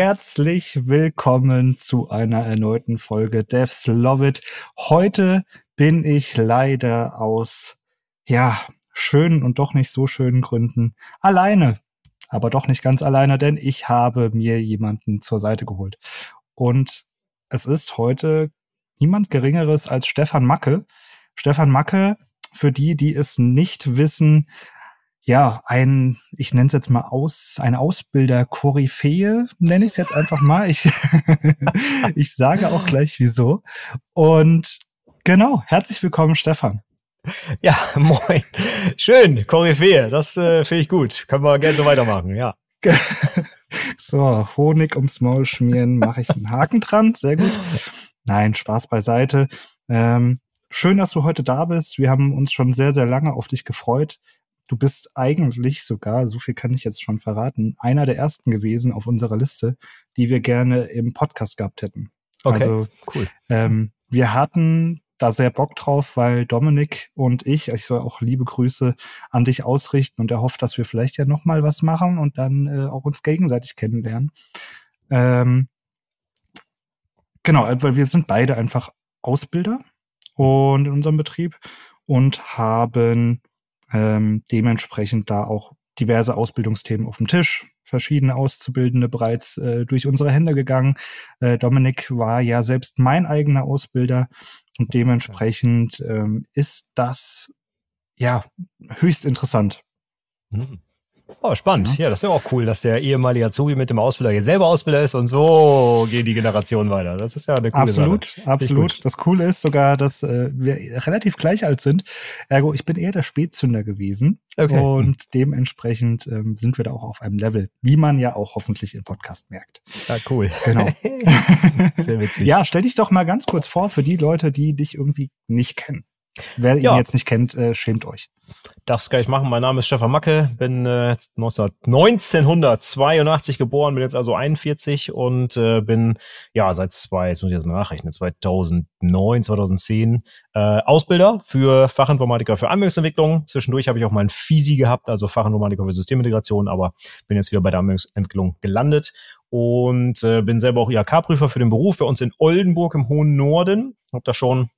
Herzlich willkommen zu einer erneuten Folge Devs Love It. Heute bin ich leider aus, ja, schönen und doch nicht so schönen Gründen alleine. Aber doch nicht ganz alleine, denn ich habe mir jemanden zur Seite geholt. Und es ist heute niemand Geringeres als Stefan Macke. Stefan Macke, für die, die es nicht wissen, ja, ein, ich nenne es jetzt mal aus, ein Ausbilder-Koryphäe, nenne ich es jetzt einfach mal. Ich, ich sage auch gleich wieso. Und genau, herzlich willkommen, Stefan. Ja, moin. Schön, Koryphäe, das äh, finde ich gut. Können wir gerne so weitermachen, ja. so, Honig ums Maul schmieren, mache ich einen Haken dran, sehr gut. Nein, Spaß beiseite. Ähm, schön, dass du heute da bist. Wir haben uns schon sehr, sehr lange auf dich gefreut du bist eigentlich sogar, so viel kann ich jetzt schon verraten, einer der ersten gewesen auf unserer Liste, die wir gerne im Podcast gehabt hätten. Okay, also, cool. Ähm, wir hatten da sehr Bock drauf, weil Dominik und ich, ich soll auch liebe Grüße an dich ausrichten und er hofft, dass wir vielleicht ja noch mal was machen und dann äh, auch uns gegenseitig kennenlernen. Ähm, genau, weil wir sind beide einfach Ausbilder und in unserem Betrieb und haben ähm, dementsprechend da auch diverse Ausbildungsthemen auf dem Tisch, verschiedene Auszubildende bereits äh, durch unsere Hände gegangen. Äh, Dominik war ja selbst mein eigener Ausbilder und dementsprechend ähm, ist das ja höchst interessant. Mhm. Oh, spannend. Ja. ja, das ist ja auch cool, dass der ehemalige Azubi mit dem Ausbilder jetzt selber Ausbilder ist und so gehen die Generationen weiter. Das ist ja eine coole absolut, Sache. Absolut, absolut. Das Coole ist sogar, dass äh, wir relativ gleich alt sind. Ergo, ich bin eher der Spätzünder gewesen. Okay. Und dementsprechend ähm, sind wir da auch auf einem Level, wie man ja auch hoffentlich im Podcast merkt. Ja, cool. Genau. Sehr witzig. Ja, stell dich doch mal ganz kurz vor für die Leute, die dich irgendwie nicht kennen. Wer ihn jetzt nicht kennt, äh, schämt euch. Das kann ich machen. Mein Name ist Stefan Macke, bin äh, 1982 geboren, bin jetzt also 41 und äh, bin ja seit zwei, jetzt muss ich das mal nachrechnen, 2009, 2010 äh, Ausbilder für Fachinformatiker für Anwendungsentwicklung. Zwischendurch habe ich auch mal ein FISI gehabt, also Fachinformatiker für Systemintegration, aber bin jetzt wieder bei der Anwendungsentwicklung gelandet und äh, bin selber auch IHK-Prüfer für den Beruf bei uns in Oldenburg im hohen Norden. Hab da schon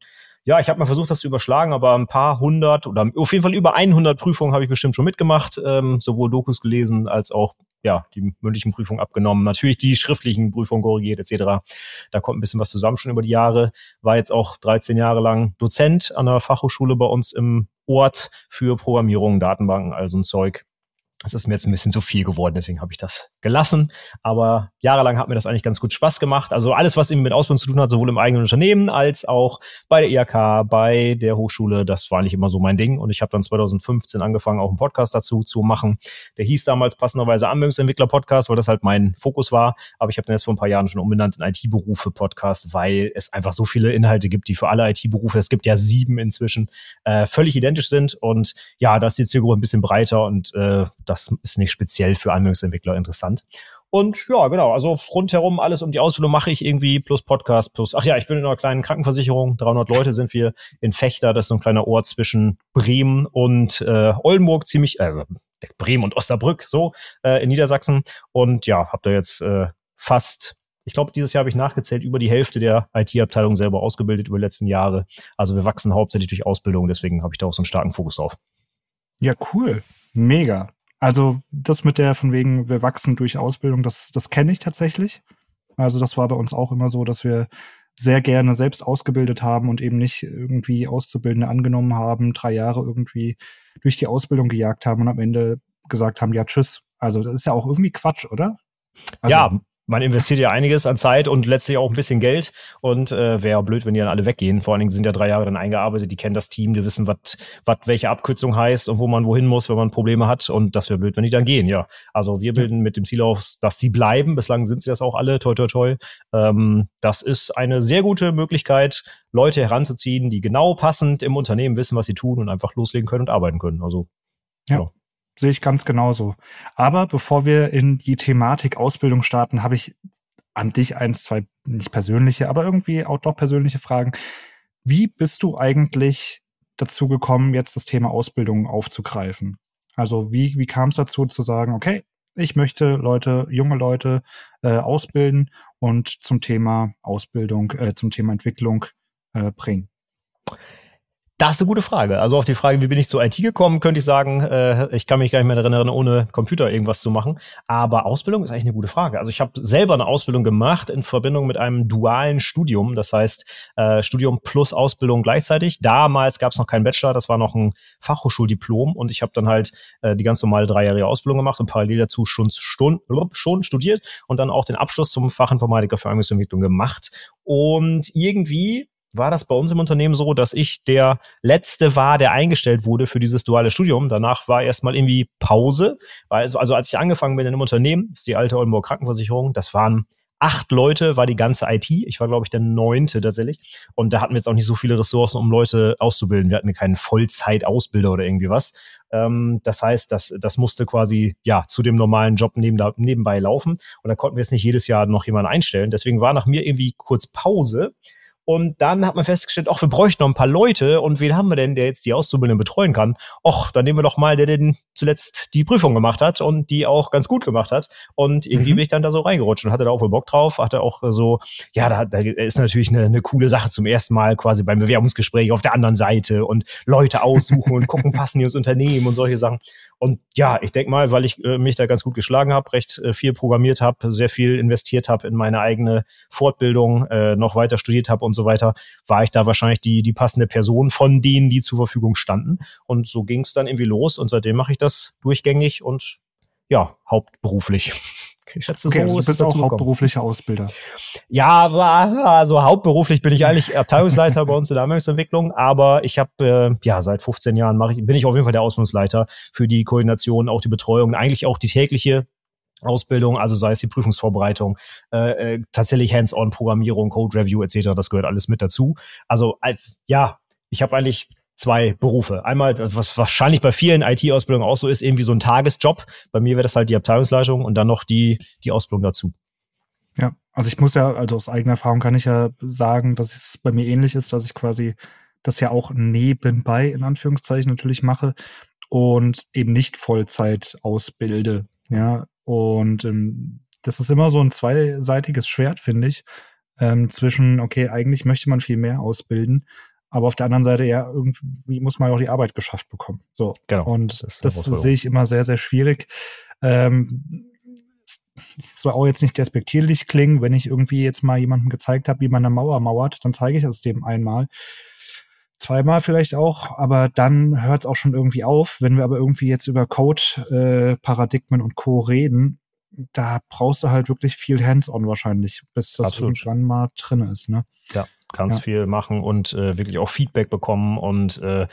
ja, ich habe mal versucht, das zu überschlagen, aber ein paar hundert oder auf jeden Fall über 100 Prüfungen habe ich bestimmt schon mitgemacht, ähm, sowohl Dokus gelesen als auch ja die mündlichen Prüfungen abgenommen. Natürlich die schriftlichen Prüfungen korrigiert etc. Da kommt ein bisschen was zusammen schon über die Jahre. War jetzt auch 13 Jahre lang Dozent an der Fachhochschule bei uns im Ort für Programmierung, Datenbanken, also ein Zeug. Das ist mir jetzt ein bisschen zu viel geworden, deswegen habe ich das gelassen. Aber jahrelang hat mir das eigentlich ganz gut Spaß gemacht. Also alles, was eben mit Ausbildung zu tun hat, sowohl im eigenen Unternehmen als auch bei der IHK, bei der Hochschule, das war nicht immer so mein Ding. Und ich habe dann 2015 angefangen, auch einen Podcast dazu zu machen. Der hieß damals passenderweise Anwendungsentwickler-Podcast, weil das halt mein Fokus war. Aber ich habe den jetzt vor ein paar Jahren schon umbenannt in IT-Berufe-Podcast, weil es einfach so viele Inhalte gibt, die für alle IT-Berufe, es gibt ja sieben inzwischen, äh, völlig identisch sind. Und ja, da ist die Zielgruppe ein bisschen breiter und äh, das ist nicht speziell für Anwendungsentwickler interessant. Und ja, genau, also rundherum alles um die Ausbildung mache ich irgendwie plus Podcast plus, ach ja, ich bin in einer kleinen Krankenversicherung, 300 Leute sind wir in Fechter, das ist so ein kleiner Ort zwischen Bremen und äh, Oldenburg, ziemlich, äh, Bremen und Osnabrück, so, äh, in Niedersachsen. Und ja, habe da jetzt äh, fast ich glaube, dieses Jahr habe ich nachgezählt, über die Hälfte der IT-Abteilung selber ausgebildet über die letzten Jahre. Also wir wachsen hauptsächlich durch Ausbildung, deswegen habe ich da auch so einen starken Fokus drauf. Ja, cool. Mega. Also das mit der von wegen, wir wachsen durch Ausbildung, das, das kenne ich tatsächlich. Also das war bei uns auch immer so, dass wir sehr gerne selbst ausgebildet haben und eben nicht irgendwie Auszubildende angenommen haben, drei Jahre irgendwie durch die Ausbildung gejagt haben und am Ende gesagt haben, ja, tschüss. Also das ist ja auch irgendwie Quatsch, oder? Also, ja, man investiert ja einiges an Zeit und letztlich auch ein bisschen Geld. Und äh, wäre blöd, wenn die dann alle weggehen. Vor allen Dingen sind ja drei Jahre dann eingearbeitet, die kennen das Team, die wissen, was welche Abkürzung heißt und wo man wohin muss, wenn man Probleme hat. Und das wäre blöd, wenn die dann gehen, ja. Also wir bilden mit dem Ziel aus, dass sie bleiben. Bislang sind sie das auch alle, toi toi toi. Ähm, das ist eine sehr gute Möglichkeit, Leute heranzuziehen, die genau passend im Unternehmen wissen, was sie tun und einfach loslegen können und arbeiten können. Also ja. ja. Sehe ich ganz genauso. Aber bevor wir in die Thematik Ausbildung starten, habe ich an dich eins, zwei, nicht persönliche, aber irgendwie auch doch persönliche Fragen. Wie bist du eigentlich dazu gekommen, jetzt das Thema Ausbildung aufzugreifen? Also wie, wie kam es dazu zu sagen, okay, ich möchte Leute, junge Leute äh, ausbilden und zum Thema Ausbildung, äh, zum Thema Entwicklung äh, bringen? Das ist eine gute Frage. Also auf die Frage, wie bin ich zu IT gekommen, könnte ich sagen, äh, ich kann mich gar nicht mehr erinnern, ohne Computer irgendwas zu machen. Aber Ausbildung ist eigentlich eine gute Frage. Also ich habe selber eine Ausbildung gemacht in Verbindung mit einem dualen Studium. Das heißt, äh, Studium plus Ausbildung gleichzeitig. Damals gab es noch keinen Bachelor, das war noch ein Fachhochschuldiplom. Und ich habe dann halt äh, die ganz normale dreijährige Ausbildung gemacht und parallel dazu schon, schon, schon studiert und dann auch den Abschluss zum Fachinformatiker für Anwendungsentwicklung gemacht. Und irgendwie war das bei uns im Unternehmen so, dass ich der Letzte war, der eingestellt wurde für dieses duale Studium. Danach war erstmal irgendwie Pause. Also, also als ich angefangen bin in einem Unternehmen, das ist die alte Oldenburg Krankenversicherung, das waren acht Leute, war die ganze IT. Ich war, glaube ich, der neunte tatsächlich. Und da hatten wir jetzt auch nicht so viele Ressourcen, um Leute auszubilden. Wir hatten keinen Vollzeitausbilder oder irgendwie was. Ähm, das heißt, das, das musste quasi ja zu dem normalen Job neben, nebenbei laufen. Und da konnten wir jetzt nicht jedes Jahr noch jemanden einstellen. Deswegen war nach mir irgendwie kurz Pause. Und dann hat man festgestellt, ach, wir bräuchten noch ein paar Leute. Und wen haben wir denn, der jetzt die Auszubildenden betreuen kann? Och, dann nehmen wir doch mal, der den zuletzt die Prüfung gemacht hat und die auch ganz gut gemacht hat. Und irgendwie mhm. bin ich dann da so reingerutscht und hatte da auch wohl Bock drauf, hatte auch so, ja, da, da ist natürlich eine, eine coole Sache zum ersten Mal quasi beim Bewerbungsgespräch auf der anderen Seite und Leute aussuchen und gucken, passen die ins Unternehmen und solche Sachen. Und ja, ich denke mal, weil ich äh, mich da ganz gut geschlagen habe, recht äh, viel programmiert habe, sehr viel investiert habe in meine eigene Fortbildung, äh, noch weiter studiert habe und so weiter, war ich da wahrscheinlich die, die passende Person von denen, die zur Verfügung standen. Und so ging es dann irgendwie los und seitdem mache ich das durchgängig und ja, hauptberuflich. Ich schätze, okay, so also du bist auch hauptberuflicher Ausbilder. Ja, aber also hauptberuflich bin ich eigentlich Abteilungsleiter bei uns in der Anwendungsentwicklung, aber ich habe äh, ja seit 15 Jahren mache ich bin ich auf jeden Fall der Ausbildungsleiter für die Koordination, auch die Betreuung, eigentlich auch die tägliche Ausbildung, also sei es die Prüfungsvorbereitung, äh, äh, tatsächlich Hands-on-Programmierung, Code-Review etc., das gehört alles mit dazu. Also als, ja, ich habe eigentlich zwei Berufe. Einmal, was wahrscheinlich bei vielen IT-Ausbildungen auch so ist, irgendwie so ein Tagesjob. Bei mir wäre das halt die Abteilungsleitung und dann noch die, die Ausbildung dazu. Ja, also ich muss ja, also aus eigener Erfahrung kann ich ja sagen, dass es bei mir ähnlich ist, dass ich quasi das ja auch nebenbei in Anführungszeichen natürlich mache und eben nicht Vollzeit ausbilde. Ja, und ähm, das ist immer so ein zweiseitiges Schwert, finde ich, ähm, zwischen, okay, eigentlich möchte man viel mehr ausbilden, aber auf der anderen Seite, ja, irgendwie muss man auch die Arbeit geschafft bekommen. So. Genau. Und das, das sehe ich immer sehr, sehr schwierig. Ähm, soll auch jetzt nicht despektierlich klingen, wenn ich irgendwie jetzt mal jemandem gezeigt habe, wie man eine Mauer mauert, dann zeige ich es dem einmal. Zweimal vielleicht auch, aber dann hört es auch schon irgendwie auf. Wenn wir aber irgendwie jetzt über Code-Paradigmen äh, und Co. reden, da brauchst du halt wirklich viel Hands-on wahrscheinlich, bis das Absolut. irgendwann mal drin ist. Ne? Ja ganz ja. viel machen und äh, wirklich auch Feedback bekommen und äh,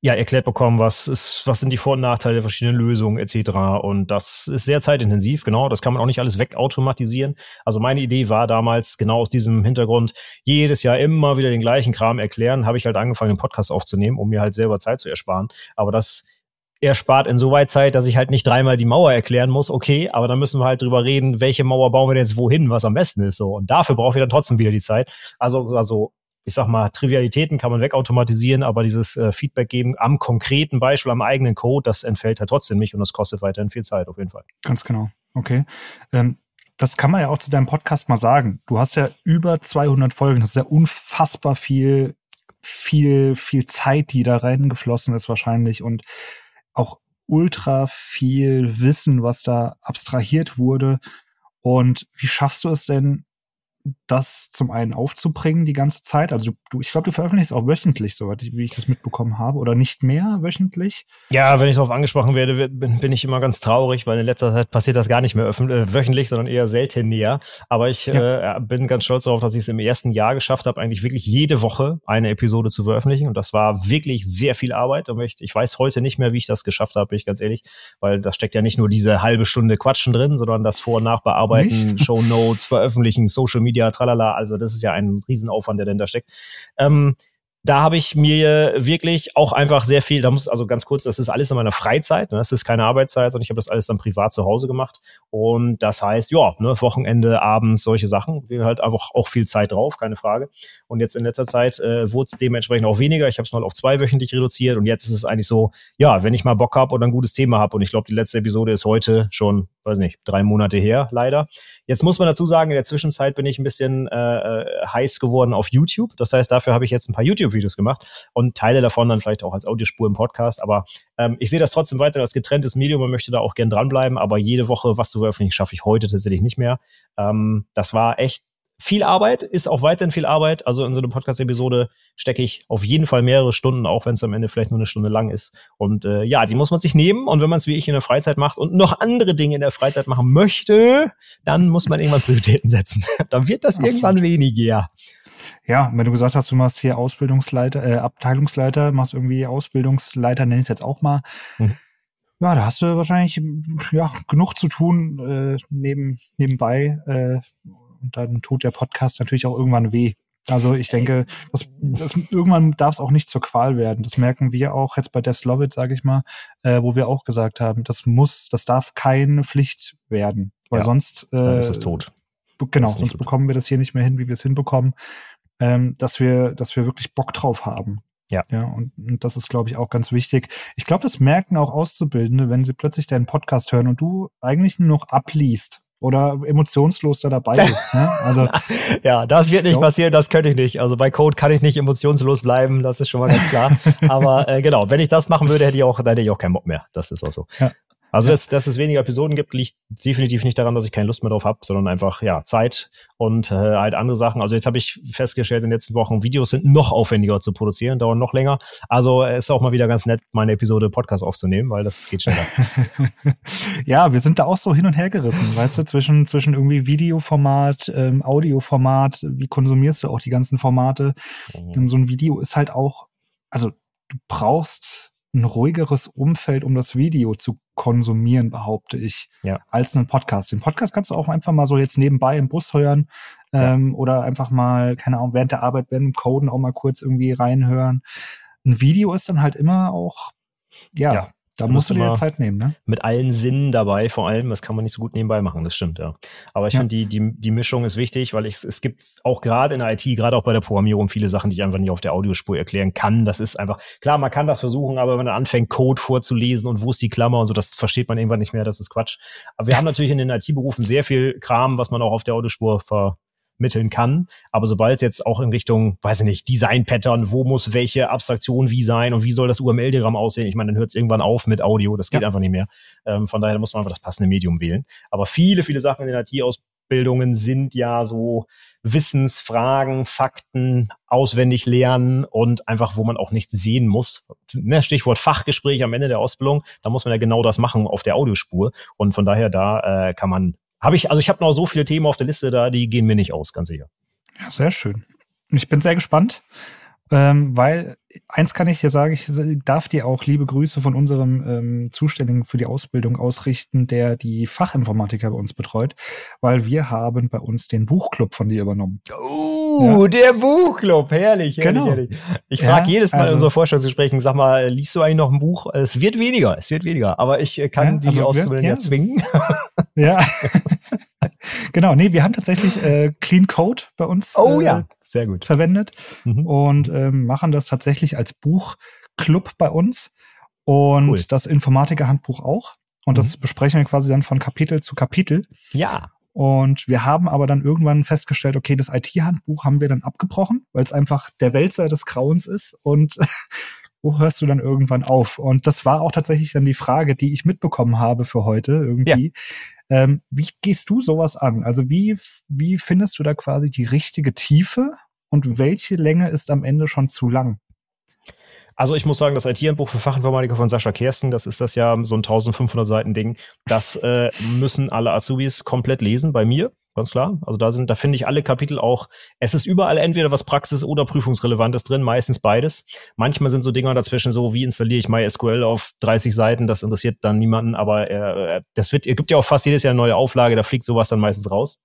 ja erklärt bekommen, was ist, was sind die Vor- und Nachteile der verschiedenen Lösungen etc. Und das ist sehr zeitintensiv, genau. Das kann man auch nicht alles wegautomatisieren. Also meine Idee war damals genau aus diesem Hintergrund jedes Jahr immer wieder den gleichen Kram erklären. Habe ich halt angefangen, den Podcast aufzunehmen, um mir halt selber Zeit zu ersparen. Aber das er spart insoweit Zeit, dass ich halt nicht dreimal die Mauer erklären muss, okay, aber dann müssen wir halt drüber reden, welche Mauer bauen wir denn jetzt wohin, was am besten ist, so. Und dafür brauche ich dann trotzdem wieder die Zeit. Also, also, ich sag mal, Trivialitäten kann man wegautomatisieren, aber dieses äh, Feedback geben am konkreten Beispiel, am eigenen Code, das entfällt halt trotzdem nicht und das kostet weiterhin viel Zeit, auf jeden Fall. Ganz genau. Okay. Ähm, das kann man ja auch zu deinem Podcast mal sagen. Du hast ja über 200 Folgen, das ist ja unfassbar viel, viel, viel Zeit, die da reingeflossen ist wahrscheinlich und auch ultra viel Wissen, was da abstrahiert wurde. Und wie schaffst du es denn, das zum einen aufzubringen die ganze Zeit. Also du, ich glaube, du veröffentlichst auch wöchentlich, so wie ich das mitbekommen habe, oder nicht mehr wöchentlich? Ja, wenn ich darauf angesprochen werde, bin, bin, ich immer ganz traurig, weil in letzter Zeit passiert das gar nicht mehr äh, wöchentlich, sondern eher selten näher. Aber ich ja. äh, bin ganz stolz darauf, dass ich es im ersten Jahr geschafft habe, eigentlich wirklich jede Woche eine Episode zu veröffentlichen. Und das war wirklich sehr viel Arbeit. Und ich, ich weiß heute nicht mehr, wie ich das geschafft habe, bin ich ganz ehrlich, weil da steckt ja nicht nur diese halbe Stunde Quatschen drin, sondern das Vor- und Nachbearbeiten, Show Notes, Veröffentlichen, Social Media Media, tralala. Also das ist ja ein Riesenaufwand, der dahinter steckt. Ähm, da habe ich mir wirklich auch einfach sehr viel, da muss also ganz kurz, das ist alles in meiner Freizeit, ne? das ist keine Arbeitszeit, sondern ich habe das alles dann privat zu Hause gemacht und das heißt, ja, ne, Wochenende, abends, solche Sachen, wir halt einfach auch viel Zeit drauf, keine Frage. Und jetzt in letzter Zeit äh, wurde es dementsprechend auch weniger. Ich habe es mal auf zwei wöchentlich reduziert und jetzt ist es eigentlich so, ja, wenn ich mal Bock habe oder ein gutes Thema habe und ich glaube, die letzte Episode ist heute schon, weiß nicht, drei Monate her, leider. Jetzt muss man dazu sagen, in der Zwischenzeit bin ich ein bisschen äh, äh heiß geworden auf YouTube. Das heißt, dafür habe ich jetzt ein paar YouTube-Videos gemacht und Teile davon dann vielleicht auch als Audiospur im Podcast. Aber ähm, ich sehe das trotzdem weiter als getrenntes Medium und möchte da auch gern dranbleiben. Aber jede Woche was zu veröffentlichen, schaffe ich heute tatsächlich nicht mehr. Ähm, das war echt viel Arbeit, ist auch weiterhin viel Arbeit. Also in so eine Podcast-Episode stecke ich auf jeden Fall mehrere Stunden, auch wenn es am Ende vielleicht nur eine Stunde lang ist. Und äh, ja, die muss man sich nehmen. Und wenn man es wie ich in der Freizeit macht und noch andere Dinge in der Freizeit machen möchte, dann muss man irgendwann Prioritäten setzen. dann wird das irgendwann weniger. Ja, wenn du gesagt hast, du machst hier Ausbildungsleiter, äh, Abteilungsleiter, machst irgendwie Ausbildungsleiter, nenn ich es jetzt auch mal. Mhm. Ja, da hast du wahrscheinlich ja genug zu tun äh, neben nebenbei äh, und dann tut der Podcast natürlich auch irgendwann weh. Also ich denke, das, das, irgendwann darf es auch nicht zur Qual werden. Das merken wir auch jetzt bei Devs Love It, sage ich mal, äh, wo wir auch gesagt haben, das muss, das darf keine Pflicht werden, weil ja, sonst äh, dann ist es tot. Genau, sonst bekommen wir das hier nicht mehr hin, wie wir es hinbekommen, ähm, dass wir, dass wir wirklich Bock drauf haben. Ja. Ja, und, und das ist, glaube ich, auch ganz wichtig. Ich glaube, das merken auch Auszubildende, wenn sie plötzlich deinen Podcast hören und du eigentlich nur noch abliest oder emotionslos da dabei ist. Ne? Also ja, das wird nicht passieren, das könnte ich nicht. Also bei Code kann ich nicht emotionslos bleiben, das ist schon mal ganz klar. Aber äh, genau, wenn ich das machen würde, hätte ich auch, dann hätte ich auch keinen Bock mehr. Das ist auch so. Ja. Also, dass, dass es weniger Episoden gibt, liegt definitiv nicht daran, dass ich keine Lust mehr drauf habe, sondern einfach, ja, Zeit und äh, halt andere Sachen. Also jetzt habe ich festgestellt in den letzten Wochen, Videos sind noch aufwendiger zu produzieren, dauern noch länger. Also ist auch mal wieder ganz nett, meine Episode Podcast aufzunehmen, weil das geht schneller. ja, wir sind da auch so hin und her gerissen, weißt du, zwischen, zwischen irgendwie Videoformat, ähm, Audioformat, wie konsumierst du auch die ganzen Formate? Mhm. So ein Video ist halt auch, also du brauchst ein ruhigeres Umfeld, um das Video zu konsumieren, behaupte ich, ja. als einen Podcast. Den Podcast kannst du auch einfach mal so jetzt nebenbei im Bus hören ähm, ja. oder einfach mal, keine Ahnung, während der Arbeit, während dem Coden auch mal kurz irgendwie reinhören. Ein Video ist dann halt immer auch, ja, ja. Da musst du dir Zeit nehmen, ne? Mit allen Sinnen dabei, vor allem, das kann man nicht so gut nebenbei machen, das stimmt, ja. Aber ich ja. finde, die, die, die Mischung ist wichtig, weil ich, es gibt auch gerade in der IT, gerade auch bei der Programmierung, viele Sachen, die ich einfach nicht auf der Audiospur erklären kann. Das ist einfach, klar, man kann das versuchen, aber wenn man anfängt, Code vorzulesen und wo ist die Klammer und so, das versteht man irgendwann nicht mehr, das ist Quatsch. Aber wir haben natürlich in den IT-Berufen sehr viel Kram, was man auch auf der Audiospur ver, mitteln kann. Aber sobald es jetzt auch in Richtung, weiß ich nicht, Design-Pattern, wo muss welche Abstraktion wie sein und wie soll das UML-Diagramm aussehen, ich meine, dann hört es irgendwann auf mit Audio, das geht ja. einfach nicht mehr. Ähm, von daher muss man einfach das passende Medium wählen. Aber viele, viele Sachen in den IT-Ausbildungen sind ja so Wissensfragen, Fakten auswendig lernen und einfach, wo man auch nichts sehen muss. Ne, Stichwort Fachgespräch am Ende der Ausbildung, da muss man ja genau das machen auf der Audiospur. Und von daher, da äh, kann man habe ich, also ich habe noch so viele Themen auf der Liste da, die gehen mir nicht aus, ganz sicher. Ja, sehr schön. Ich bin sehr gespannt, ähm, weil eins kann ich dir sagen, ich darf dir auch liebe Grüße von unserem ähm, Zuständigen für die Ausbildung ausrichten, der die Fachinformatiker bei uns betreut, weil wir haben bei uns den Buchclub von dir übernommen. Oh, ja. der Buchclub, herrlich, herrlich, genau. herrlich. Ich frage ja, jedes Mal also, in unseren Vorstellungsgesprächen, sag mal, liest du eigentlich noch ein Buch? Es wird weniger, es wird weniger, aber ich kann ja, die also Auszubildenden ja zwingen. Ja. genau, nee, wir haben tatsächlich äh, Clean Code bei uns oh, äh, ja. Sehr gut. verwendet mhm. und ähm, machen das tatsächlich als Buchclub bei uns und cool. das Informatiker-Handbuch auch. Und mhm. das besprechen wir quasi dann von Kapitel zu Kapitel. Ja. Und wir haben aber dann irgendwann festgestellt, okay, das IT-Handbuch haben wir dann abgebrochen, weil es einfach der Wälzer des Grauens ist und wo hörst du dann irgendwann auf? Und das war auch tatsächlich dann die Frage, die ich mitbekommen habe für heute irgendwie. Ja. Ähm, wie gehst du sowas an? Also wie, wie findest du da quasi die richtige Tiefe und welche Länge ist am Ende schon zu lang? Also ich muss sagen, das IT-Handbuch für Fachinformatiker von Sascha Kersten, das ist das ja so ein 1500 Seiten Ding, das äh, müssen alle Azubis komplett lesen bei mir, ganz klar. Also da sind, da finde ich alle Kapitel auch, es ist überall entweder was Praxis- oder Prüfungsrelevantes drin, meistens beides. Manchmal sind so Dinger dazwischen so, wie installiere ich MySQL auf 30 Seiten, das interessiert dann niemanden, aber äh, das wird, es gibt ja auch fast jedes Jahr eine neue Auflage, da fliegt sowas dann meistens raus.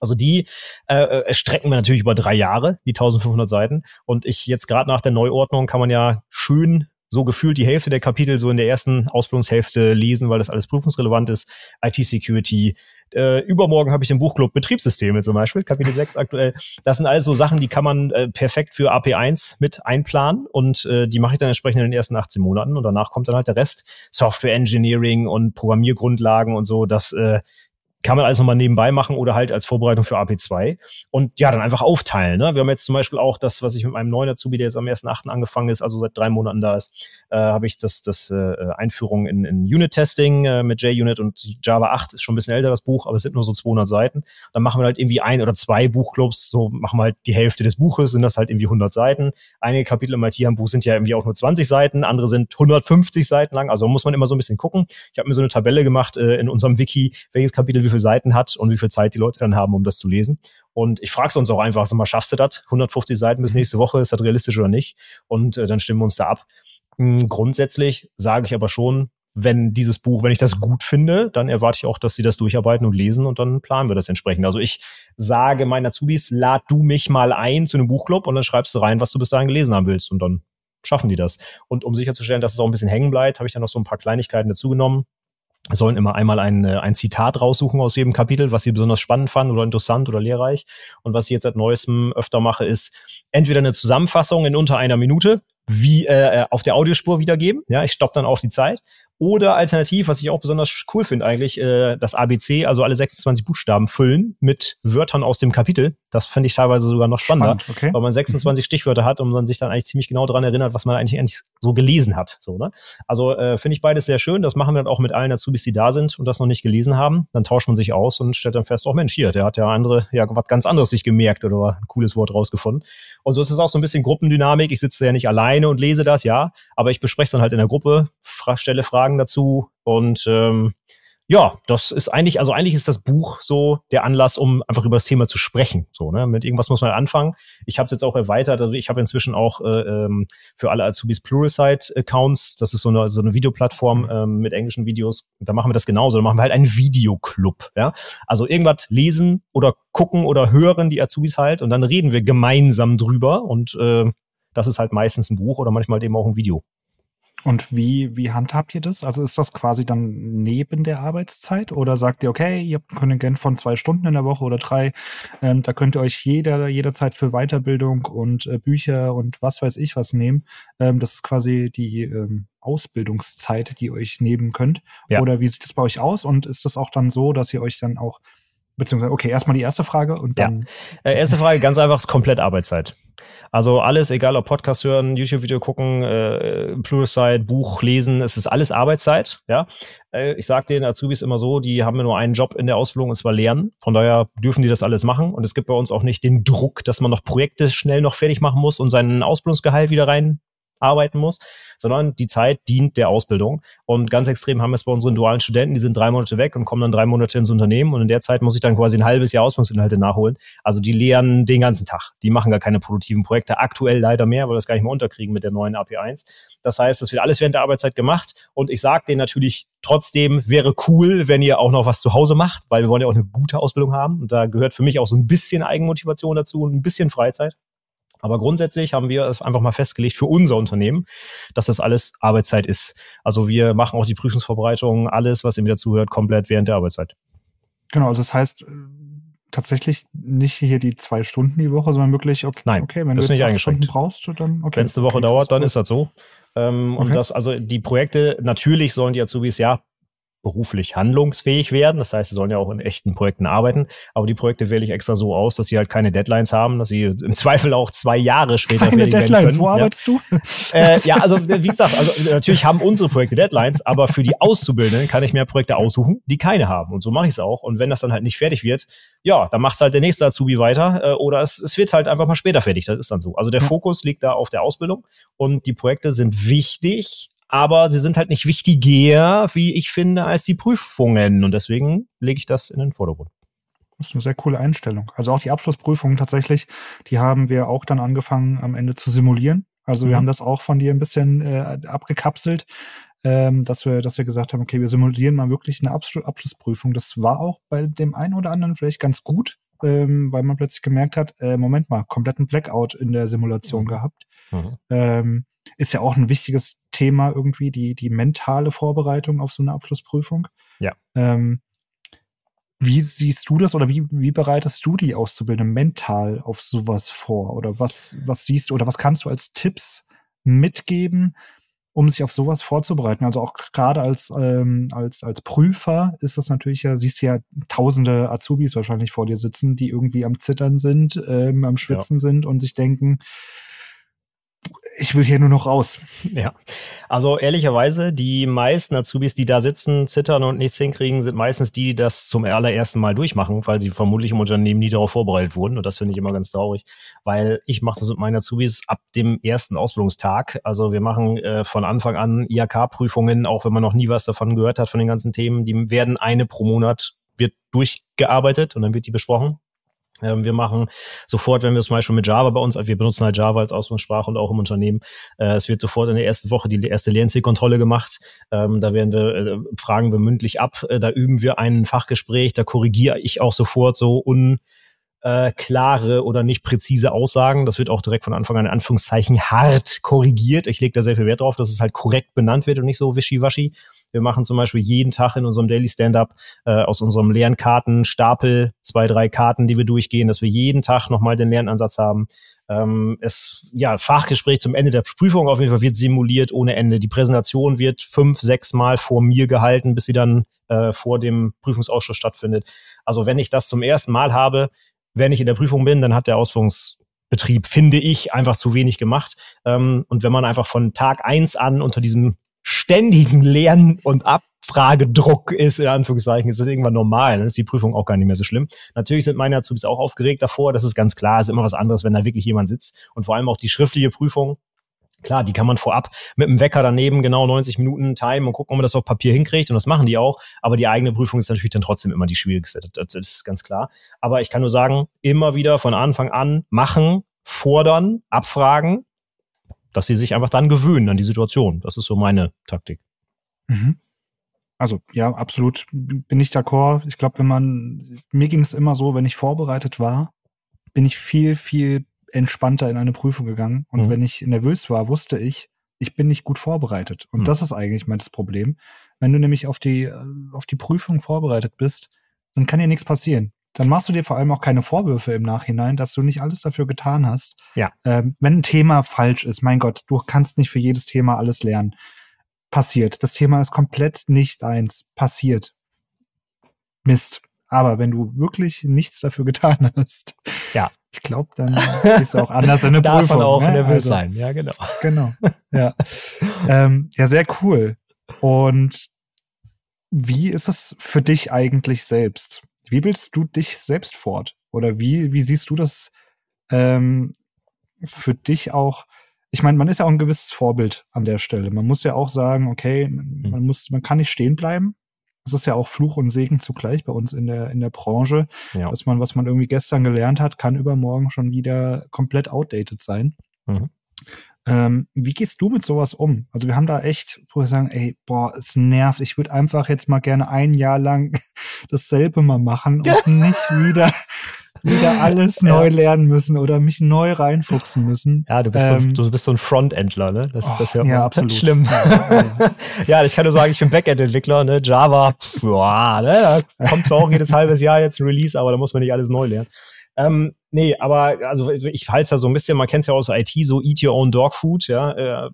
Also die äh, äh strecken wir natürlich über drei Jahre, die 1500 Seiten. Und ich jetzt gerade nach der Neuordnung kann man ja schön so gefühlt die Hälfte der Kapitel so in der ersten Ausbildungshälfte lesen, weil das alles prüfungsrelevant ist. IT-Security. Äh, übermorgen habe ich den Buchclub Betriebssysteme zum Beispiel, Kapitel 6 aktuell. Das sind alles so Sachen, die kann man äh, perfekt für AP1 mit einplanen und äh, die mache ich dann entsprechend in den ersten 18 Monaten und danach kommt dann halt der Rest. Software Engineering und Programmiergrundlagen und so, das äh, kann man alles nochmal nebenbei machen oder halt als Vorbereitung für AP2 und ja, dann einfach aufteilen. Ne? Wir haben jetzt zum Beispiel auch das, was ich mit meinem neuen Azubi, der jetzt am 1.8. angefangen ist, also seit drei Monaten da ist, äh, habe ich das, das äh, Einführung in, in Unit-Testing äh, mit JUnit und Java 8 ist schon ein bisschen älter, das Buch, aber es sind nur so 200 Seiten. Dann machen wir halt irgendwie ein oder zwei Buchclubs, so machen wir halt die Hälfte des Buches, sind das halt irgendwie 100 Seiten. Einige Kapitel im IT-Handbuch sind ja irgendwie auch nur 20 Seiten, andere sind 150 Seiten lang, also muss man immer so ein bisschen gucken. Ich habe mir so eine Tabelle gemacht äh, in unserem Wiki, welches Kapitel wie viele Seiten hat und wie viel Zeit die Leute dann haben, um das zu lesen. Und ich frage uns auch einfach, sag mal, schaffst du das? 150 Seiten bis nächste Woche, ist das realistisch oder nicht? Und äh, dann stimmen wir uns da ab. Hm, grundsätzlich sage ich aber schon, wenn dieses Buch, wenn ich das gut finde, dann erwarte ich auch, dass sie das durcharbeiten und lesen und dann planen wir das entsprechend. Also ich sage meinen Azubis, lad du mich mal ein zu einem Buchclub und dann schreibst du rein, was du bis dahin gelesen haben willst und dann schaffen die das. Und um sicherzustellen, dass es auch ein bisschen hängen bleibt, habe ich dann noch so ein paar Kleinigkeiten dazu genommen sollen immer einmal ein, äh, ein Zitat raussuchen aus jedem Kapitel, was sie besonders spannend fanden oder interessant oder lehrreich. Und was ich jetzt seit neuestem öfter mache, ist entweder eine Zusammenfassung in unter einer Minute, wie äh, äh auf der Audiospur wiedergeben. Ja, ich stoppe dann auch die Zeit. Oder alternativ, was ich auch besonders cool finde eigentlich, äh, das ABC, also alle 26 Buchstaben füllen mit Wörtern aus dem Kapitel. Das finde ich teilweise sogar noch spannender, Spannend, okay. weil man 26 mhm. Stichwörter hat und man sich dann eigentlich ziemlich genau daran erinnert, was man eigentlich, eigentlich so gelesen hat. So, ne? Also äh, finde ich beides sehr schön. Das machen wir dann auch mit allen Azubis, die da sind und das noch nicht gelesen haben. Dann tauscht man sich aus und stellt dann fest, oh Mensch, hier, der hat ja andere, ja, was ganz anderes sich gemerkt oder ein cooles Wort rausgefunden. Und so ist es auch so ein bisschen Gruppendynamik. Ich sitze ja nicht alleine und lese das, ja, aber ich bespreche es dann halt in der Gruppe, stelle Fragen Fragen dazu und ähm, ja, das ist eigentlich, also eigentlich ist das Buch so der Anlass, um einfach über das Thema zu sprechen. So, ne? Mit irgendwas muss man anfangen. Ich habe es jetzt auch erweitert. Also ich habe inzwischen auch äh, ähm, für alle Azubis Pluralsight-Accounts. Das ist so eine, so eine Videoplattform ähm, mit englischen Videos. Da machen wir das genauso. Da machen wir halt einen Videoclub. Ja? Also irgendwas lesen oder gucken oder hören die Azubis halt und dann reden wir gemeinsam drüber. Und äh, das ist halt meistens ein Buch oder manchmal eben auch ein Video. Und wie, wie handhabt ihr das? Also ist das quasi dann neben der Arbeitszeit oder sagt ihr, okay, ihr habt ein Kontingent von zwei Stunden in der Woche oder drei, ähm, da könnt ihr euch jeder, jederzeit für Weiterbildung und äh, Bücher und was weiß ich was nehmen. Ähm, das ist quasi die ähm, Ausbildungszeit, die ihr euch nehmen könnt. Ja. Oder wie sieht das bei euch aus? Und ist das auch dann so, dass ihr euch dann auch Beziehungsweise, okay, erstmal die erste Frage und dann. Ja. Äh, erste Frage, ganz einfach, ist komplett Arbeitszeit. Also alles, egal ob Podcast hören, YouTube-Video gucken, äh, Pluralsight, Buch lesen, es ist alles Arbeitszeit, ja. Äh, ich sage den Azubis immer so, die haben nur einen Job in der Ausbildung, und zwar lernen. Von daher dürfen die das alles machen und es gibt bei uns auch nicht den Druck, dass man noch Projekte schnell noch fertig machen muss und seinen Ausbildungsgehalt wieder rein arbeiten muss, sondern die Zeit dient der Ausbildung. Und ganz extrem haben wir es bei unseren dualen Studenten, die sind drei Monate weg und kommen dann drei Monate ins Unternehmen und in der Zeit muss ich dann quasi ein halbes Jahr Ausbildungsinhalte nachholen. Also die lernen den ganzen Tag. Die machen gar keine produktiven Projekte. Aktuell leider mehr, weil wir das gar nicht mehr unterkriegen mit der neuen AP1. Das heißt, das wird alles während der Arbeitszeit gemacht und ich sage denen natürlich trotzdem, wäre cool, wenn ihr auch noch was zu Hause macht, weil wir wollen ja auch eine gute Ausbildung haben und da gehört für mich auch so ein bisschen Eigenmotivation dazu und ein bisschen Freizeit. Aber grundsätzlich haben wir es einfach mal festgelegt für unser Unternehmen, dass das alles Arbeitszeit ist. Also wir machen auch die Prüfungsvorbereitung, alles, was ihm dazuhört, komplett während der Arbeitszeit. Genau, also das heißt äh, tatsächlich nicht hier die zwei Stunden die Woche, sondern wirklich, okay, Nein, okay wenn du jetzt acht Stunden brauchst, dann okay. Wenn es eine Woche okay, dauert, dann ist das so. Ähm, okay. Und das, also die Projekte, natürlich sollen die Azubis ja beruflich handlungsfähig werden. Das heißt, sie sollen ja auch in echten Projekten arbeiten. Aber die Projekte wähle ich extra so aus, dass sie halt keine Deadlines haben, dass sie im Zweifel auch zwei Jahre später keine fertig Deadlines. können. Wo arbeitest ja. du? Äh, ja, also wie gesagt, also natürlich haben unsere Projekte Deadlines, aber für die Auszubildenden kann ich mehr Projekte aussuchen, die keine haben. Und so mache ich es auch. Und wenn das dann halt nicht fertig wird, ja, dann macht es halt der nächste Azubi weiter äh, oder es, es wird halt einfach mal später fertig. Das ist dann so. Also der ja. Fokus liegt da auf der Ausbildung und die Projekte sind wichtig, aber sie sind halt nicht wichtiger, wie ich finde, als die Prüfungen. Und deswegen lege ich das in den Vordergrund. Das ist eine sehr coole Einstellung. Also auch die Abschlussprüfungen tatsächlich, die haben wir auch dann angefangen am Ende zu simulieren. Also wir mhm. haben das auch von dir ein bisschen äh, abgekapselt, ähm, dass wir, dass wir gesagt haben, okay, wir simulieren mal wirklich eine Abschlussprüfung. Das war auch bei dem einen oder anderen vielleicht ganz gut, ähm, weil man plötzlich gemerkt hat, äh, Moment mal, kompletten Blackout in der Simulation mhm. gehabt. Mhm. Ähm, ist ja auch ein wichtiges Thema irgendwie, die, die mentale Vorbereitung auf so eine Abschlussprüfung. Ja. Ähm, wie siehst du das oder wie, wie bereitest du die Auszubildenden mental auf sowas vor? Oder was, was siehst du oder was kannst du als Tipps mitgeben, um sich auf sowas vorzubereiten? Also auch gerade als, ähm, als, als Prüfer ist das natürlich ja, siehst du ja tausende Azubis wahrscheinlich vor dir sitzen, die irgendwie am Zittern sind, ähm, am Schwitzen ja. sind und sich denken, ich will hier nur noch raus. Ja, also ehrlicherweise, die meisten Azubis, die da sitzen, zittern und nichts hinkriegen, sind meistens die, die das zum allerersten Mal durchmachen, weil sie vermutlich im Unternehmen nie darauf vorbereitet wurden. Und das finde ich immer ganz traurig, weil ich mache das mit meinen Azubis ab dem ersten Ausbildungstag. Also wir machen äh, von Anfang an IHK-Prüfungen, auch wenn man noch nie was davon gehört hat, von den ganzen Themen. Die werden eine pro Monat wird durchgearbeitet und dann wird die besprochen. Ähm, wir machen sofort, wenn wir zum Beispiel mit Java bei uns, wir benutzen halt Java als Ausbildungssprache und auch im Unternehmen, äh, es wird sofort in der ersten Woche die erste Lernzielkontrolle gemacht. Ähm, da werden wir, äh, fragen wir mündlich ab, äh, da üben wir ein Fachgespräch, da korrigiere ich auch sofort so un äh, klare oder nicht präzise Aussagen. Das wird auch direkt von Anfang an in Anführungszeichen hart korrigiert. Ich lege da sehr viel Wert drauf, dass es halt korrekt benannt wird und nicht so wischiwaschi. Wir machen zum Beispiel jeden Tag in unserem Daily Stand-up äh, aus unserem Lernkartenstapel zwei, drei Karten, die wir durchgehen, dass wir jeden Tag nochmal den Lernansatz haben. Ähm, es, ja, Fachgespräch zum Ende der Prüfung auf jeden Fall wird simuliert ohne Ende. Die Präsentation wird fünf, sechs Mal vor mir gehalten, bis sie dann äh, vor dem Prüfungsausschuss stattfindet. Also wenn ich das zum ersten Mal habe, wenn ich in der Prüfung bin, dann hat der Ausführungsbetrieb, finde ich, einfach zu wenig gemacht. Ähm, und wenn man einfach von Tag eins an unter diesem ständigen Lern- und Abfragedruck ist, in Anführungszeichen, ist das irgendwann normal. Dann ist die Prüfung auch gar nicht mehr so schlimm. Natürlich sind meine Azubis auch aufgeregt davor, das ist ganz klar, ist immer was anderes, wenn da wirklich jemand sitzt. Und vor allem auch die schriftliche Prüfung, Klar, die kann man vorab mit dem Wecker daneben genau 90 Minuten time und gucken, ob man das auf Papier hinkriegt. Und das machen die auch. Aber die eigene Prüfung ist natürlich dann trotzdem immer die schwierigste. Das, das ist ganz klar. Aber ich kann nur sagen, immer wieder von Anfang an machen, fordern, abfragen dass sie sich einfach dann gewöhnen an die Situation. Das ist so meine Taktik. Mhm. Also ja, absolut bin ich d'accord. Ich glaube, wenn man, mir ging es immer so, wenn ich vorbereitet war, bin ich viel, viel entspannter in eine Prüfung gegangen. Und mhm. wenn ich nervös war, wusste ich, ich bin nicht gut vorbereitet. Und mhm. das ist eigentlich mein Problem. Wenn du nämlich auf die, auf die Prüfung vorbereitet bist, dann kann dir nichts passieren dann machst du dir vor allem auch keine Vorwürfe im Nachhinein, dass du nicht alles dafür getan hast. Ja. Ähm, wenn ein Thema falsch ist, mein Gott, du kannst nicht für jedes Thema alles lernen. Passiert. Das Thema ist komplett nicht eins. Passiert. Mist. Aber wenn du wirklich nichts dafür getan hast, ja. ich glaube, dann du auch anders in eine Davon Prüfung. auch ne? nervös also, sein, ja, genau. Genau. Ja. ähm, ja, sehr cool. Und wie ist es für dich eigentlich selbst? Wie bildest du dich selbst fort? Oder wie, wie siehst du das ähm, für dich auch? Ich meine, man ist ja auch ein gewisses Vorbild an der Stelle. Man muss ja auch sagen, okay, man, hm. muss, man kann nicht stehen bleiben. Das ist ja auch Fluch und Segen zugleich bei uns in der, in der Branche. Ja. Dass man, was man irgendwie gestern gelernt hat, kann übermorgen schon wieder komplett outdated sein. Mhm. Ähm, wie gehst du mit sowas um? Also wir haben da echt, wo wir sagen, ey, boah, es nervt. Ich würde einfach jetzt mal gerne ein Jahr lang dasselbe mal machen und nicht wieder wieder alles ja. neu lernen müssen oder mich neu reinfuchsen müssen. Ja, du bist, ähm, so, du bist so ein Frontendler, ne? Das, oh, das ist ja, ja absolut schlimm. Ja, ja, ich kann nur sagen, ich bin Backend-Entwickler, ne? Java, boah, ne? Da kommt zwar auch jedes halbes Jahr jetzt ein Release, aber da muss man nicht alles neu lernen. Ähm, nee, aber also ich halte es ja so ein bisschen, man kennt es ja aus IT, so eat your own dog food, ja. Äh,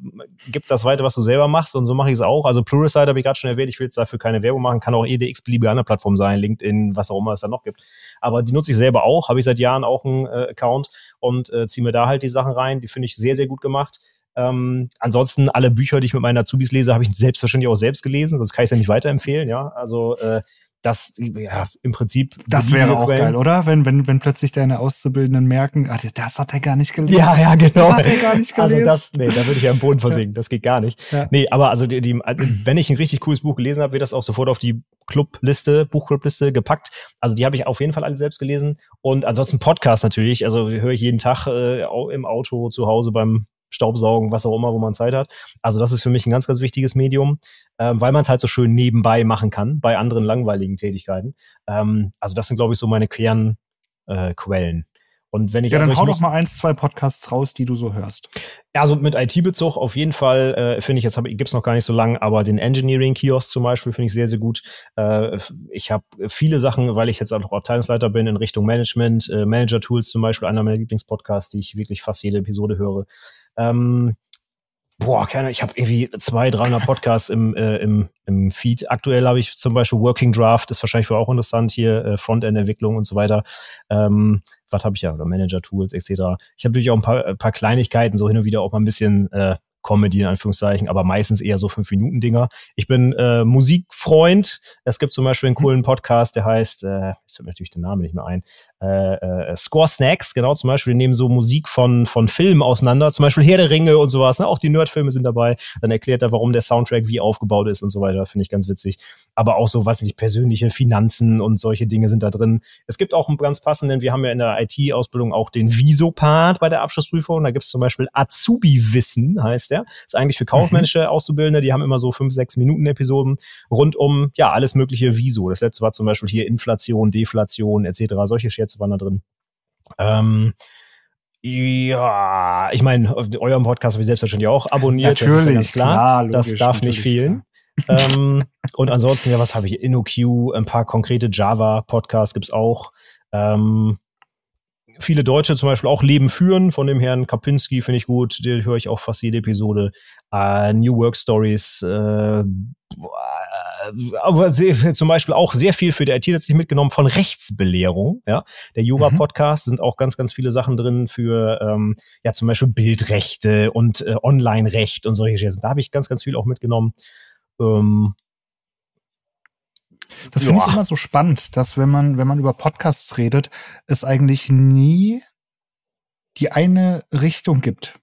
gib das weiter, was du selber machst und so mache ich es auch. Also Pluralsight habe ich gerade schon erwähnt, ich will jetzt dafür keine Werbung machen, kann auch jede x-beliebige andere Plattform sein, LinkedIn, was auch immer es da noch gibt. Aber die nutze ich selber auch, habe ich seit Jahren auch einen äh, Account und äh, ziehe mir da halt die Sachen rein. Die finde ich sehr, sehr gut gemacht. Ähm, ansonsten alle Bücher, die ich mit meinen Azubis lese, habe ich selbstverständlich auch selbst gelesen, sonst kann ich es ja nicht weiterempfehlen. Ja, also äh, das ja im Prinzip. Das wäre auch geil, oder? Wenn, wenn, wenn plötzlich deine Auszubildenden merken, ah, das hat er gar nicht gelesen. Ja, ja, genau. Das hat er gar nicht gelesen. Also das, nee, da würde ich ja im Boden versinken. Das geht gar nicht. Ja. Nee, aber also, die, die, also wenn ich ein richtig cooles Buch gelesen habe, wird das auch sofort auf die Clubliste, Buchclubliste gepackt. Also die habe ich auf jeden Fall alle selbst gelesen. Und ansonsten Podcast natürlich. Also höre ich jeden Tag äh, im Auto, zu Hause beim Staubsaugen, was auch immer, wo man Zeit hat. Also das ist für mich ein ganz, ganz wichtiges Medium, ähm, weil man es halt so schön nebenbei machen kann bei anderen langweiligen Tätigkeiten. Ähm, also das sind, glaube ich, so meine Kern, äh, Quellen. Und wenn ich ja, also dann ich hau doch mal eins, zwei Podcasts raus, die du so hörst. Also mit IT-Bezug auf jeden Fall äh, finde ich, jetzt hab- gibt's noch gar nicht so lange, aber den Engineering-Kiosk zum Beispiel finde ich sehr, sehr gut. Äh, ich habe viele Sachen, weil ich jetzt auch Abteilungsleiter bin in Richtung Management, äh, Manager-Tools zum Beispiel, einer meiner Lieblingspodcasts, die ich wirklich fast jede Episode höre. Ähm, boah, keine, ich habe irgendwie zwei, 300 Podcasts im, äh, im, im Feed. Aktuell habe ich zum Beispiel Working Draft, ist wahrscheinlich auch interessant hier, äh, Frontend-Entwicklung und so weiter. Ähm, was habe ich ja, Manager-Tools etc. Ich habe natürlich auch ein paar, ein paar Kleinigkeiten, so hin und wieder auch mal ein bisschen äh, Comedy in Anführungszeichen, aber meistens eher so fünf Minuten Dinger. Ich bin äh, Musikfreund. Es gibt zum Beispiel einen coolen Podcast, der heißt, äh, jetzt fällt mir natürlich der Name nicht mehr ein, äh, äh, Score Snacks, genau zum Beispiel, nehmen so Musik von von Filmen auseinander, zum Beispiel Herr der Ringe und sowas. Ne? Auch die Nerdfilme sind dabei. Dann erklärt er, warum der Soundtrack wie aufgebaut ist und so weiter. Finde ich ganz witzig. Aber auch so, was nicht persönliche Finanzen und solche Dinge sind da drin. Es gibt auch einen ganz passenden. Wir haben ja in der IT-Ausbildung auch den Viso-Part bei der Abschlussprüfung. Da gibt es zum Beispiel Azubi-Wissen, heißt der. Ist eigentlich für kaufmännische Auszubildende. Die haben immer so fünf, sechs Minuten Episoden rund um ja alles mögliche Viso. Das letzte war zum Beispiel hier Inflation, Deflation etc. Solche Scherze waren da drin. Ähm, ja, ich meine, eurem Podcast habe ich selbstverständlich auch abonniert. das ist ja klar. das logisch, darf nicht natürlich, fehlen. ähm, und ansonsten, ja, was habe ich? InnoQ, ein paar konkrete Java-Podcasts gibt's auch. Ähm, viele Deutsche zum Beispiel auch Leben führen von dem Herrn Kapinski, finde ich gut. Den höre ich auch fast jede Episode. Äh, New Work Stories, äh, aber sehr, zum Beispiel auch sehr viel für die IT letztlich mitgenommen von Rechtsbelehrung. Ja, der Yoga-Podcast sind auch ganz, ganz viele Sachen drin für ähm, ja zum Beispiel Bildrechte und äh, Online-Recht und solche Sachen. Da habe ich ganz, ganz viel auch mitgenommen. Ähm, Das finde ich immer so spannend, dass wenn man, wenn man über Podcasts redet, es eigentlich nie die eine Richtung gibt,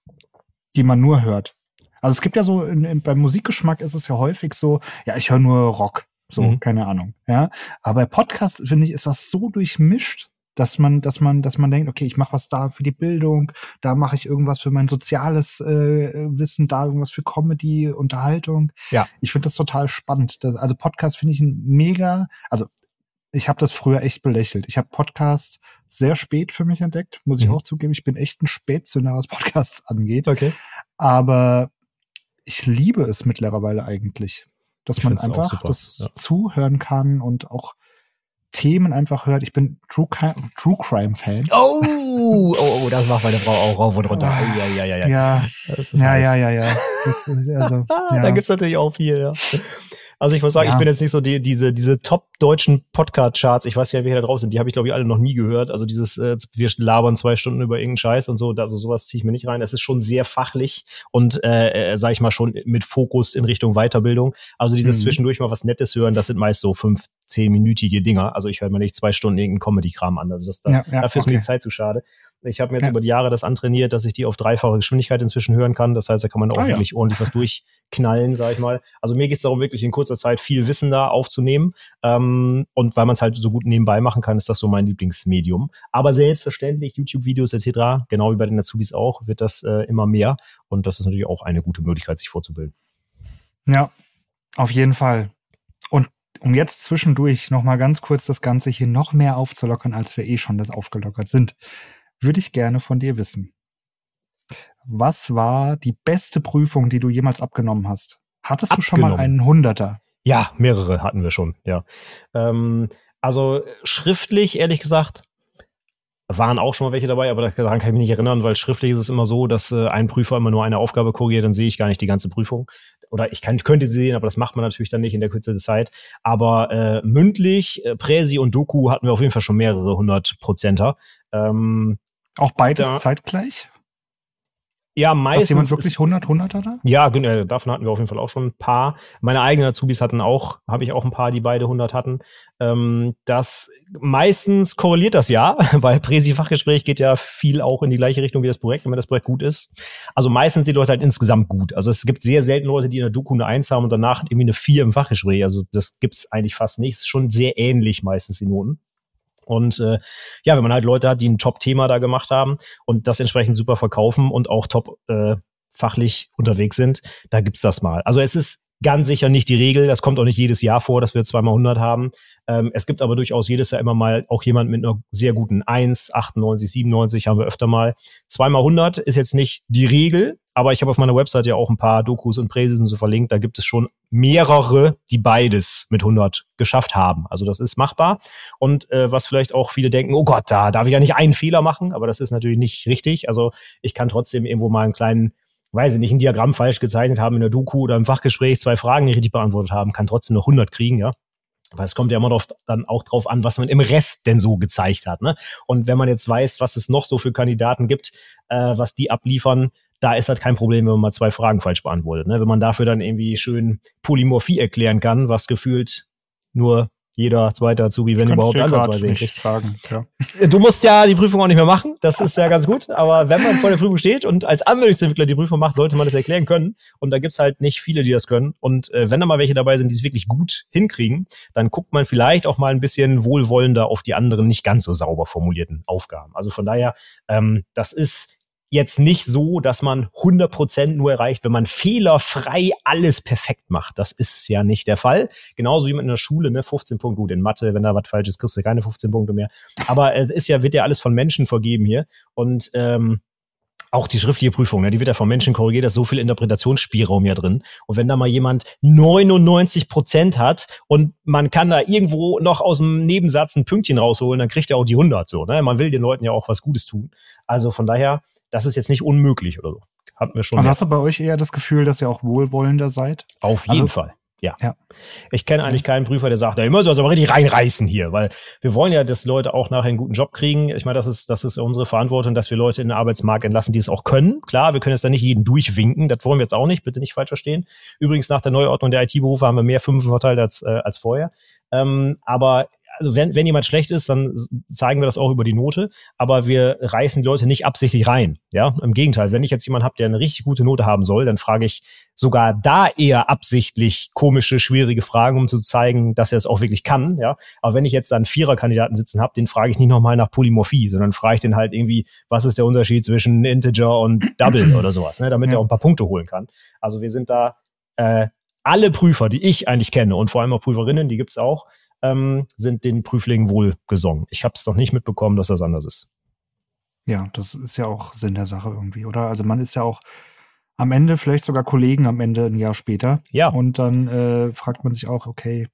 die man nur hört. Also es gibt ja so, in, in, beim Musikgeschmack ist es ja häufig so, ja, ich höre nur Rock. So, Mhm. keine Ahnung. Ja. Aber bei Podcasts, finde ich, ist das so durchmischt, dass man, dass man, dass man denkt, okay, ich mache was da für die Bildung, da mache ich irgendwas für mein soziales äh, Wissen, da irgendwas für Comedy, Unterhaltung. Ja. Ich finde das total spannend. Das, also Podcast finde ich ein mega, also ich habe das früher echt belächelt. Ich habe Podcasts sehr spät für mich entdeckt, muss ich Mhm. auch zugeben. Ich bin echt ein Spätzünder, was Podcasts angeht. okay. Aber ich liebe es mittlerweile eigentlich, dass Ich man einfach das ja. zuhören kann und auch Themen einfach hört. Ich bin True, Crime- True Crime Fan. Oh, oh, oh, das macht meine Frau auch rauf und runter. Ah. Ja, ja, ja, ja. Ja, ja, ja, ja, ja. Das, also, ja. Da gibt's natürlich auch viel, ja. Also ich muss sagen, Ja. ich bin jetzt nicht so die, diese, diese top-deutschen Podcast-Charts, ich weiß ja, welche da drauf sind, die habe ich, glaube ich, alle noch nie gehört. Also dieses, äh, wir labern zwei Stunden über irgendeinen Scheiß und so, also sowas ziehe ich mir nicht rein. Es ist schon sehr fachlich und, äh, äh, sage ich mal, schon mit Fokus in Richtung Weiterbildung. Also dieses Mhm. zwischendurch mal was Nettes hören, das sind meist so fünf, zehnminütige Dinger. Also ich höre mir nicht zwei Stunden irgendeinen Comedy-Kram an. Also das, da, Ja, ja, dafür ist mir okay. die Zeit zu schade. Ich habe mir jetzt Ja. über die Jahre das antrainiert, dass ich die auf dreifache Geschwindigkeit inzwischen hören kann. Das heißt, da kann man auch Ah, ja. wirklich ordentlich was durchknallen, sag ich mal. Also mir geht es darum, wirklich in kurzer Zeit viel Wissen da aufzunehmen. Ähm, und weil man es halt so gut nebenbei machen kann, ist das so mein Lieblingsmedium. Aber selbstverständlich, YouTube-Videos etc., genau wie bei den Azubis auch, wird das äh, immer mehr. Und das ist natürlich auch eine gute Möglichkeit, sich vorzubilden. Ja, auf jeden Fall. Und um jetzt zwischendurch noch mal ganz kurz das Ganze hier noch mehr aufzulockern, als wir eh schon das aufgelockert sind, würde ich gerne von dir wissen. Was war die beste Prüfung, die du jemals abgenommen hast? Hattest du schon mal Abgenommen. einen Hunderter? Ja, mehrere hatten wir schon, ja. Ähm, also schriftlich, ehrlich gesagt, waren auch schon mal welche dabei, aber daran kann ich mich nicht erinnern, weil schriftlich ist es immer so, dass äh, ein Prüfer immer nur eine Aufgabe korrigiert, dann sehe ich gar nicht die ganze Prüfung. Oder ich kann, könnte sie sehen, aber das macht man natürlich dann nicht in der Kürze der Zeit. Aber äh, mündlich, äh, Präsi und Doku hatten wir auf jeden Fall schon mehrere hundert Prozenter. Ähm, Auch beides Ja. zeitgleich? ja, Dass meistens. jemand ist- wirklich 100 Hunderter da? Ja, gen- äh, davon hatten wir auf jeden Fall auch schon ein paar. Meine eigenen Azubis hatten auch, habe ich auch ein paar, die beide 100 hatten. Ähm, das meistens korreliert das ja, weil Präsi-Fachgespräch geht ja viel auch in die gleiche Richtung wie das Projekt, wenn das Projekt gut ist. Also meistens die Leute halt insgesamt gut. Also es gibt sehr selten Leute, die in der Doku eine Eins haben und danach irgendwie eine Vier im Fachgespräch. Also das gibt's eigentlich fast nicht. Ist schon sehr ähnlich meistens die Noten. Und äh, ja, wenn man halt Leute hat, die ein Top-Thema da gemacht haben und das entsprechend super verkaufen und auch top äh, fachlich unterwegs sind, da gibt's das mal. Also es ist ganz sicher nicht die Regel. Das kommt auch nicht jedes Jahr vor, dass wir zweimal 100 haben. Ähm, es gibt aber durchaus jedes Jahr immer mal auch jemand mit einer sehr guten 1, 98, 97 haben wir öfter mal. Zweimal 100 ist jetzt nicht die Regel, aber ich habe auf meiner Website ja auch ein paar Dokus und Präses so verlinkt. Da gibt es schon mehrere, die beides mit 100 geschafft haben. Also das ist machbar. Und äh, was vielleicht auch viele denken, oh Gott, da darf ich ja nicht einen Fehler machen, aber das ist natürlich nicht richtig. Also ich kann trotzdem irgendwo mal einen kleinen weiß ich nicht, ein Diagramm falsch gezeichnet haben in der Doku oder im Fachgespräch, zwei Fragen nicht richtig beantwortet haben, kann trotzdem noch 100 kriegen, ja. Weil es kommt ja immer drauf, dann auch drauf an, was man im Rest denn so gezeigt hat. Ne? Und wenn man jetzt weiß, was es noch so für Kandidaten gibt, äh, was die abliefern, da ist halt kein Problem, wenn man mal zwei Fragen falsch beantwortet. Ne? Wenn man dafür dann irgendwie schön Polymorphie erklären kann, was gefühlt nur jeder zweite Azubi, wenn überhaupt ansatzweise nicht sagen, ja. Du musst ja die Prüfung auch nicht mehr machen, das ist ja ganz gut, aber wenn man vor der Prüfung steht und als Anwendungsentwickler die Prüfung macht, sollte man das erklären können und da gibt's halt nicht viele, die das können und äh, wenn da mal welche dabei sind, die es wirklich gut hinkriegen, dann guckt man vielleicht auch mal ein bisschen wohlwollender auf die anderen nicht ganz so sauber formulierten Aufgaben. Also von daher, ähm, das ist jetzt nicht so, dass man 100% nur erreicht, wenn man fehlerfrei alles perfekt macht. Das ist ja nicht der Fall. Genauso wie man in der Schule, ne, 15 Punkte, gut, in Mathe, wenn da was falsch ist, kriegst du keine 15 Punkte mehr. Aber es ist ja, wird ja alles von Menschen vergeben hier. Und ähm, auch die schriftliche Prüfung, ne, die wird ja von Menschen korrigiert, da ist so viel Interpretationsspielraum ja drin. Und wenn da mal jemand 99 Prozent hat und man kann da irgendwo noch aus dem Nebensatz ein Pünktchen rausholen, dann kriegt er auch die 100 so. Ne? Man will den Leuten ja auch was Gutes tun. Also von daher, das ist jetzt nicht unmöglich oder so. Hatten wir schon. Also hast du bei euch eher das Gefühl, dass ihr auch wohlwollender seid? Auf jeden also, Fall. Ja. ja. Ich kenne eigentlich keinen Prüfer, der sagt, ja, immer so also aber richtig reinreißen hier, weil wir wollen ja, dass Leute auch nachher einen guten Job kriegen. Ich meine, das ist, das ist unsere Verantwortung, dass wir Leute in den Arbeitsmarkt entlassen, die es auch können. Klar, wir können jetzt da nicht jeden durchwinken. Das wollen wir jetzt auch nicht. Bitte nicht falsch verstehen. Übrigens, nach der Neuordnung der IT-Berufe haben wir mehr Fünfen verteilt als, äh, als vorher. Ähm, aber also wenn, wenn jemand schlecht ist, dann zeigen wir das auch über die Note, aber wir reißen die Leute nicht absichtlich rein. Ja, im Gegenteil, wenn ich jetzt jemanden habe, der eine richtig gute Note haben soll, dann frage ich sogar da eher absichtlich komische, schwierige Fragen, um zu zeigen, dass er es auch wirklich kann. Ja, aber wenn ich jetzt dann Vierer-Kandidaten sitzen habe, den frage ich nicht nochmal nach Polymorphie, sondern frage ich den halt irgendwie, was ist der Unterschied zwischen Integer und Double oder sowas, ne, damit ja. er auch ein paar Punkte holen kann. Also wir sind da äh, alle Prüfer, die ich eigentlich kenne und vor allem auch Prüferinnen, die gibt's auch, ähm, sind den Prüflingen wohl gesungen. Ich habe es noch nicht mitbekommen, dass das anders ist. Ja, das ist ja auch Sinn der Sache irgendwie, oder? Also man ist ja auch am Ende vielleicht sogar Kollegen am Ende ein Jahr später. Ja. Und dann äh, fragt man sich auch, okay.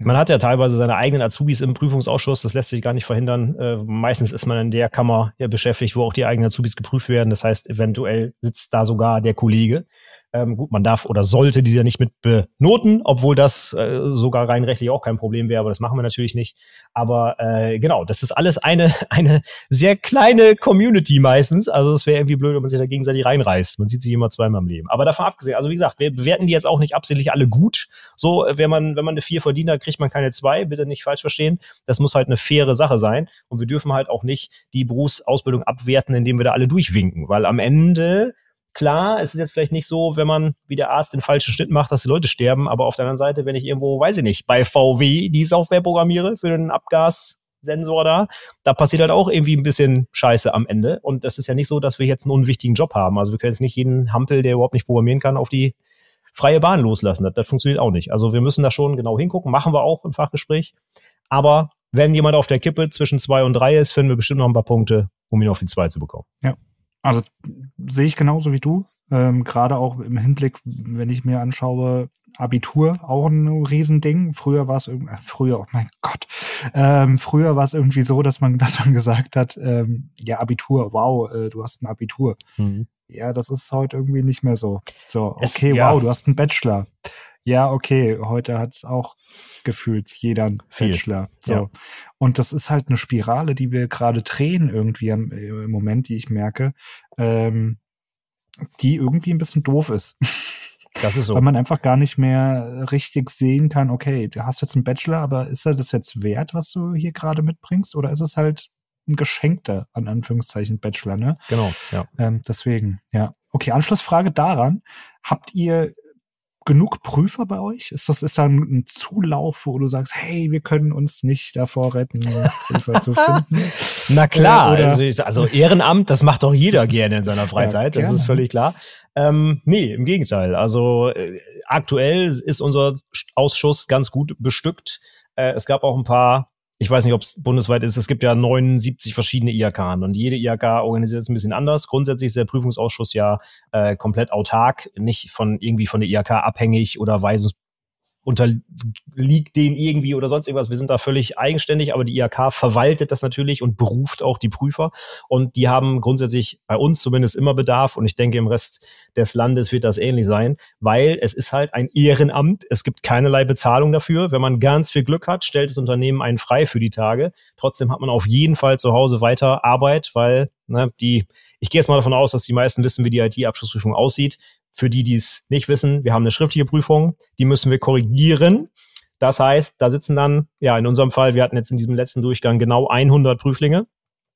Man hat ja teilweise seine eigenen Azubis im Prüfungsausschuss, das lässt sich gar nicht verhindern. Äh, meistens ist man in der Kammer ja beschäftigt, wo auch die eigenen Azubis geprüft werden. Das heißt, eventuell sitzt da sogar der Kollege. Ähm, gut, man darf oder sollte diese nicht mit benoten, obwohl das äh, sogar rein rechtlich auch kein Problem wäre, aber das machen wir natürlich nicht. Aber äh, genau, das ist alles eine, eine sehr kleine Community meistens. Also es wäre irgendwie blöd, wenn man sich da gegenseitig reinreißt. Man sieht sich immer zweimal im Leben. Aber davon abgesehen, also wie gesagt, wir bewerten die jetzt auch nicht absichtlich alle gut. So, äh, wenn man, wenn man eine vier verdient hat, kriegt man keine zwei, bitte nicht falsch verstehen. Das muss halt eine faire Sache sein. Und wir dürfen halt auch nicht die Berufsausbildung abwerten, indem wir da alle durchwinken, weil am Ende Klar, es ist jetzt vielleicht nicht so, wenn man wie der Arzt den falschen Schnitt macht, dass die Leute sterben, aber auf der anderen Seite, wenn ich irgendwo, weiß ich nicht, bei VW die Software programmiere für den Abgassensensor da, da passiert halt auch irgendwie ein bisschen Scheiße am Ende. Und das ist ja nicht so, dass wir jetzt einen unwichtigen Job haben. Also wir können jetzt nicht jeden Hampel, der überhaupt nicht programmieren kann, auf die freie Bahn loslassen. Das, das funktioniert auch nicht. Also wir müssen da schon genau hingucken, machen wir auch im Fachgespräch. Aber wenn jemand auf der Kippe zwischen zwei und drei ist, finden wir bestimmt noch ein paar Punkte, um ihn auf die zwei zu bekommen. Ja. Also sehe ich genauso wie du. Ähm, Gerade auch im Hinblick, wenn ich mir anschaue, Abitur auch ein Riesending. Früher war es irgendwie, äh, früher, oh mein Gott, ähm, früher war es irgendwie so, dass man, dass man gesagt hat, ähm, ja, Abitur, wow, äh, du hast ein Abitur. Mhm. Ja, das ist heute irgendwie nicht mehr so. So, okay, es, ja. wow, du hast einen Bachelor. Ja, okay, heute hat es auch gefühlt jeder einen Bachelor. So. Ja. Und das ist halt eine Spirale, die wir gerade drehen irgendwie im, im, Moment, die ich merke, ähm, die irgendwie ein bisschen doof ist. Das ist so. Weil man einfach gar nicht mehr richtig sehen kann, okay, du hast jetzt einen Bachelor, aber ist er das jetzt wert, was du hier gerade mitbringst? Oder ist es halt ein geschenkter, an Anführungszeichen, Bachelor, ne? Genau, ja. Ähm, deswegen, ja. Okay, Anschlussfrage daran. Habt ihr genug Prüfer bei euch? Ist das ist da ein Zulauf, wo du sagst, hey, wir können uns nicht davor retten, Prüfer zu finden? Na klar, äh, also, also, Ehrenamt, das macht doch jeder gerne in seiner Freizeit, ja, das ist völlig klar. Ähm, nee, im Gegenteil. Also äh, aktuell ist unser Ausschuss ganz gut bestückt. Äh, es gab auch ein paar ich weiß nicht, ob es bundesweit ist, es gibt ja 79 verschiedene IHK und jede IHK organisiert es ein bisschen anders. Grundsätzlich ist der Prüfungsausschuss ja äh, komplett autark, nicht von irgendwie von der IHK abhängig oder weisens unterliegt denen irgendwie oder sonst irgendwas. Wir sind da völlig eigenständig, aber die IHK verwaltet das natürlich und beruft auch die Prüfer. Und die haben grundsätzlich bei uns zumindest immer Bedarf. Und ich denke, im Rest des Landes wird das ähnlich sein, weil es ist halt ein Ehrenamt. Es gibt keinerlei Bezahlung dafür. Wenn man ganz viel Glück hat, stellt das Unternehmen einen frei für die Tage. Trotzdem hat man auf jeden Fall zu Hause weiter Arbeit, weil ne, die, ich gehe jetzt mal davon aus, dass die meisten wissen, wie die IT-Abschlussprüfung aussieht. Für die, die es nicht wissen, wir haben eine schriftliche Prüfung, die müssen wir korrigieren. Das heißt, da sitzen dann, ja, in unserem Fall, wir hatten jetzt in diesem letzten Durchgang genau 100 Prüflinge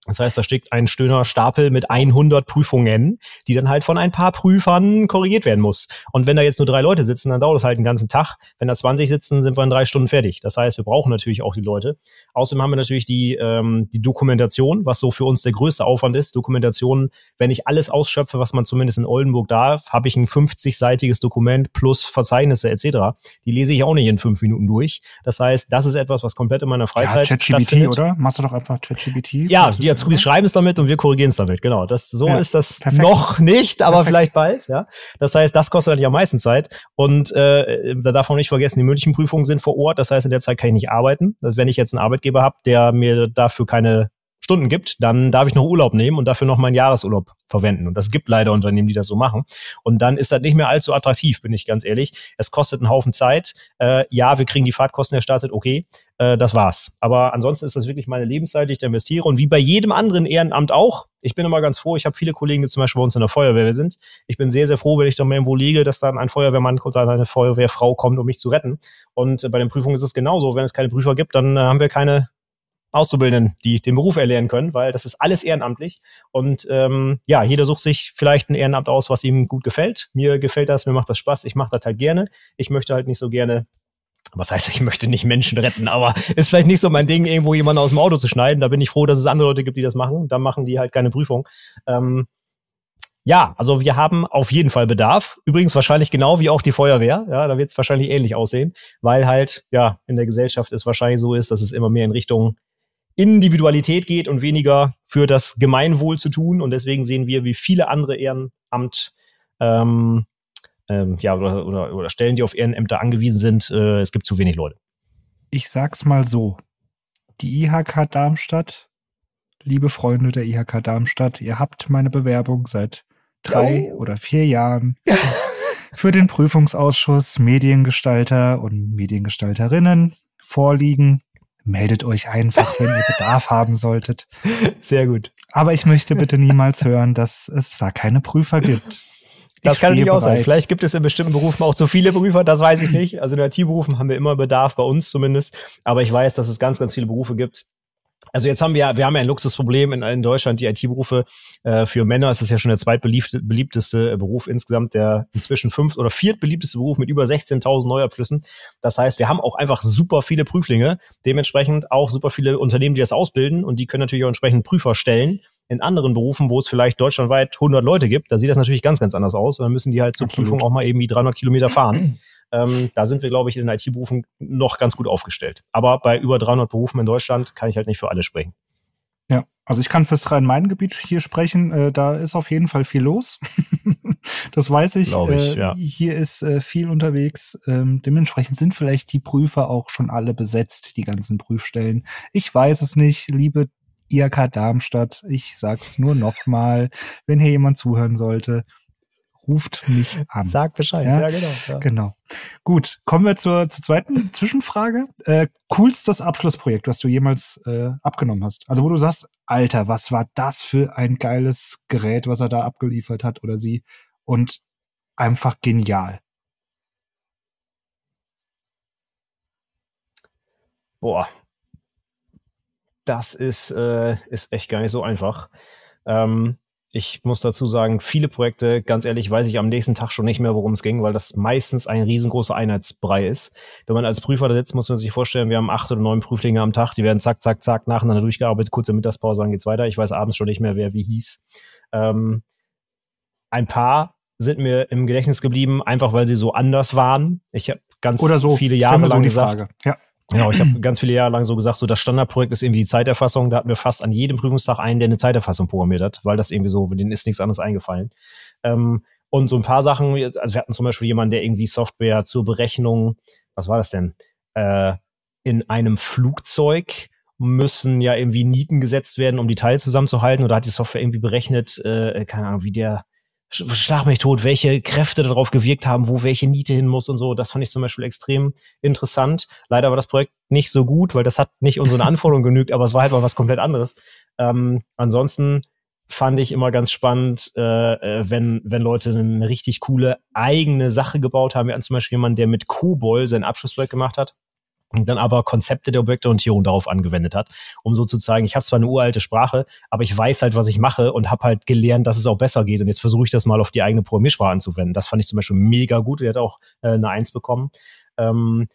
das heißt, da steckt ein schöner Stapel mit 100 Prüfungen, die dann halt von ein paar Prüfern korrigiert werden muss. Und wenn da jetzt nur drei Leute sitzen, dann dauert es halt einen ganzen Tag. Wenn da 20 sitzen, sind wir in drei Stunden fertig. Das heißt, wir brauchen natürlich auch die Leute. Außerdem haben wir natürlich die, ähm, die Dokumentation, was so für uns der größte Aufwand ist. Dokumentation, wenn ich alles ausschöpfe, was man zumindest in Oldenburg darf, habe ich ein 50-seitiges Dokument plus Verzeichnisse etc. Die lese ich auch nicht in fünf Minuten durch. Das heißt, das ist etwas, was komplett in meiner Freizeit ja, ChatGPT, oder? Machst du doch einfach ChatGPT? Ja, die Azubis schreiben es damit und wir korrigieren es damit. Genau. Das, so ja, ist das perfekt. noch nicht, aber perfekt. vielleicht bald. Ja. Das heißt, das kostet natürlich am meisten Zeit. Und äh, da darf man nicht vergessen, die mündlichen Prüfungen sind vor Ort. Das heißt, in der Zeit kann ich nicht arbeiten. Wenn ich jetzt einen Arbeitgeber habe, der mir dafür keine Stunden gibt, dann darf ich noch Urlaub nehmen und dafür noch meinen Jahresurlaub verwenden. Und das gibt leider Unternehmen, die das so machen. Und dann ist das nicht mehr allzu attraktiv, bin ich ganz ehrlich. Es kostet einen Haufen Zeit. Äh, ja, wir kriegen die Fahrtkosten erstattet, okay, äh, das war's. Aber ansonsten ist das wirklich meine Lebenszeit, die ich da investiere. Und wie bei jedem anderen Ehrenamt auch, ich bin immer ganz froh, ich habe viele Kollegen, die zum Beispiel bei uns in der Feuerwehr sind. Ich bin sehr, sehr froh, wenn ich mal irgendwo liege, dass dann ein Feuerwehrmann oder eine Feuerwehrfrau kommt, um mich zu retten. Und äh, bei den Prüfungen ist es genauso. Wenn es keine Prüfer gibt, dann äh, haben wir keine Auszubildenden, die den Beruf erlernen können, weil das ist alles ehrenamtlich. Und ähm, ja, jeder sucht sich vielleicht ein Ehrenamt aus, was ihm gut gefällt. Mir gefällt das, mir macht das Spaß, ich mache das halt gerne. Ich möchte halt nicht so gerne was heißt, ich möchte nicht Menschen retten, aber ist vielleicht nicht so mein Ding, irgendwo jemanden aus dem Auto zu schneiden. Da bin ich froh, dass es andere Leute gibt, die das machen. Da machen die halt keine Prüfung. Ähm, ja, also wir haben auf jeden Fall Bedarf. Übrigens wahrscheinlich genau wie auch die Feuerwehr. Ja, da wird es wahrscheinlich ähnlich aussehen, weil halt ja in der Gesellschaft es wahrscheinlich so ist, dass es immer mehr in Richtung Individualität geht und weniger für das Gemeinwohl zu tun. Und deswegen sehen wir, wie viele andere Ehrenamt ähm, ähm, ja, oder, oder, oder, Stellen, die auf Ehrenämter angewiesen sind, äh, es gibt zu wenig Leute. Ich sag's mal so. Die IHK Darmstadt, liebe Freunde der IHK Darmstadt, ihr habt meine Bewerbung seit drei oh. oder vier Jahren für den Prüfungsausschuss Mediengestalter und Mediengestalterinnen vorliegen meldet euch einfach, wenn ihr Bedarf haben solltet. Sehr gut. Aber ich möchte bitte niemals hören, dass es da keine Prüfer gibt. Das ich kann natürlich auch sein. Vielleicht gibt es in bestimmten Berufen auch zu viele Prüfer, das weiß ich nicht. Also in IT-Berufen haben wir immer Bedarf, bei uns zumindest. Aber ich weiß, dass es ganz, ganz viele Berufe gibt, also jetzt haben wir, wir haben ja ein Luxusproblem in, in Deutschland, die IT-Berufe. Äh, für Männer ist es ja schon der zweitbeliebteste Beruf insgesamt, der inzwischen fünf oder viertbeliebteste Beruf mit über 16.000 Neuabschlüssen. Das heißt, wir haben auch einfach super viele Prüflinge, dementsprechend auch super viele Unternehmen, die das ausbilden und die können natürlich auch entsprechend Prüfer stellen. In anderen Berufen, wo es vielleicht deutschlandweit 100 Leute gibt, da sieht das natürlich ganz, ganz anders aus. Und dann müssen die halt zur Absolut. Prüfung auch mal irgendwie 300 Kilometer fahren. Ähm, da sind wir, glaube ich, in den IT-Berufen noch ganz gut aufgestellt. Aber bei über 300 Berufen in Deutschland kann ich halt nicht für alle sprechen. Ja, also ich kann fürs Rhein-Main-Gebiet hier sprechen. Äh, da ist auf jeden Fall viel los. das weiß ich. ich äh, ja. Hier ist äh, viel unterwegs. Ähm, dementsprechend sind vielleicht die Prüfer auch schon alle besetzt, die ganzen Prüfstellen. Ich weiß es nicht, liebe IHK Darmstadt. Ich sag's nur nochmal, wenn hier jemand zuhören sollte ruft mich an. Sag Bescheid, ja, ja genau. Ja. Genau. Gut, kommen wir zur, zur zweiten Zwischenfrage. Äh, coolstes Abschlussprojekt, was du jemals äh, abgenommen hast. Also wo du sagst, Alter, was war das für ein geiles Gerät, was er da abgeliefert hat oder sie und einfach genial. Boah, das ist, äh, ist echt gar nicht so einfach. Ähm, ich muss dazu sagen, viele Projekte, ganz ehrlich, weiß ich am nächsten Tag schon nicht mehr, worum es ging, weil das meistens ein riesengroßer Einheitsbrei ist. Wenn man als Prüfer da sitzt, muss man sich vorstellen, wir haben acht oder neun Prüflinge am Tag, die werden zack, zack, zack nacheinander durchgearbeitet, kurze Mittagspause, dann geht's weiter. Ich weiß abends schon nicht mehr, wer wie hieß. Ähm, ein paar sind mir im Gedächtnis geblieben, einfach weil sie so anders waren. Ich habe ganz Oder so. viele Jahre lang so gesagt, Frage. Ja. Genau, ich habe ganz viele Jahre lang so gesagt, so das Standardprojekt ist irgendwie die Zeiterfassung. Da hatten wir fast an jedem Prüfungstag einen, der eine Zeiterfassung programmiert hat, weil das irgendwie so, denen ist nichts anderes eingefallen. Ähm, und so ein paar Sachen, also wir hatten zum Beispiel jemanden, der irgendwie Software zur Berechnung, was war das denn? Äh, in einem Flugzeug müssen ja irgendwie Nieten gesetzt werden, um die Teile zusammenzuhalten. Oder hat die Software irgendwie berechnet, äh, keine Ahnung, wie der Schlag mich tot, welche Kräfte darauf gewirkt haben, wo welche Niete hin muss und so. Das fand ich zum Beispiel extrem interessant. Leider war das Projekt nicht so gut, weil das hat nicht unseren Anforderungen genügt, aber es war halt mal was komplett anderes. Ähm, ansonsten fand ich immer ganz spannend, äh, äh wenn, wenn Leute eine richtig coole eigene Sache gebaut haben. Wir hatten zum Beispiel jemanden, der mit Kobol sein Abschlussprojekt gemacht hat und dann aber Konzepte der Objektorientierung darauf angewendet hat, um so zu zeigen, ich habe zwar eine uralte Sprache, aber ich weiß halt, was ich mache und habe halt gelernt, dass es auch besser geht und jetzt versuche ich das mal auf die eigene Programmiersprache anzuwenden. Das fand ich zum Beispiel mega gut. Er hat auch äh, eine Eins bekommen. Ähm,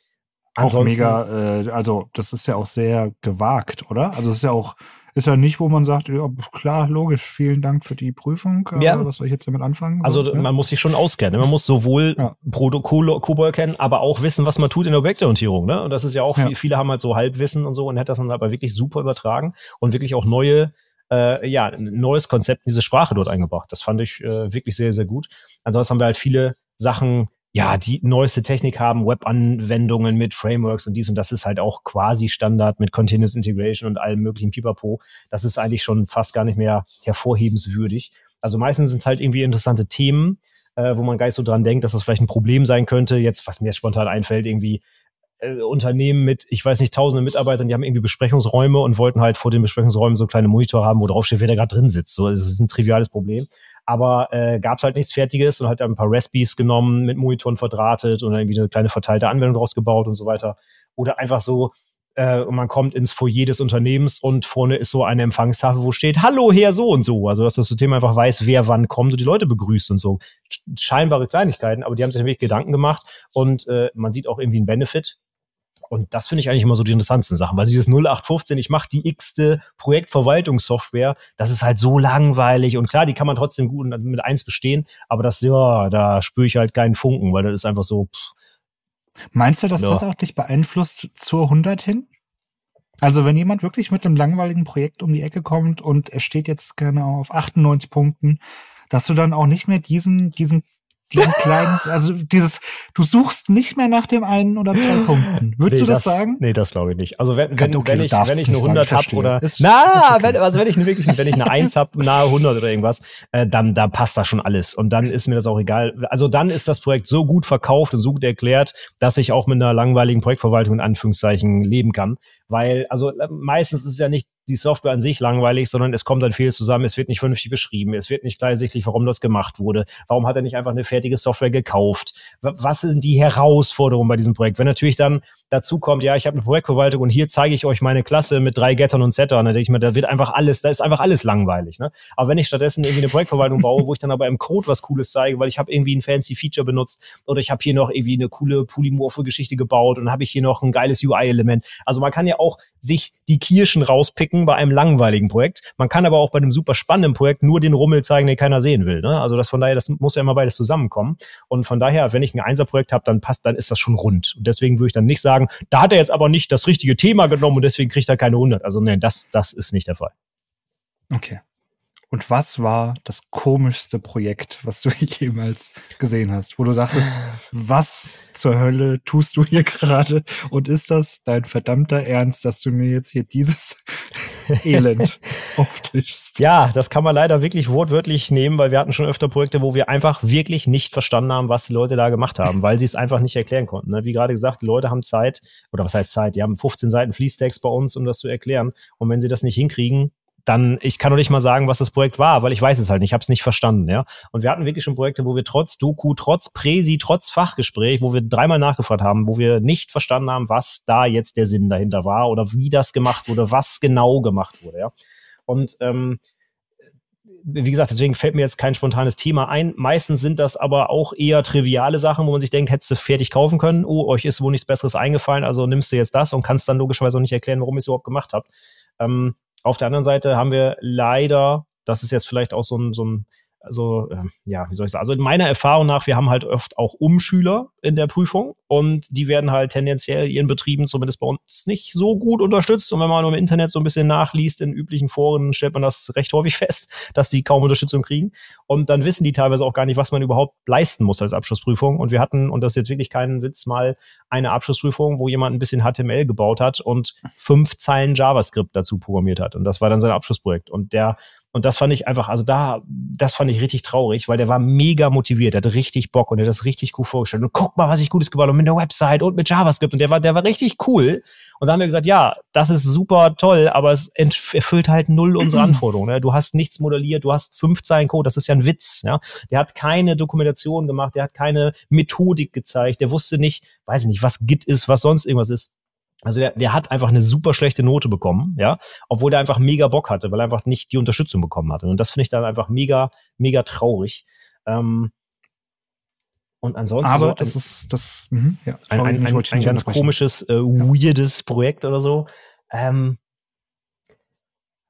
auch mega, äh, also das ist ja auch sehr gewagt, oder? Also es ist ja auch ist ja nicht, wo man sagt, ja, klar, logisch, vielen Dank für die Prüfung. Äh, ja. Was soll ich jetzt damit anfangen? Also so, man muss sich schon auskennen. Man muss sowohl ja. Protokoll COBOL kennen, aber auch wissen, was man tut in der Objektorientierung. Ne? Und das ist ja auch, ja. viele haben halt so Halbwissen und so und hat das dann aber wirklich super übertragen und wirklich auch neue äh, ja, ein neues Konzept in diese Sprache dort eingebracht. Das fand ich äh, wirklich sehr, sehr gut. Ansonsten haben wir halt viele Sachen ja, die neueste Technik haben, Web-Anwendungen mit Frameworks und dies und das ist halt auch quasi Standard mit Continuous Integration und allem möglichen Pipapo. Das ist eigentlich schon fast gar nicht mehr hervorhebenswürdig. Also meistens sind es halt irgendwie interessante Themen, äh, wo man gar nicht so dran denkt, dass das vielleicht ein Problem sein könnte. Jetzt, was mir spontan einfällt, irgendwie äh, Unternehmen mit, ich weiß nicht, tausende Mitarbeitern, die haben irgendwie Besprechungsräume und wollten halt vor den Besprechungsräumen so kleine Monitor haben, wo drauf steht, wer da gerade drin sitzt. So, es ist ein triviales Problem aber äh, gab es halt nichts Fertiges und halt ein paar Recipes genommen, mit Monitoren verdrahtet und dann irgendwie eine kleine verteilte Anwendung draus gebaut und so weiter. Oder einfach so, äh, und man kommt ins Foyer des Unternehmens und vorne ist so eine Empfangstafel, wo steht, hallo Herr so und so. Also dass das System einfach weiß, wer wann kommt und die Leute begrüßt und so. Scheinbare Kleinigkeiten, aber die haben sich nämlich Gedanken gemacht und äh, man sieht auch irgendwie einen Benefit und das finde ich eigentlich immer so die interessantesten Sachen, weil dieses 0815, ich mache die x-te Projektverwaltungssoftware, das ist halt so langweilig und klar, die kann man trotzdem gut mit eins bestehen, aber das, ja, da spüre ich halt keinen Funken, weil das ist einfach so. Pff, Meinst du, dass ja. das auch dich beeinflusst zur 100 hin? Also wenn jemand wirklich mit einem langweiligen Projekt um die Ecke kommt und er steht jetzt genau auf 98 Punkten, dass du dann auch nicht mehr diesen, diesen diesen kleinen, also dieses, du suchst nicht mehr nach dem einen oder zwei Punkten. Würdest nee, du das, das, sagen? Nee, das glaube ich nicht. Also wenn, wenn, okay, wenn ich, wenn ich eine 100 habe oder, ist, na, ist okay. wenn, also wenn ich wirklich, wenn ich eine 1 habe, nahe 100 oder irgendwas, äh, dann, da passt das schon alles. Und dann ist mir das auch egal. Also dann ist das Projekt so gut verkauft und so gut erklärt, dass ich auch mit einer langweiligen Projektverwaltung in Anführungszeichen leben kann. Weil, also äh, meistens ist es ja nicht die Software an sich langweilig, sondern es kommt dann vieles zusammen, es wird nicht vernünftig beschrieben, es wird nicht ersichtlich, warum das gemacht wurde. Warum hat er nicht einfach eine fertige Software gekauft? Was sind die Herausforderungen bei diesem Projekt? Wenn natürlich dann dazu kommt, ja, ich habe eine Projektverwaltung und hier zeige ich euch meine Klasse mit drei Gettern und Settern, dann denke ich mir, da wird einfach alles, da ist einfach alles langweilig. Ne? Aber wenn ich stattdessen irgendwie eine Projektverwaltung baue, wo ich dann aber im Code was Cooles zeige, weil ich habe irgendwie ein fancy Feature benutzt oder ich habe hier noch irgendwie eine coole polymorphe Geschichte gebaut und habe ich hier noch ein geiles UI-Element. Also man kann ja auch sich die Kirschen rauspicken bei einem langweiligen Projekt. Man kann aber auch bei einem super spannenden Projekt nur den Rummel zeigen, den keiner sehen will. Ne? Also das von daher, das muss ja immer beides zusammenkommen. Und von daher, wenn ich ein Einser-Projekt habe, dann passt, dann ist das schon rund. Und deswegen würde ich dann nicht sagen, sagen, da hat er jetzt aber nicht das richtige Thema genommen und deswegen kriegt er keine 100. Also nein, das, das ist nicht der Fall. Okay. Und was war das komischste Projekt, was du jemals gesehen hast, wo du dachtest, was zur Hölle tust du hier gerade? Und ist das dein verdammter Ernst, dass du mir jetzt hier dieses Elend auftischst? Ja, das kann man leider wirklich wortwörtlich nehmen, weil wir hatten schon öfter Projekte, wo wir einfach wirklich nicht verstanden haben, was die Leute da gemacht haben, weil sie es einfach nicht erklären konnten. Ne? Wie gerade gesagt, die Leute haben Zeit, oder was heißt Zeit? Die haben 15 Seiten Fließtext bei uns, um das zu erklären. Und wenn sie das nicht hinkriegen, dann, ich kann doch nicht mal sagen, was das Projekt war, weil ich weiß es halt nicht, ich habe es nicht verstanden, ja. Und wir hatten wirklich schon Projekte, wo wir trotz Doku, trotz Präsi, trotz Fachgespräch, wo wir dreimal nachgefragt haben, wo wir nicht verstanden haben, was da jetzt der Sinn dahinter war oder wie das gemacht wurde, was genau gemacht wurde, ja. Und ähm, wie gesagt, deswegen fällt mir jetzt kein spontanes Thema ein. Meistens sind das aber auch eher triviale Sachen, wo man sich denkt, hättest du fertig kaufen können. Oh, euch ist wohl nichts Besseres eingefallen, also nimmst du jetzt das und kannst dann logischerweise auch nicht erklären, warum ihr es überhaupt gemacht habt. Ähm, auf der anderen Seite haben wir leider, das ist jetzt vielleicht auch so ein, so ein also äh, ja, wie soll ich sagen? Also in meiner Erfahrung nach, wir haben halt oft auch Umschüler in der Prüfung und die werden halt tendenziell ihren Betrieben zumindest bei uns nicht so gut unterstützt. Und wenn man im Internet so ein bisschen nachliest in üblichen Foren, stellt man das recht häufig fest, dass die kaum Unterstützung kriegen. Und dann wissen die teilweise auch gar nicht, was man überhaupt leisten muss als Abschlussprüfung. Und wir hatten, und das ist jetzt wirklich kein Witz, mal eine Abschlussprüfung, wo jemand ein bisschen HTML gebaut hat und fünf Zeilen JavaScript dazu programmiert hat. Und das war dann sein Abschlussprojekt. Und der und das fand ich einfach, also da, das fand ich richtig traurig, weil der war mega motiviert, der hatte richtig Bock und der hat das richtig cool vorgestellt. Und guck mal, was ich Gutes gebaut habe mit der Website und mit JavaScript. Und der war, der war richtig cool. Und da haben wir gesagt, ja, das ist super toll, aber es erfüllt halt null unsere Anforderungen. Ne? Du hast nichts modelliert, du hast fünf Zeilen Code, das ist ja ein Witz. Ja? Der hat keine Dokumentation gemacht, der hat keine Methodik gezeigt, der wusste nicht, weiß ich nicht, was Git ist, was sonst irgendwas ist. Also der, der hat einfach eine super schlechte Note bekommen, ja, obwohl der einfach mega Bock hatte, weil er einfach nicht die Unterstützung bekommen hatte. Und das finde ich dann einfach mega, mega traurig. Ähm, und ansonsten. Aber so das ist das mh, ja, ein, ein, ein, ein ganz komisches, äh, weirdes Projekt oder so. Ähm,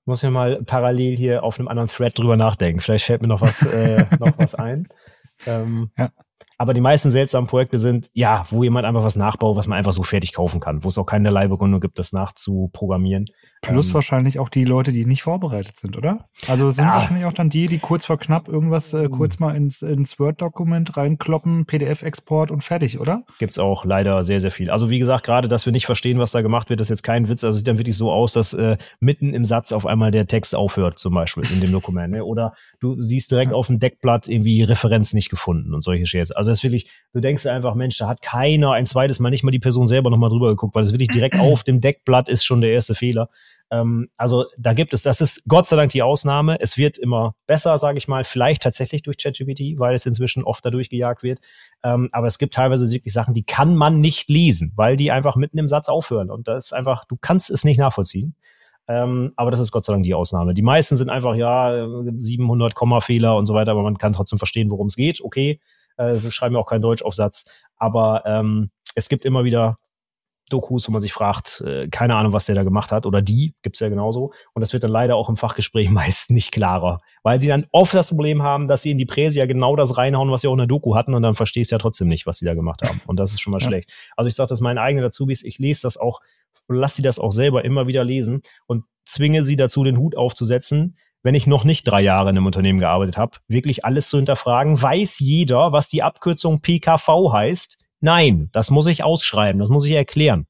muss mir mal parallel hier auf einem anderen Thread drüber nachdenken. Vielleicht fällt mir noch was, äh, noch was ein. Ähm, ja. Aber die meisten seltsamen Projekte sind, ja, wo jemand einfach was nachbaut, was man einfach so fertig kaufen kann, wo es auch keine Leihbegründung gibt, das nachzuprogrammieren. Plus ähm, wahrscheinlich auch die Leute, die nicht vorbereitet sind, oder? Also sind ja. wahrscheinlich auch dann die, die kurz vor knapp irgendwas äh, kurz mal ins, ins Word-Dokument reinkloppen, PDF-Export und fertig, oder? Gibt's auch leider sehr, sehr viel. Also wie gesagt, gerade, dass wir nicht verstehen, was da gemacht wird, ist jetzt kein Witz. Also sieht dann wirklich so aus, dass äh, mitten im Satz auf einmal der Text aufhört, zum Beispiel in dem Dokument. Ne? Oder du siehst direkt ja. auf dem Deckblatt irgendwie Referenz nicht gefunden und solche Shares. Also das ist wirklich, du denkst dir einfach, Mensch, da hat keiner ein zweites Mal nicht mal die Person selber nochmal drüber geguckt, weil es wirklich direkt auf dem Deckblatt ist schon der erste Fehler. Ähm, also da gibt es, das ist Gott sei Dank die Ausnahme. Es wird immer besser, sage ich mal, vielleicht tatsächlich durch ChatGPT, weil es inzwischen oft dadurch gejagt wird. Ähm, aber es gibt teilweise wirklich Sachen, die kann man nicht lesen, weil die einfach mitten im Satz aufhören. Und das ist einfach, du kannst es nicht nachvollziehen. Ähm, aber das ist Gott sei Dank die Ausnahme. Die meisten sind einfach, ja, 700 Komma-Fehler und so weiter, aber man kann trotzdem verstehen, worum es geht. Okay, äh, wir schreiben ja auch keinen Deutschaufsatz, aber ähm, es gibt immer wieder Dokus, wo man sich fragt, äh, keine Ahnung, was der da gemacht hat oder die, gibt's ja genauso. Und das wird dann leider auch im Fachgespräch meist nicht klarer, weil sie dann oft das Problem haben, dass sie in die Präse ja genau das reinhauen, was sie auch in der Doku hatten und dann verstehst du ja trotzdem nicht, was sie da gemacht haben. Und das ist schon mal ja. schlecht. Also ich sage das meinen eigenen Azubis, ich lese das auch, lass sie das auch selber immer wieder lesen und zwinge sie dazu, den Hut aufzusetzen, wenn ich noch nicht drei Jahre in einem Unternehmen gearbeitet habe, wirklich alles zu hinterfragen. Weiß jeder, was die Abkürzung PKV heißt? Nein, das muss ich ausschreiben, das muss ich erklären.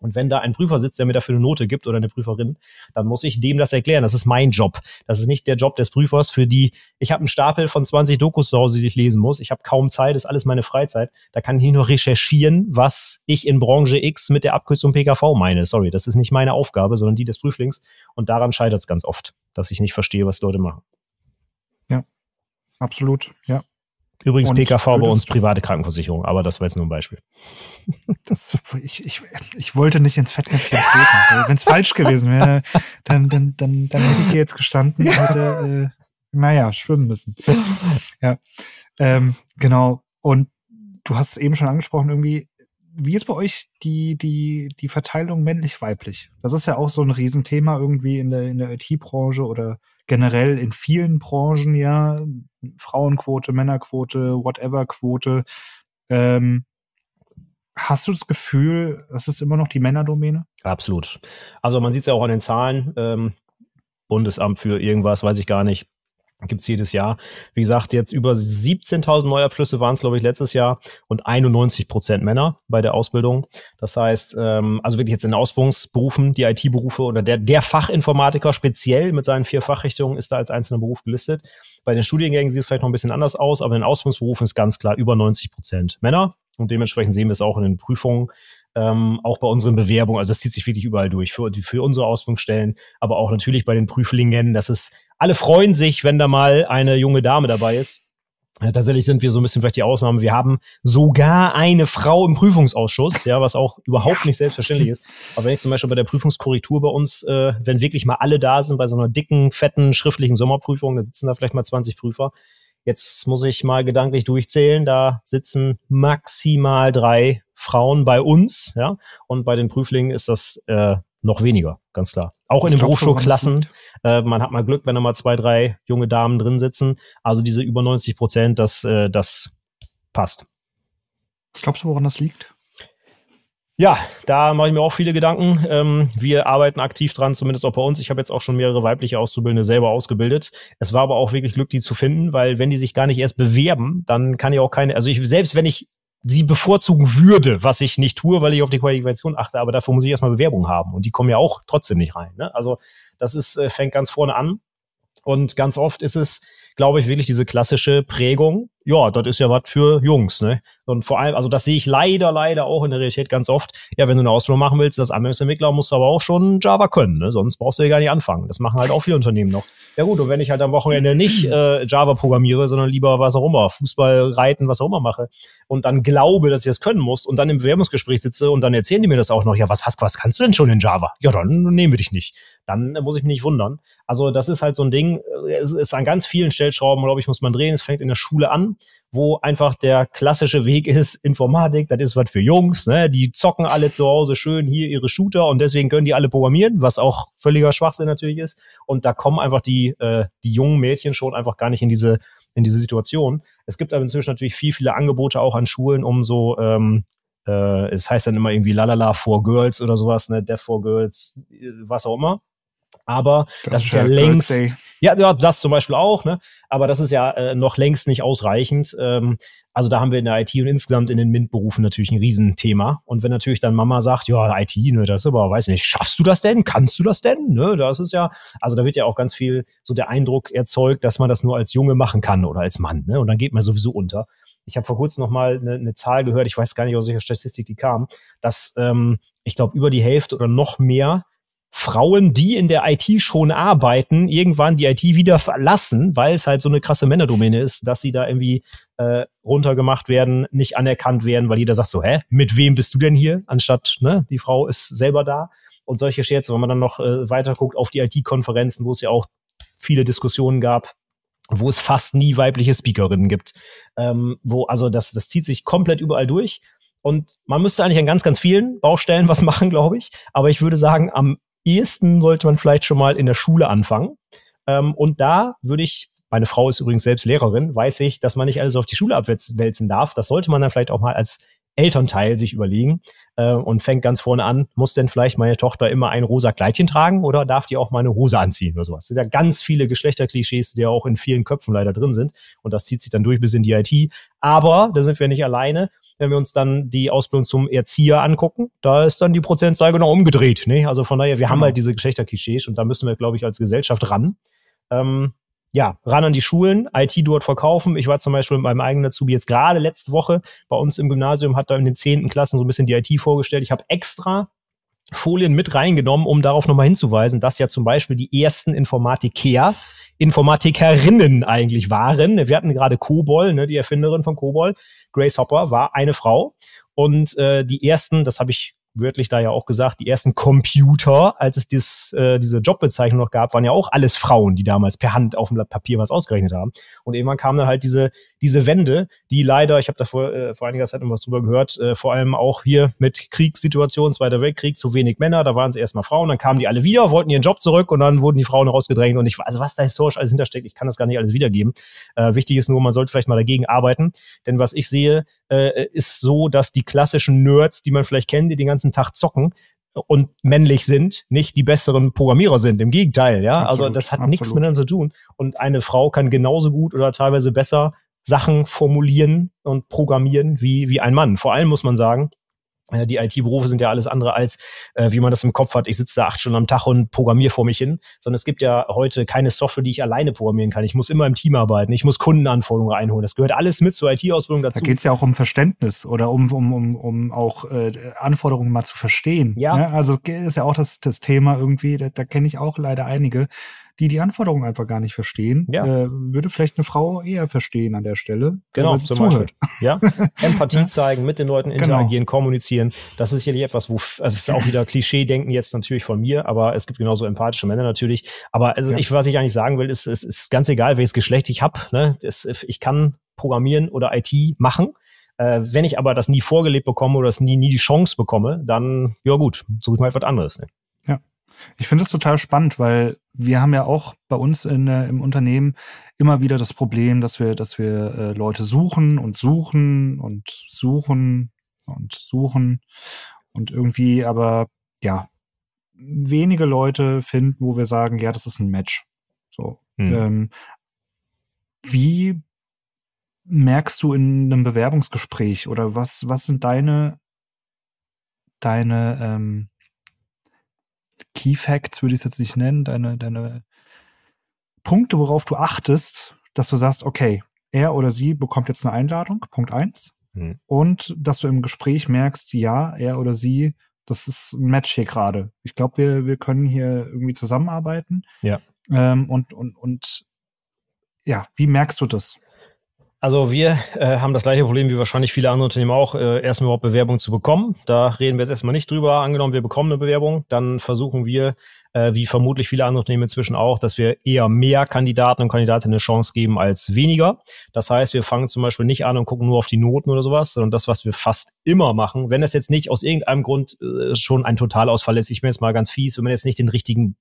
Und wenn da ein Prüfer sitzt, der mir dafür eine Note gibt oder eine Prüferin, dann muss ich dem das erklären. Das ist mein Job. Das ist nicht der Job des Prüfers, für die ich habe einen Stapel von 20 Dokus zu Hause, die ich lesen muss. Ich habe kaum Zeit, ist alles meine Freizeit. Da kann ich nicht nur recherchieren, was ich in Branche X mit der Abkürzung PKV meine. Sorry, das ist nicht meine Aufgabe, sondern die des Prüflings. Und daran scheitert es ganz oft, dass ich nicht verstehe, was Leute machen. Ja, absolut. Ja. Übrigens und PKV bei uns private Krankenversicherung, aber das war jetzt nur ein Beispiel. Das, ich, ich, ich wollte nicht ins Fettnäpfchen treten. Wenn es falsch gewesen wäre, dann, dann, dann, dann hätte ich hier jetzt gestanden und hätte, äh, naja, schwimmen müssen. Ja, ähm, genau. Und du hast es eben schon angesprochen, irgendwie, wie ist bei euch die, die, die Verteilung männlich-weiblich? Das ist ja auch so ein Riesenthema irgendwie in der, in der IT-Branche oder generell in vielen Branchen ja, Frauenquote, Männerquote, whatever-Quote. Ähm, hast du das Gefühl, das ist immer noch die Männerdomäne? Absolut. Also man sieht es ja auch an den Zahlen. Ähm, Bundesamt für irgendwas, weiß ich gar nicht, gibt's jedes Jahr. Wie gesagt, jetzt über 17.000 Neuabschlüsse waren es, glaube ich, letztes Jahr und 91 Prozent Männer bei der Ausbildung. Das heißt, ähm, also wirklich jetzt in Ausbildungsberufen, die IT-Berufe oder der, der Fachinformatiker speziell mit seinen vier Fachrichtungen ist da als einzelner Beruf gelistet. Bei den Studiengängen sieht es vielleicht noch ein bisschen anders aus, aber in den Ausbildungsberufen ist ganz klar über 90 Prozent Männer. Und dementsprechend sehen wir es auch in den Prüfungen ähm, auch bei unseren Bewerbungen. Also das zieht sich wirklich überall durch, für, für unsere Ausbildungsstellen, aber auch natürlich bei den Prüflingen. Das ist, alle freuen sich, wenn da mal eine junge Dame dabei ist. Ja, tatsächlich sind wir so ein bisschen vielleicht die Ausnahme. Wir haben sogar eine Frau im Prüfungsausschuss, ja, was auch überhaupt nicht selbstverständlich ist. Aber wenn ich zum Beispiel bei der Prüfungskorrektur bei uns, äh, wenn wirklich mal alle da sind, bei so einer dicken, fetten, schriftlichen Sommerprüfung, da sitzen da vielleicht mal 20 Prüfer, Jetzt muss ich mal gedanklich durchzählen. Da sitzen maximal drei Frauen bei uns, ja. Und bei den Prüflingen ist das äh, noch weniger, ganz klar. Auch in den Berufsschulklassen. Äh, man hat mal Glück, wenn da mal zwei, drei junge Damen drin sitzen. Also diese über 90 Prozent, das, äh, das passt. Was glaubst du, woran das liegt? Ja, da mache ich mir auch viele Gedanken. Ähm, wir arbeiten aktiv dran, zumindest auch bei uns. Ich habe jetzt auch schon mehrere weibliche Auszubildende selber ausgebildet. Es war aber auch wirklich Glück, die zu finden, weil wenn die sich gar nicht erst bewerben, dann kann ich auch keine, also ich, selbst wenn ich sie bevorzugen würde, was ich nicht tue, weil ich auf die Qualifikation achte, aber dafür muss ich erstmal Bewerbung haben und die kommen ja auch trotzdem nicht rein. Ne? Also das ist, äh, fängt ganz vorne an und ganz oft ist es, glaube ich, wirklich diese klassische Prägung. Ja, das ist ja was für Jungs, ne? Und vor allem, also das sehe ich leider, leider auch in der Realität ganz oft. Ja, wenn du eine Ausbildung machen willst, als Anwendungsentwickler musst du aber auch schon Java können, ne? Sonst brauchst du ja gar nicht anfangen. Das machen halt auch viele Unternehmen noch. Ja gut, und wenn ich halt am Wochenende nicht äh, Java programmiere, sondern lieber was auch immer, Fußball, Reiten, was auch immer mache und dann glaube, dass ich das können muss und dann im Bewerbungsgespräch sitze und dann erzählen die mir das auch noch, ja, was hast, was kannst du denn schon in Java? Ja, dann nehmen wir dich nicht. Dann äh, muss ich mich nicht wundern. Also das ist halt so ein Ding, äh, es ist an ganz vielen Stellschrauben, glaube ich, muss man drehen. Es fängt in der Schule an wo einfach der klassische Weg ist, Informatik, das ist was für Jungs, ne? Die zocken alle zu Hause schön hier ihre Shooter und deswegen können die alle programmieren, was auch völliger Schwachsinn natürlich ist. Und da kommen einfach die, äh, die jungen Mädchen schon einfach gar nicht in diese, in diese Situation. Es gibt aber inzwischen natürlich viel, viele Angebote auch an Schulen, um so, ähm, äh, es heißt dann immer irgendwie Lalala for Girls oder sowas, ne, Deaf for Girls, was auch immer aber das, das ist ja längst, ja, ja, das zum Beispiel auch, ne? Aber das ist ja äh, noch längst nicht ausreichend. Ähm, also da haben wir in der IT und insgesamt in den MINT-Berufen natürlich ein Riesenthema. Und wenn natürlich dann Mama sagt, ja, IT, ne, das ist aber, weiß nicht, schaffst du das denn? Kannst du das denn? Ne, das ist ja, also da wird ja auch ganz viel so der Eindruck erzeugt, dass man das nur als Junge machen kann oder als Mann, ne? Und dann geht man sowieso unter. Ich habe vor kurzem noch mal eine, eine Zahl gehört, ich weiß gar nicht, aus welcher Statistik die kam, dass ähm, ich glaube über die Hälfte oder noch mehr Frauen, die in der IT schon arbeiten, irgendwann die IT wieder verlassen, weil es halt so eine krasse Männerdomäne ist, dass sie da irgendwie äh, runtergemacht werden, nicht anerkannt werden, weil jeder sagt so, hä, mit wem bist du denn hier? Anstatt, ne, die Frau ist selber da. Und solche Scherze, wenn man dann noch äh, weiter guckt auf die IT-Konferenzen, wo es ja auch viele Diskussionen gab, wo es fast nie weibliche Speakerinnen gibt. Ähm, wo, also das, das zieht sich komplett überall durch. Und man müsste eigentlich an ganz, ganz vielen Baustellen was machen, glaube ich. Aber ich würde sagen, am ehesten sollte man vielleicht schon mal in der Schule anfangen. Ähm, und da würde ich, meine Frau ist übrigens selbst Lehrerin, weiß ich, dass man nicht alles auf die Schule abwälzen darf. Das sollte man dann vielleicht auch mal als Elternteil sich überlegen äh, und fängt ganz vorne an, muss denn vielleicht meine Tochter immer ein rosa Kleidchen tragen oder darf die auch mal eine Hose anziehen oder sowas? Das sind ja ganz viele Geschlechterklischees, die ja auch in vielen Köpfen leider drin sind und das zieht sich dann durch bis in die IT. Aber da sind wir nicht alleine wenn wir uns dann die Ausbildung zum Erzieher angucken, da ist dann die Prozentzahl genau umgedreht. Ne? Also von daher, wir genau. haben halt diese Geschlechterklischees und da müssen wir, glaube ich, als Gesellschaft ran. Ähm, ja, ran an die Schulen, IT dort verkaufen. Ich war zum Beispiel mit meinem eigenen Azubi jetzt gerade letzte Woche bei uns im Gymnasium, hat da in den zehnten Klassen so ein bisschen die IT vorgestellt. Ich habe extra Folien mit reingenommen, um darauf nochmal hinzuweisen, dass ja zum Beispiel die ersten Informatiker Informatikerinnen eigentlich waren. Wir hatten gerade Kobol, ne, die Erfinderin von Kobol, Grace Hopper, war eine Frau. Und äh, die ersten, das habe ich wörtlich da ja auch gesagt, die ersten Computer, als es dies, äh, diese Jobbezeichnung noch gab, waren ja auch alles Frauen, die damals per Hand auf dem Blatt Papier was ausgerechnet haben. Und irgendwann kam dann halt diese, diese Wende, die leider, ich habe da vor, äh, vor einiger Zeit noch was drüber gehört, äh, vor allem auch hier mit Kriegssituationen, Zweiter Weltkrieg, zu wenig Männer, da waren es erstmal Frauen, dann kamen die alle wieder, wollten ihren Job zurück und dann wurden die Frauen rausgedrängt und ich also was da historisch alles hintersteckt, ich kann das gar nicht alles wiedergeben. Äh, wichtig ist nur, man sollte vielleicht mal dagegen arbeiten, denn was ich sehe, äh, ist so, dass die klassischen Nerds, die man vielleicht kennt, die den ganzen Tag zocken, und männlich sind, nicht die besseren Programmierer sind. Im Gegenteil, ja. Also absolut, also das hat absolut. nichts miteinander zu tun. Und eine Frau kann genauso gut oder teilweise besser Sachen formulieren und programmieren wie, wie ein Mann. Vor allem muss man sagen, die IT-Berufe sind ja alles andere als, äh, wie man das im Kopf hat, ich sitze da acht Stunden am Tag und programmiere vor mich hin, sondern es gibt ja heute keine Software, die ich alleine programmieren kann. Ich muss immer im Team arbeiten, ich muss Kundenanforderungen einholen. Das gehört alles mit zur IT-Ausbildung dazu. Da geht es ja auch um Verständnis oder um, um, um, um auch äh, Anforderungen mal zu verstehen. Ja. Ne? Also ist ja auch das, das Thema irgendwie, da, da kenne ich auch leider einige, die die Anforderungen einfach gar nicht verstehen, ja. äh, würde vielleicht eine Frau eher verstehen an der Stelle. Genau, zum zuhört. Beispiel. Ja, Empathie zeigen, mit den Leuten genau. interagieren, genau. kommunizieren. Das ist sicherlich etwas, wo, also es ist auch wieder Klischee-Denken jetzt natürlich von mir, aber es gibt genauso empathische Männer natürlich. Aber also ja. ich, was ich eigentlich sagen will, ist, es ist ganz egal, welches Geschlecht ich habe. Ne? ich kann programmieren oder IT machen. Äh, wenn ich aber das nie vorgelebt bekomme oder das nie, nie die Chance bekomme, dann, ja gut, suche ich mal etwas anderes. Ne? Ja. Ich finde es total spannend, weil wir haben ja auch bei uns in, äh, im Unternehmen immer wieder das Problem, dass wir, dass wir äh, Leute suchen und suchen und suchen und suchen und irgendwie aber ja wenige Leute finden, wo wir sagen, ja, das ist ein Match. So. Hm. Ähm, wie merkst du in einem Bewerbungsgespräch oder was, was sind deine, deine ähm, Key Facts, würde ich es jetzt nicht nennen, deine, deine Punkte, worauf du achtest, dass du sagst, okay, er oder sie bekommt jetzt eine Einladung, Punkt eins. Hm. Und dass du im Gespräch merkst, ja, er oder sie, das ist ein Match hier gerade. Ich glaube, wir, wir können hier irgendwie zusammenarbeiten. Ja. Ähm, und, und, und ja, wie merkst du das? Also wir äh, haben das gleiche Problem wie wahrscheinlich viele andere Unternehmen auch, äh, erstmal überhaupt Bewerbungen zu bekommen. Da reden wir jetzt erstmal nicht drüber. Angenommen, wir bekommen eine Bewerbung, dann versuchen wir, äh, wie vermutlich viele andere Unternehmen inzwischen auch, dass wir eher mehr Kandidaten und Kandidatinnen eine Chance geben als weniger. Das heißt, wir fangen zum Beispiel nicht an und gucken nur auf die Noten oder sowas, sondern das, was wir fast immer machen, wenn es jetzt nicht aus irgendeinem Grund äh, schon ein Totalausfall ist, ich bin jetzt mal ganz fies, wenn man jetzt nicht den richtigen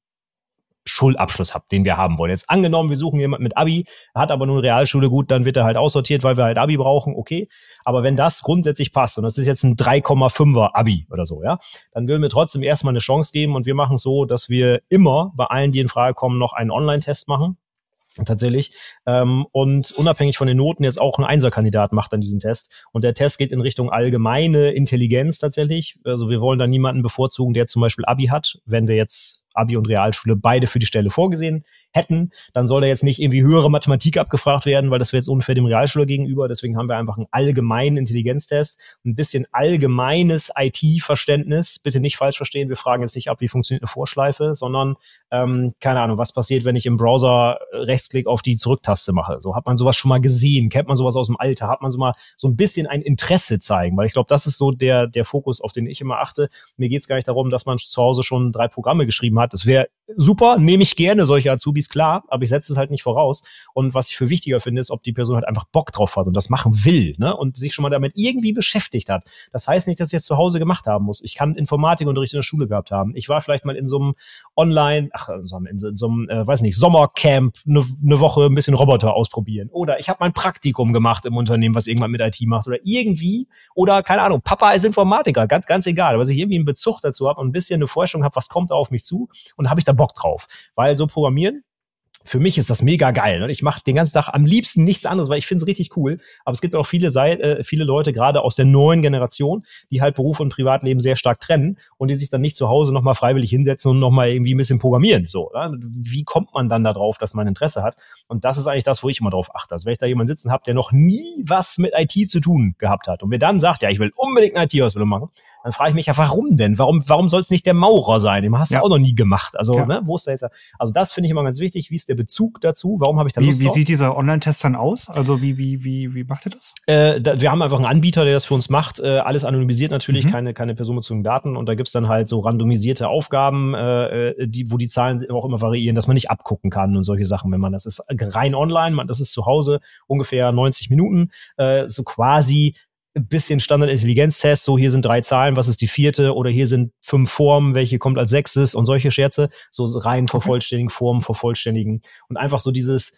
Schulabschluss habt, den wir haben wollen. Jetzt angenommen, wir suchen jemanden mit Abi, hat aber nur Realschule, gut, dann wird er halt aussortiert, weil wir halt Abi brauchen, okay. Aber wenn das grundsätzlich passt und das ist jetzt ein 3,5er Abi oder so, ja, dann würden wir trotzdem erstmal eine Chance geben und wir machen so, dass wir immer bei allen, die in Frage kommen, noch einen Online-Test machen tatsächlich. Ähm, und unabhängig von den Noten jetzt auch ein Einserkandidat macht dann diesen Test. Und der Test geht in Richtung allgemeine Intelligenz tatsächlich. Also wir wollen da niemanden bevorzugen, der zum Beispiel Abi hat, wenn wir jetzt Abi und Realschule beide für die Stelle vorgesehen hätten, dann soll da jetzt nicht irgendwie höhere Mathematik abgefragt werden, weil das wäre jetzt unfair dem Realschüler gegenüber. Deswegen haben wir einfach einen allgemeinen Intelligenztest, ein bisschen allgemeines IT-Verständnis. Bitte nicht falsch verstehen, wir fragen jetzt nicht ab, wie funktioniert eine Vorschleife, sondern ähm, keine Ahnung, was passiert, wenn ich im Browser Rechtsklick auf die Zurücktaste mache. So hat man sowas schon mal gesehen, kennt man sowas aus dem Alter, hat man so mal so ein bisschen ein Interesse zeigen, weil ich glaube, das ist so der der Fokus, auf den ich immer achte. Mir geht es gar nicht darum, dass man zu Hause schon drei Programme geschrieben hat. Das wäre super, nehme ich gerne solche Azubis, klar, aber ich setze es halt nicht voraus. Und was ich für wichtiger finde, ist, ob die Person halt einfach Bock drauf hat und das machen will, ne? Und sich schon mal damit irgendwie beschäftigt hat. Das heißt nicht, dass ich jetzt zu Hause gemacht haben muss. Ich kann Informatikunterricht in der Schule gehabt haben. Ich war vielleicht mal in so einem Online, ach, in so einem, in so einem äh, weiß nicht, Sommercamp eine ne Woche ein bisschen Roboter ausprobieren. Oder ich habe mein Praktikum gemacht im Unternehmen, was irgendwann mit IT macht. Oder irgendwie, oder keine Ahnung, Papa ist Informatiker, ganz, ganz egal. Aber dass ich irgendwie einen Bezug dazu habe und ein bisschen eine Vorstellung habe, was kommt auf mich zu und habe ich da Bock drauf. Weil so Programmieren für mich ist das mega geil. Ne? Ich mache den ganzen Tag am liebsten nichts anderes, weil ich finde es richtig cool. Aber es gibt auch viele, äh, viele Leute, gerade aus der neuen Generation, die halt Beruf und Privatleben sehr stark trennen und die sich dann nicht zu Hause nochmal freiwillig hinsetzen und nochmal irgendwie ein bisschen programmieren. So, ne? Wie kommt man dann darauf, dass man Interesse hat? Und das ist eigentlich das, wo ich immer drauf achte. Also wenn ich da jemanden sitzen habe, der noch nie was mit IT zu tun gehabt hat und mir dann sagt, ja, ich will unbedingt eine IT-Ausbildung machen, dann frage ich mich ja, warum denn? Warum, warum soll es nicht der Maurer sein? Den hast du ja. auch noch nie gemacht. Also, ja. ne, wo ist da jetzt? Also, das finde ich immer ganz wichtig. Wie ist der Bezug dazu? Warum habe ich da Wie, wie sieht dieser Online-Test dann aus? Also, wie, wie, wie, wie macht ihr das? Äh, da, wir haben einfach einen Anbieter, der das für uns macht. Äh, alles anonymisiert natürlich, mhm. keine, keine personenbezogenen Daten. Und da gibt's dann halt so randomisierte Aufgaben, äh, äh, die, wo die Zahlen auch immer variieren, dass man nicht abgucken kann und solche Sachen, wenn man das ist rein online, man, das ist zu Hause ungefähr 90 Minuten, äh, so quasi bisschen Standard-Intelligenztest, so hier sind drei Zahlen, was ist die vierte? Oder hier sind fünf Formen, welche kommt als sechstes? Und solche Scherze, so rein vervollständigen Formen, vervollständigen. Und einfach so dieses,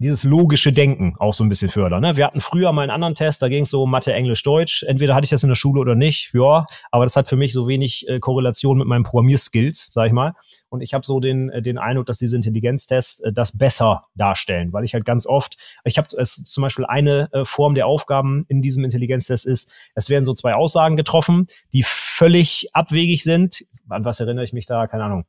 dieses logische Denken auch so ein bisschen fördern. Ne? Wir hatten früher mal einen anderen Test, da ging es so Mathe, Englisch, Deutsch. Entweder hatte ich das in der Schule oder nicht, ja, aber das hat für mich so wenig äh, Korrelation mit meinen Programmierskills, sag ich mal. Und ich habe so den, äh, den Eindruck, dass diese Intelligenztests äh, das besser darstellen, weil ich halt ganz oft, ich habe es zum Beispiel eine äh, Form der Aufgaben in diesem Intelligenztest ist, es werden so zwei Aussagen getroffen, die völlig abwegig sind. An was erinnere ich mich da? Keine Ahnung.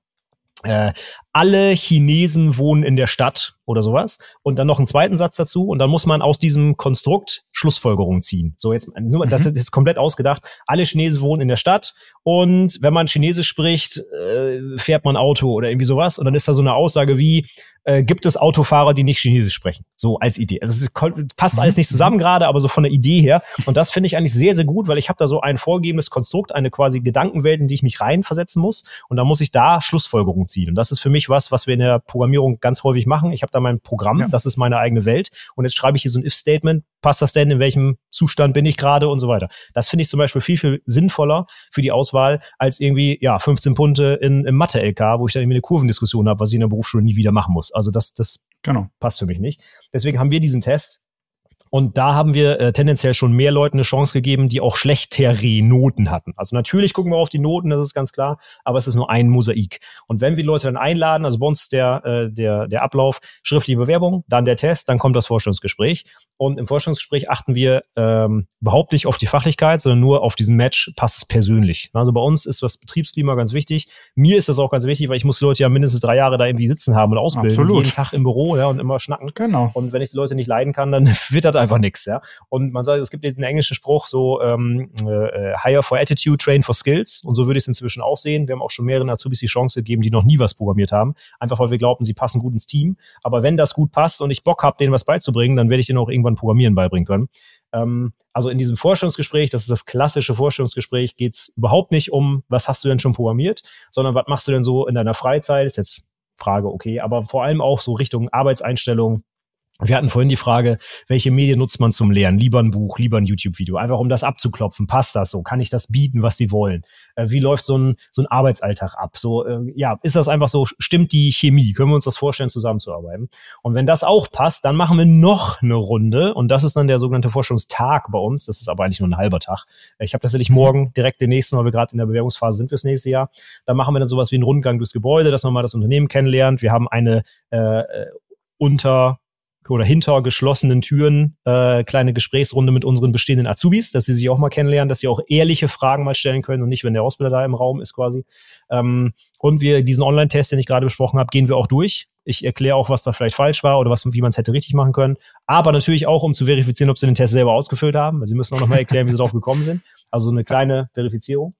Äh, alle Chinesen wohnen in der Stadt oder sowas und dann noch einen zweiten Satz dazu und dann muss man aus diesem Konstrukt Schlussfolgerungen ziehen. So jetzt nur das mhm. ist jetzt komplett ausgedacht. Alle Chinesen wohnen in der Stadt und wenn man Chinesisch spricht, äh, fährt man Auto oder irgendwie sowas und dann ist da so eine Aussage wie äh, gibt es Autofahrer, die nicht Chinesisch sprechen. So als Idee. Also es ist, passt mhm. alles nicht zusammen gerade, aber so von der Idee her. Und das finde ich eigentlich sehr, sehr gut, weil ich habe da so ein vorgegebenes Konstrukt, eine quasi Gedankenwelt, in die ich mich reinversetzen muss. Und da muss ich da Schlussfolgerungen ziehen. Und das ist für mich was, was wir in der Programmierung ganz häufig machen. Ich habe da da mein Programm, ja. das ist meine eigene Welt. Und jetzt schreibe ich hier so ein If-Statement, passt das denn, in welchem Zustand bin ich gerade und so weiter. Das finde ich zum Beispiel viel, viel sinnvoller für die Auswahl als irgendwie, ja, 15 Punkte in, im Mathe-LK, wo ich dann irgendwie eine Kurvendiskussion habe, was ich in der Berufsschule nie wieder machen muss. Also das, das genau. passt für mich nicht. Deswegen haben wir diesen Test und da haben wir äh, tendenziell schon mehr Leuten eine Chance gegeben, die auch schlechtere Noten hatten. Also natürlich gucken wir auf die Noten, das ist ganz klar, aber es ist nur ein Mosaik. Und wenn wir Leute dann einladen, also bei uns der, äh, der, der Ablauf, schriftliche Bewerbung, dann der Test, dann kommt das Vorstellungsgespräch. Und im Vorstellungsgespräch achten wir ähm, überhaupt nicht auf die Fachlichkeit, sondern nur auf diesen Match, passt es persönlich. Also bei uns ist das Betriebsklima ganz wichtig. Mir ist das auch ganz wichtig, weil ich muss die Leute ja mindestens drei Jahre da irgendwie sitzen haben und ausbilden. Absolut. Jeden Tag im Büro ja, und immer schnacken. Genau. Und wenn ich die Leute nicht leiden kann, dann wird das einfach nichts. Ja? Und man sagt, es gibt diesen englischen Spruch, so ähm, äh, hire for attitude, train for skills. Und so würde ich es inzwischen auch sehen. Wir haben auch schon mehreren Azubis die Chance gegeben, die noch nie was programmiert haben. Einfach weil wir glauben, sie passen gut ins Team. Aber wenn das gut passt und ich Bock habe, denen was beizubringen, dann werde ich denen auch irgendwann Programmieren beibringen können. Ähm, also in diesem Vorstellungsgespräch, das ist das klassische Vorstellungsgespräch, geht es überhaupt nicht um, was hast du denn schon programmiert, sondern was machst du denn so in deiner Freizeit? Ist jetzt Frage, okay, aber vor allem auch so Richtung Arbeitseinstellung, wir hatten vorhin die Frage, welche Medien nutzt man zum Lernen? Lieber ein Buch, lieber ein YouTube-Video. Einfach um das abzuklopfen. Passt das so? Kann ich das bieten, was sie wollen? Äh, wie läuft so ein, so ein Arbeitsalltag ab? So, äh, ja, ist das einfach so? Stimmt die Chemie? Können wir uns das vorstellen, zusammenzuarbeiten? Und wenn das auch passt, dann machen wir noch eine Runde. Und das ist dann der sogenannte Forschungstag bei uns. Das ist aber eigentlich nur ein halber Tag. Ich habe tatsächlich morgen direkt den nächsten, weil wir gerade in der Bewerbungsphase sind fürs nächste Jahr. Da machen wir dann sowas wie einen Rundgang durchs Gebäude, dass man mal das Unternehmen kennenlernt. Wir haben eine äh, äh unter oder hinter geschlossenen Türen äh, kleine Gesprächsrunde mit unseren bestehenden Azubis, dass sie sich auch mal kennenlernen, dass sie auch ehrliche Fragen mal stellen können und nicht, wenn der Ausbilder da im Raum ist quasi. Ähm, und wir diesen Online-Test, den ich gerade besprochen habe, gehen wir auch durch. Ich erkläre auch, was da vielleicht falsch war oder was, wie man es hätte richtig machen können. Aber natürlich auch, um zu verifizieren, ob sie den Test selber ausgefüllt haben. Sie müssen auch nochmal erklären, wie sie drauf gekommen sind. Also eine kleine Verifizierung.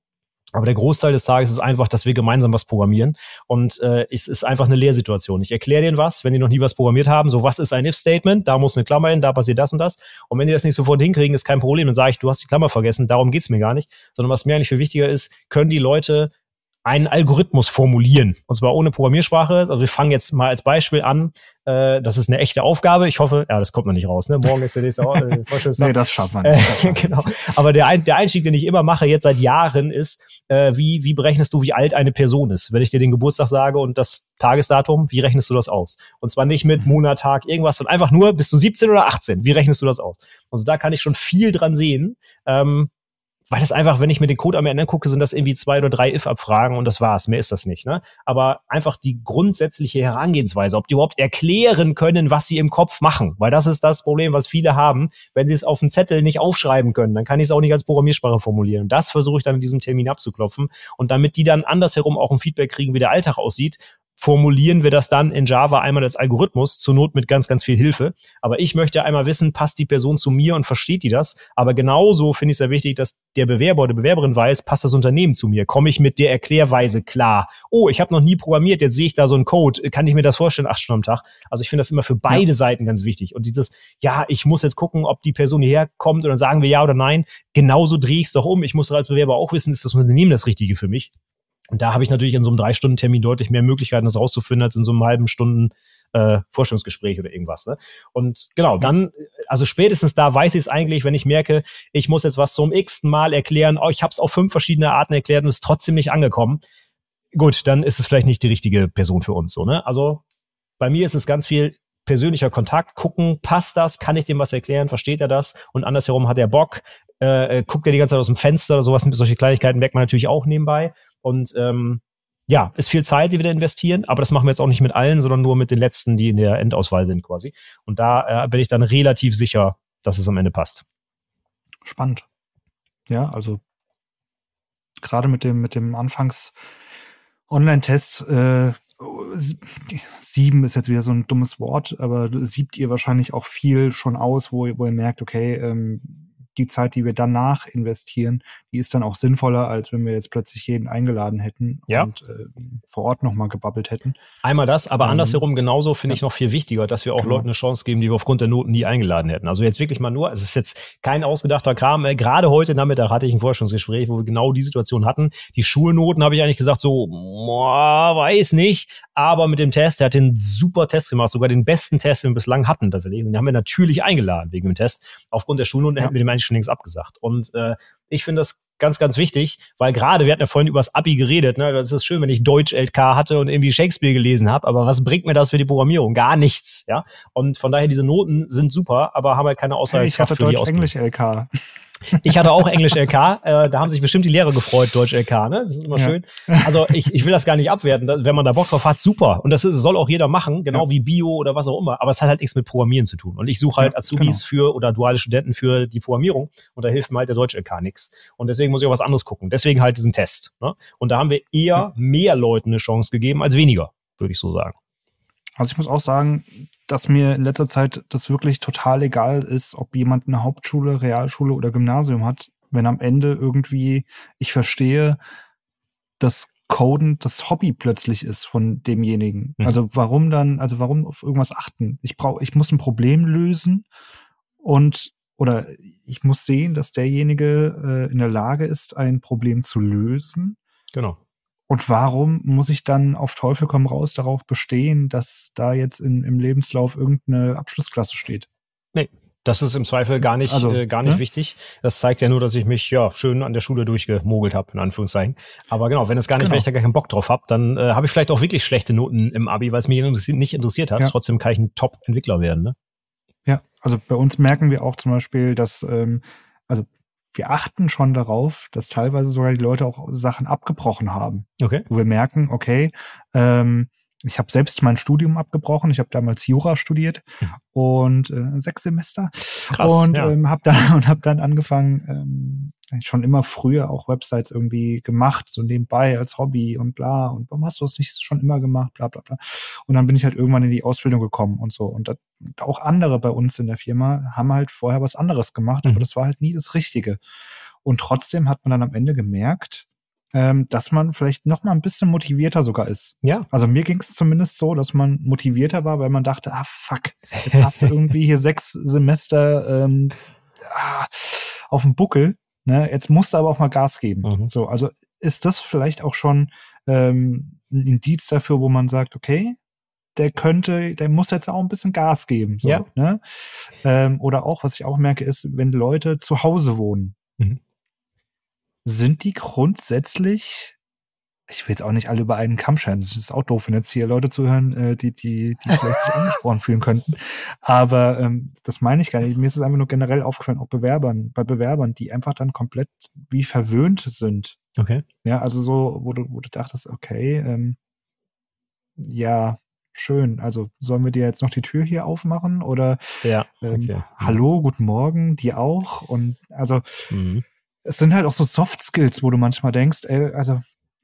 Aber der Großteil des Tages ist einfach, dass wir gemeinsam was programmieren. Und äh, es ist einfach eine Lehrsituation. Ich erkläre denen was, wenn die noch nie was programmiert haben. So, was ist ein If-Statement? Da muss eine Klammer hin, da passiert das und das. Und wenn die das nicht sofort hinkriegen, ist kein Problem. Dann sage ich, du hast die Klammer vergessen. Darum geht's mir gar nicht. Sondern was mir eigentlich viel wichtiger ist, können die Leute einen Algorithmus formulieren. Und zwar ohne Programmiersprache. Also wir fangen jetzt mal als Beispiel an. Äh, das ist eine echte Aufgabe. Ich hoffe, ja, das kommt noch nicht raus. Ne? Morgen ist der nächste äh, Vorstellungstag. nee, das schaffen wir nicht. Äh, genau. Aber der, der Einstieg, den ich immer mache, jetzt seit Jahren, ist, äh, wie, wie berechnest du, wie alt eine Person ist? Wenn ich dir den Geburtstag sage und das Tagesdatum, wie rechnest du das aus? Und zwar nicht mit mhm. Monat, Tag, irgendwas, sondern einfach nur, bist du 17 oder 18? Wie rechnest du das aus? Also da kann ich schon viel dran sehen. Ähm, weil das einfach, wenn ich mir den Code am Ende gucke, sind das irgendwie zwei oder drei if-Abfragen und das war's. Mehr ist das nicht. Ne? Aber einfach die grundsätzliche Herangehensweise, ob die überhaupt erklären können, was sie im Kopf machen. Weil das ist das Problem, was viele haben. Wenn sie es auf dem Zettel nicht aufschreiben können, dann kann ich es auch nicht als Programmiersprache formulieren. Und das versuche ich dann in diesem Termin abzuklopfen. Und damit die dann andersherum auch ein Feedback kriegen, wie der Alltag aussieht, formulieren wir das dann in Java einmal als Algorithmus, zur Not mit ganz, ganz viel Hilfe. Aber ich möchte einmal wissen, passt die Person zu mir und versteht die das? Aber genauso finde ich es sehr wichtig, dass der Bewerber oder Bewerberin weiß, passt das Unternehmen zu mir? Komme ich mit der Erklärweise klar? Oh, ich habe noch nie programmiert, jetzt sehe ich da so einen Code. Kann ich mir das vorstellen, acht Stunden am Tag? Also ich finde das immer für beide ja. Seiten ganz wichtig. Und dieses, ja, ich muss jetzt gucken, ob die Person hierher kommt und dann sagen wir ja oder nein. Genauso drehe ich es doch um. Ich muss als Bewerber auch wissen, ist das Unternehmen das Richtige für mich? Und da habe ich natürlich in so einem Drei-Stunden-Termin deutlich mehr Möglichkeiten, das rauszufinden, als in so einem halben Stunden äh, Forschungsgespräch oder irgendwas. Ne? Und genau, dann, also spätestens da weiß ich es eigentlich, wenn ich merke, ich muss jetzt was zum x-ten Mal erklären, oh, ich habe es auf fünf verschiedene Arten erklärt und es ist trotzdem nicht angekommen. Gut, dann ist es vielleicht nicht die richtige Person für uns. So, ne? Also bei mir ist es ganz viel persönlicher Kontakt, gucken, passt das, kann ich dem was erklären, versteht er das und andersherum hat er Bock, äh, guckt er die ganze Zeit aus dem Fenster oder sowas, solche Kleinigkeiten merkt man natürlich auch nebenbei und ähm, ja, ist viel Zeit, die wir da investieren, aber das machen wir jetzt auch nicht mit allen, sondern nur mit den letzten, die in der Endauswahl sind quasi. Und da äh, bin ich dann relativ sicher, dass es am Ende passt. Spannend. Ja, also gerade mit dem, mit dem Anfangs Online-Test, äh, sieben ist jetzt wieder so ein dummes Wort, aber siebt ihr wahrscheinlich auch viel schon aus, wo, wo ihr merkt, okay, ähm, die Zeit, die wir danach investieren, die ist dann auch sinnvoller, als wenn wir jetzt plötzlich jeden eingeladen hätten Ja. und äh, vor Ort nochmal gebabbelt hätten. Einmal das, aber Ähm, andersherum genauso finde ich ja. noch viel wichtiger, dass wir auch Genau. Leuten eine Chance geben, die wir aufgrund der Noten nie eingeladen hätten. Also jetzt wirklich mal nur, es ist jetzt kein ausgedachter Kram. Äh, Gerade heute Nachmittag hatte ich ein Forschungsgespräch, wo wir genau die Situation hatten. Die Schulnoten habe ich eigentlich gesagt so, boah, weiß nicht, aber mit dem Test, der hat den super Test gemacht, sogar den besten Test, den wir bislang hatten tatsächlich. Und den haben wir natürlich eingeladen wegen dem Test. Aufgrund der Schulnoten Ja. hätten wir dem eigentlich schon längst abgesagt. Und äh, ich finde das ganz, ganz wichtig, weil gerade, wir hatten ja vorhin über das Abi geredet, ne? Das ist schön, wenn ich Deutsch LK hatte und irgendwie Shakespeare gelesen habe, aber was bringt mir das für die Programmierung? Gar nichts, ja. Und von daher, diese Noten sind super, aber haben halt keine Hey, Aussage ich hatte. Deutsch-Englisch LK. Ich hatte auch Englisch LK, äh, da haben sich bestimmt die Lehrer gefreut, Deutsch LK, ne? Das ist immer Ja. schön. Also ich, ich will das gar nicht abwerten. Wenn man da Bock drauf hat, super. Und das ist, soll auch jeder machen, genau Ja. wie Bio oder was auch immer. Aber es hat halt nichts mit Programmieren zu tun. Und ich suche halt Azubis für oder duale Studenten für die Programmierung. Und da hilft mir halt der Deutsch LK nix. Und deswegen muss ich auch was anderes gucken. Deswegen halt diesen Test. Ne? Und da haben wir eher mehr Leuten eine Chance gegeben als weniger, würde ich so sagen. Also ich muss auch sagen, dass mir in letzter Zeit das wirklich total egal ist, ob jemand eine Hauptschule, Realschule oder Gymnasium hat, wenn am Ende irgendwie ich verstehe, dass Coden das Hobby plötzlich ist von demjenigen. Mhm. Also warum dann, also warum auf irgendwas achten? Ich brauche, ich muss ein Problem lösen und oder ich muss sehen, dass derjenige äh, in der Lage ist, ein Problem zu lösen. Genau. Und warum muss ich dann auf Teufel komm raus darauf bestehen, dass da jetzt in, im Lebenslauf irgendeine Abschlussklasse steht? Das ist im Zweifel gar nicht, Also, äh, gar nicht ne? wichtig. Das zeigt ja nur, dass ich mich ja schön an der Schule durchgemogelt habe, in Anführungszeichen. Aber genau, wenn es gar nicht, Genau. wenn ich da gar keinen Bock drauf habe, dann äh, habe ich vielleicht auch wirklich schlechte Noten im Abi, weil es mich nicht interessiert hat. Ja. Trotzdem kann ich ein Top-Entwickler werden. Ne? Ja, also bei uns merken wir auch zum Beispiel, dass, ähm, also wir achten schon darauf, dass teilweise sogar die Leute auch Sachen abgebrochen haben, Okay. wo wir merken, okay, ähm, ich habe selbst mein Studium abgebrochen. Ich habe damals Jura studiert Mhm. und äh, sechs Semester Krass. und ja. ähm, habe dann und habe dann angefangen ähm, schon immer früher auch Websites irgendwie gemacht so nebenbei als Hobby und bla und warum hast du das nicht schon immer gemacht bla bla bla und dann bin ich halt irgendwann in die Ausbildung gekommen und so und das, auch andere bei uns in der Firma haben halt vorher was anderes gemacht Mhm. aber das war halt nie das Richtige und trotzdem hat man dann am Ende gemerkt ähm, dass man vielleicht noch mal ein bisschen motivierter sogar ist ja. also mir ging es zumindest so, dass man motivierter war, weil man dachte, ah fuck, jetzt hast du irgendwie hier sechs Semester ähm, ah, auf dem Buckel. Ne? Jetzt musst du aber auch mal Gas geben. Mhm. So, also ist das vielleicht auch schon ähm, ein Indiz dafür, wo man sagt, okay, der könnte, der muss jetzt auch ein bisschen Gas geben. So, Ja. ne? ähm, oder auch, was ich auch merke, ist, wenn Leute zu Hause wohnen, Mhm. sind die grundsätzlich ich will jetzt auch nicht alle über einen Kamm scheren. Das ist auch doof, wenn jetzt hier Leute zuhören, äh, die, die, die vielleicht sich angesprochen fühlen könnten. Aber ähm, das meine ich gar nicht. Mir ist es einfach nur generell aufgefallen, auch Bewerbern, bei Bewerbern, die einfach dann komplett wie verwöhnt sind. Okay. Ja, also so, wo du, wo du dachtest, okay, ähm, ja, schön. Also sollen wir dir jetzt noch die Tür hier aufmachen? Oder Ja. ähm, Okay. hallo, guten Morgen, dir auch? Und also Mhm. es sind halt auch so Soft Skills, wo du manchmal denkst, ey, also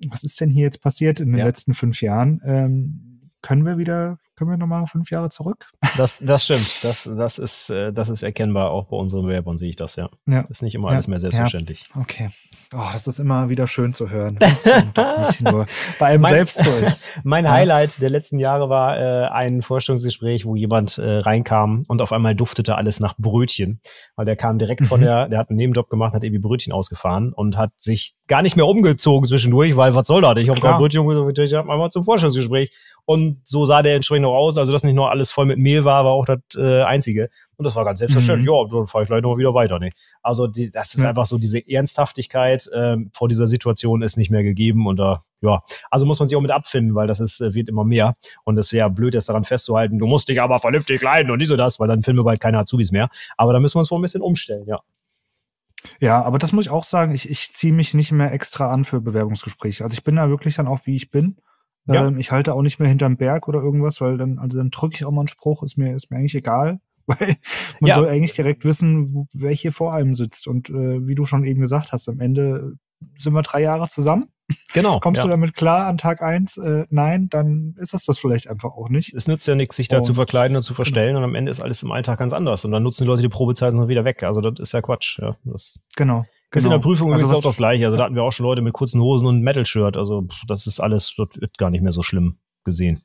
was ist denn hier jetzt passiert in den Ja. letzten fünf Jahren? Ähm, können wir wieder, können wir nochmal fünf Jahre zurück? Das, das stimmt. Das, das, ist, äh, das ist erkennbar. Auch bei unseren Bewerbern sehe ich das, ja. Ja. Ist nicht immer Ja. alles mehr selbstverständlich. Okay. Oh, das ist immer wieder schön zu hören. dann doch nicht nur bei einem Mein- selbst so ist. Mein Ja. Highlight der letzten Jahre war äh, ein Vorstellungsgespräch, wo jemand äh, reinkam und auf einmal duftete alles nach Brötchen. Weil der kam direkt von Mhm. der, der hat einen Nebenjob gemacht, hat irgendwie Brötchen ausgefahren und hat sich gar nicht mehr umgezogen zwischendurch, weil was soll das? Ich habe gerade Brötchen umgezogen, ich hab mal zum Vorstellungsgespräch. Und so sah der entsprechend auch aus. Also, dass nicht nur alles voll mit Mehl war, war auch das äh, Einzige. Und das war ganz selbstverständlich. Mhm. Ja, dann fahre ich gleich noch wieder weiter. Ne? Also, die, das ist Ja. einfach so, diese Ernsthaftigkeit ähm, vor dieser Situation ist nicht mehr gegeben. Und da, ja, also muss man sich auch mit abfinden, weil das ist, äh, wird immer mehr. Und es wäre blöd, jetzt daran festzuhalten, du musst dich aber vernünftig kleiden und dies und das, weil dann finden wir bald keine Azubis mehr. Aber da müssen wir uns wohl ein bisschen umstellen, ja. Ja, aber das muss ich auch sagen, ich, ich ziehe mich nicht mehr extra an für Bewerbungsgespräche. Also ich bin da wirklich dann auch, wie ich bin. Ja. Ähm, ich halte auch nicht mehr hinterm Berg oder irgendwas, weil dann, also dann drücke ich auch mal einen Spruch, ist mir, ist mir eigentlich egal. Weil man Ja. soll eigentlich direkt wissen, wo, wer hier vor einem sitzt. Und äh, wie du schon eben gesagt hast, am Ende sind wir drei Jahre zusammen? Genau. Kommst ja. du damit klar an Tag eins? Äh, nein, dann ist es das vielleicht einfach auch nicht. Es nützt ja nichts, sich da Und- zu verkleiden und zu verstellen und am Ende ist alles im Alltag ganz anders und dann nutzen die Leute die Probezeit und sind wieder weg. Also das ist ja Quatsch. Ja, das Genau. Ist in genau. der Prüfung Also übrigens auch das Gleiche. Also da hatten wir auch schon Leute mit kurzen Hosen und Metal-Shirt. Also pff, das ist alles, das wird gar nicht mehr so schlimm gesehen.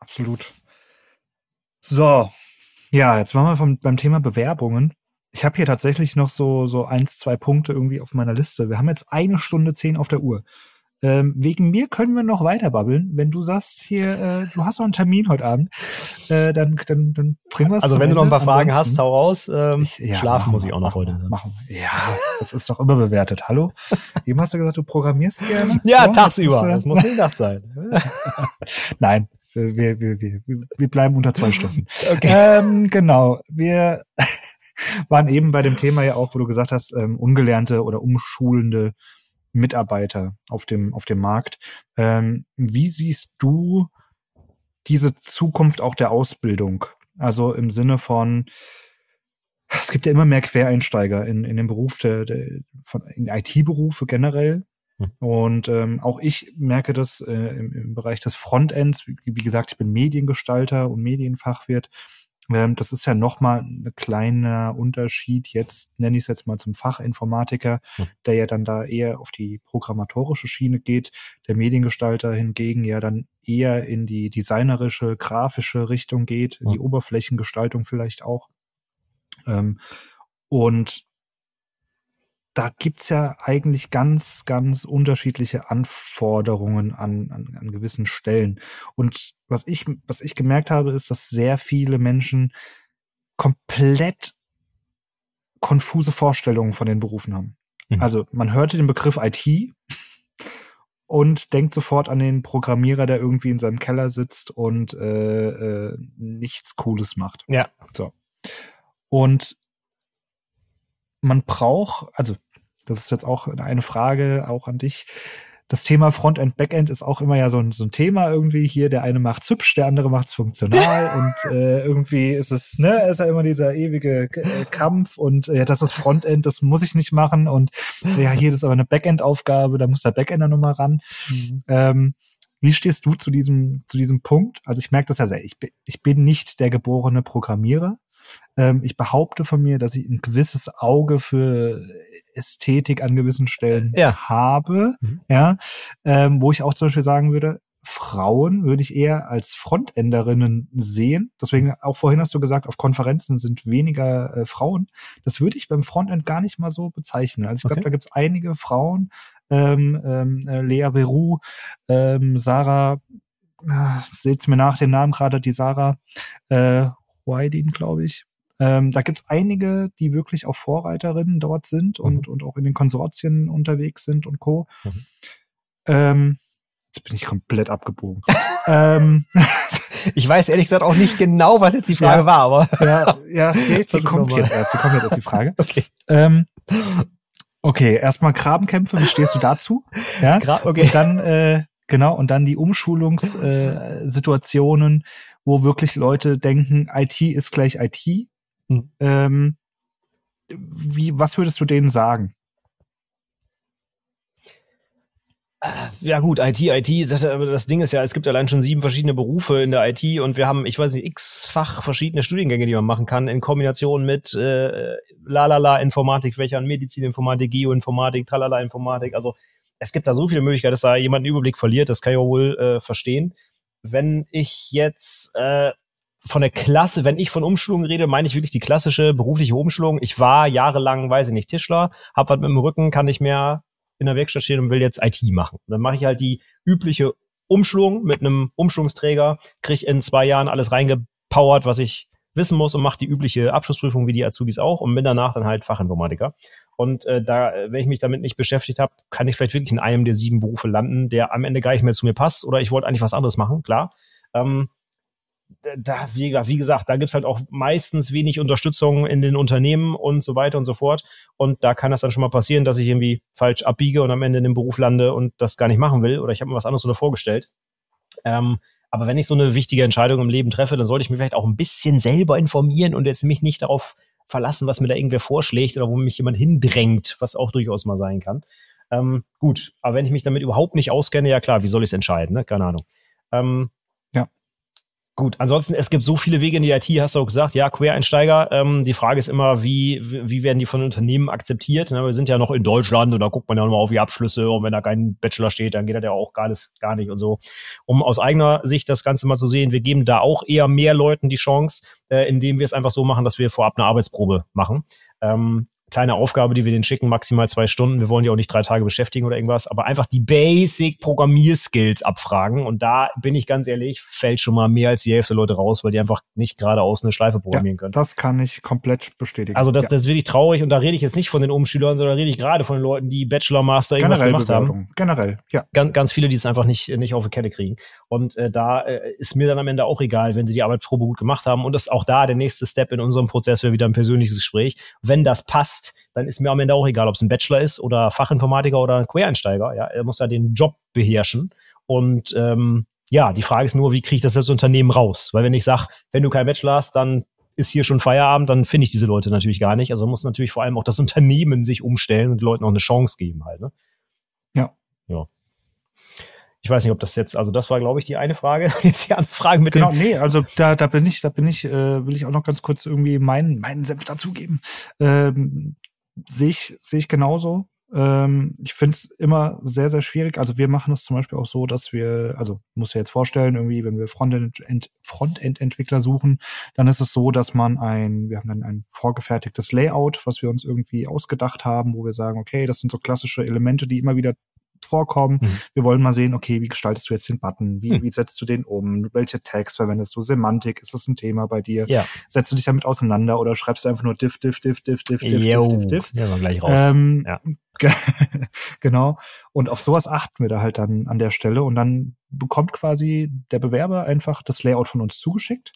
Absolut. So. Ja, jetzt waren wir vom, beim Thema Bewerbungen. Ich habe hier tatsächlich noch so, so eins, zwei Punkte irgendwie auf meiner Liste. Wir haben jetzt eine Stunde zehn auf der Uhr. Ähm, wegen mir können wir noch weiter babbeln. Wenn du sagst, hier, äh, du hast noch einen Termin heute Abend, äh, dann, dann, dann bringen wir es Also wenn du noch ein Ende. paar Fragen Ansonsten- hast, hau raus. Ähm, Ich- ja, schlafen muss ich auch noch heute. wir, ne? Machen. Ja, das ist doch überbewertet. Hallo? Eben hast du gesagt, du programmierst gerne? Ja, So, tagsüber. Das, Das äh, muss nicht Nacht sein. Nein, wir, wir, wir, wir, wir bleiben unter zwei Stunden. Okay. Ähm, genau. Wir waren eben bei dem Thema ja auch, wo du gesagt hast, ähm, ungelernte oder umschulende Mitarbeiter auf dem, auf dem Markt. Ähm, wie siehst du diese Zukunft auch der Ausbildung? Also im Sinne von, es gibt ja immer mehr Quereinsteiger in, in den Beruf der, der von in IT-Berufe generell. Hm. Und ähm, auch ich merke das äh, im, im Bereich des Frontends. Wie, wie gesagt, ich bin Mediengestalter und Medienfachwirt. Ähm, das ist ja nochmal ein kleiner Unterschied. Jetzt nenne ich es jetzt mal zum Fachinformatiker, Hm. der ja dann da eher auf die programmatorische Schiene geht. Der Mediengestalter hingegen ja dann eher in die designerische, grafische Richtung geht, in die Hm. Oberflächengestaltung vielleicht auch. Ähm, und da gibt's ja eigentlich ganz, ganz unterschiedliche Anforderungen an, an, an gewissen Stellen. Und was ich, was ich gemerkt habe, ist, dass sehr viele Menschen komplett konfuse Vorstellungen von den Berufen haben. Mhm. Also man hörte den Begriff IT und denkt sofort an den Programmierer, der irgendwie in seinem Keller sitzt und äh, äh, nichts Cooles macht. Ja. So. Und man braucht, also das ist jetzt auch eine Frage auch an dich. Das Thema Frontend, Backend ist auch immer ja so ein, so ein Thema irgendwie hier. Der eine macht's hübsch, der andere macht's funktional und äh, irgendwie ist es, ne, ist ja immer dieser ewige äh, Kampf und äh, ja, das ist Frontend, das muss ich nicht machen und ja, hier das ist aber eine Backend-Aufgabe, da muss der Backender nochmal ran. Ähm, wie stehst du zu diesem, zu diesem Punkt? Also ich merke das ja sehr. Ich bin, ich bin nicht der geborene Programmierer. Ähm, ich behaupte von mir, dass ich ein gewisses Auge für Ästhetik an gewissen Stellen Ja. habe. Mhm. Ja, ähm, wo ich auch zum Beispiel sagen würde, Frauen würde ich eher als Frontenderinnen sehen. Deswegen auch vorhin hast du gesagt, auf Konferenzen sind weniger äh, Frauen. Das würde ich beim Frontend gar nicht mal so bezeichnen. Also ich glaube, Okay. da gibt es einige Frauen, ähm, ähm, äh, Lea Veru, ähm, Sarah, ah, seht's mir nach den Namen gerade, die Sarah äh, Whidin, glaube ich. Ähm, da gibt's einige, die wirklich auch Vorreiterinnen dort sind und, und auch in den Konsortien unterwegs sind und Co. Mhm. Ähm, jetzt bin ich komplett abgebogen. ähm, Ich weiß ehrlich gesagt auch nicht genau, was jetzt die Frage Ja. war, aber ja, ja, die, die kommt jetzt erst, die kommt jetzt erst die Frage. okay. Ähm, okay, erstmal Grabenkämpfe, wie stehst du dazu? Ja. Gra okay. Und dann, äh, genau, und dann die Umschulungssituationen, äh, wo wirklich Leute denken, IT ist gleich IT. Mhm. Ähm, wie, was würdest du denen sagen? Ja gut, IT, IT, das, das Ding ist ja, es gibt allein schon sieben verschiedene Berufe in der IT und wir haben, ich weiß nicht, x-fach verschiedene Studiengänge, die man machen kann, in Kombination mit äh, Lalala Informatikfächern, Medizininformatik, Geoinformatik, Tralala Informatik. Also es gibt da so viele Möglichkeiten, dass da jemand einen Überblick verliert, das kann ich auch wohl äh, verstehen. Wenn ich jetzt äh, von der Klasse, wenn ich von Umschulung rede, meine ich wirklich die klassische berufliche Umschulung. Ich war jahrelang, weiß ich nicht, Tischler, hab was mit dem Rücken, kann nicht mehr in der Werkstatt stehen und will jetzt IT machen. Dann mache ich halt die übliche Umschulung mit einem Umschulungsträger, krieg in zwei Jahren alles reingepowert, was ich wissen muss und mache die übliche Abschlussprüfung wie die Azubis auch und bin danach dann halt Fachinformatiker. Und äh, da, wenn ich mich damit nicht beschäftigt habe, kann ich vielleicht wirklich in einem der sieben Berufe landen, der am Ende gar nicht mehr zu mir passt. Oder ich wollte eigentlich was anderes machen, klar. Ähm, da, wie, gesagt- wie gesagt, da gibt's halt auch meistens wenig Unterstützung in den Unternehmen und so weiter und so fort. Und da kann das dann schon mal passieren, dass ich irgendwie falsch abbiege und am Ende in den Beruf lande und das gar nicht machen will oder ich habe mir was anderes so vorgestellt. Ähm, aber wenn ich so eine wichtige Entscheidung im Leben treffe, dann sollte ich mich vielleicht auch ein bisschen selber informieren und jetzt mich nicht darauf verlassen, was mir da irgendwer vorschlägt oder wo mich jemand hindrängt, was auch durchaus mal sein kann. Ähm, gut, aber wenn ich mich damit überhaupt nicht auskenne, ja klar, wie soll ich es entscheiden? Ne? Keine Ahnung. Ähm, Gut, ansonsten, es gibt so viele Wege in die IT, hast du auch gesagt, ja, Quereinsteiger. Ähm, die Frage ist immer, wie, wie werden die von Unternehmen akzeptiert? Ne, wir sind ja noch in Deutschland und da guckt man ja nochmal auf die Abschlüsse und wenn da kein Bachelor steht, dann geht das ja auch gar, nicht, gar nicht und so. Um aus eigener Sicht das Ganze mal zu sehen, wir geben da auch eher mehr Leuten die Chance, äh, indem wir es einfach so machen, dass wir vorab eine Arbeitsprobe machen. Ähm, kleine Aufgabe, die wir denen schicken, maximal zwei Stunden. Wir wollen die auch nicht drei Tage beschäftigen oder irgendwas, aber einfach die Basic Programmierskills abfragen. Und da bin ich ganz ehrlich, fällt schon mal mehr als die Hälfte Leute raus, weil die einfach nicht geradeaus eine Schleife programmieren ja, können. Das kann ich komplett bestätigen. Also das, ja. das ist wirklich traurig und da rede ich jetzt nicht von den Umschülern, sondern rede ich gerade von den Leuten, die Bachelor, Master irgendwas Generell gemacht Bewertung. haben. Generell, ja. Ganz, ganz viele, die es einfach nicht, nicht auf die Kette kriegen. Und äh, da äh, ist mir dann am Ende auch egal, wenn sie die Arbeitsprobe gut gemacht haben. Und das ist auch da der nächste Step in unserem Prozess wäre wieder ein persönliches Gespräch. Wenn das passt, dann ist mir am Ende auch egal, ob es ein Bachelor ist oder Fachinformatiker oder ein Quereinsteiger. Ja, er muss ja den Job beherrschen. Und ähm, ja, die Frage ist nur, wie kriege ich das als Unternehmen raus? Weil wenn ich sage, wenn du kein Bachelor hast, dann ist hier schon Feierabend, dann finde ich diese Leute natürlich gar nicht. Also muss natürlich vor allem auch das Unternehmen sich umstellen und den Leuten auch eine Chance geben halt. Ne? Ja. Ja. Ich weiß nicht, ob das jetzt, also das war, glaube ich, die eine Frage. Jetzt die andere Frage mit Genau, dem. nee, also da, da bin ich, da bin ich, äh, will ich auch noch ganz kurz irgendwie meinen, meinen Senf dazugeben. Ähm, sehe ich, sehe ich genauso. Ähm, ich finde es immer sehr, sehr schwierig. Also wir machen es zum Beispiel auch so, dass wir, also muss ja jetzt vorstellen, irgendwie, wenn wir Frontend, Frontend-Entwickler suchen, dann ist es so, dass man ein, wir haben dann ein vorgefertigtes Layout, was wir uns irgendwie ausgedacht haben, wo wir sagen, okay, das sind so klassische Elemente, die immer wieder vorkommen. Mhm. Wir wollen mal sehen, okay, wie gestaltest du jetzt den Button? Wie, mhm. wie setzt du den um? Welche Tags verwendest du? Semantik, ist das ein Thema bei dir? Ja. Setzt du dich damit auseinander oder schreibst du einfach nur diff, diff, diff, diff, diff, diff, diff, diff, diff? Ja, gleich raus. Ähm, Ja. genau. Und auf sowas achten wir da halt dann an der Stelle und dann bekommt quasi der Bewerber einfach das Layout von uns zugeschickt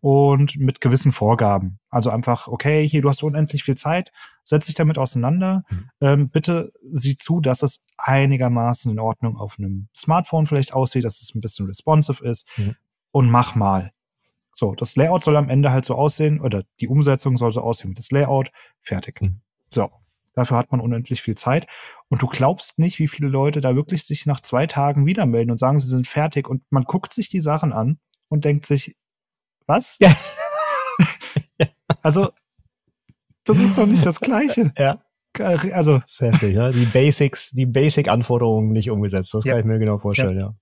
und mit gewissen Vorgaben. Also einfach, okay, hier, du hast unendlich viel Zeit, setz dich damit auseinander. Mhm. Ähm, bitte sieh zu, dass es einigermaßen in Ordnung auf einem Smartphone vielleicht aussieht, dass es ein bisschen responsive ist Mhm. und mach mal. So, das Layout soll am Ende halt so aussehen oder die Umsetzung soll so aussehen wie das Layout. Fertig. Mhm. So. Dafür hat man unendlich viel Zeit. Und du glaubst nicht, wie viele Leute da wirklich sich nach zwei Tagen wieder melden und sagen, sie sind fertig. Und man guckt sich die Sachen an und denkt sich, was? Ja. Also, das ist doch nicht das Gleiche. Ja. Also, heftig, ja. Die Basics, die Basic-Anforderungen nicht umgesetzt. Das Ja. kann ich mir genau vorstellen, ja.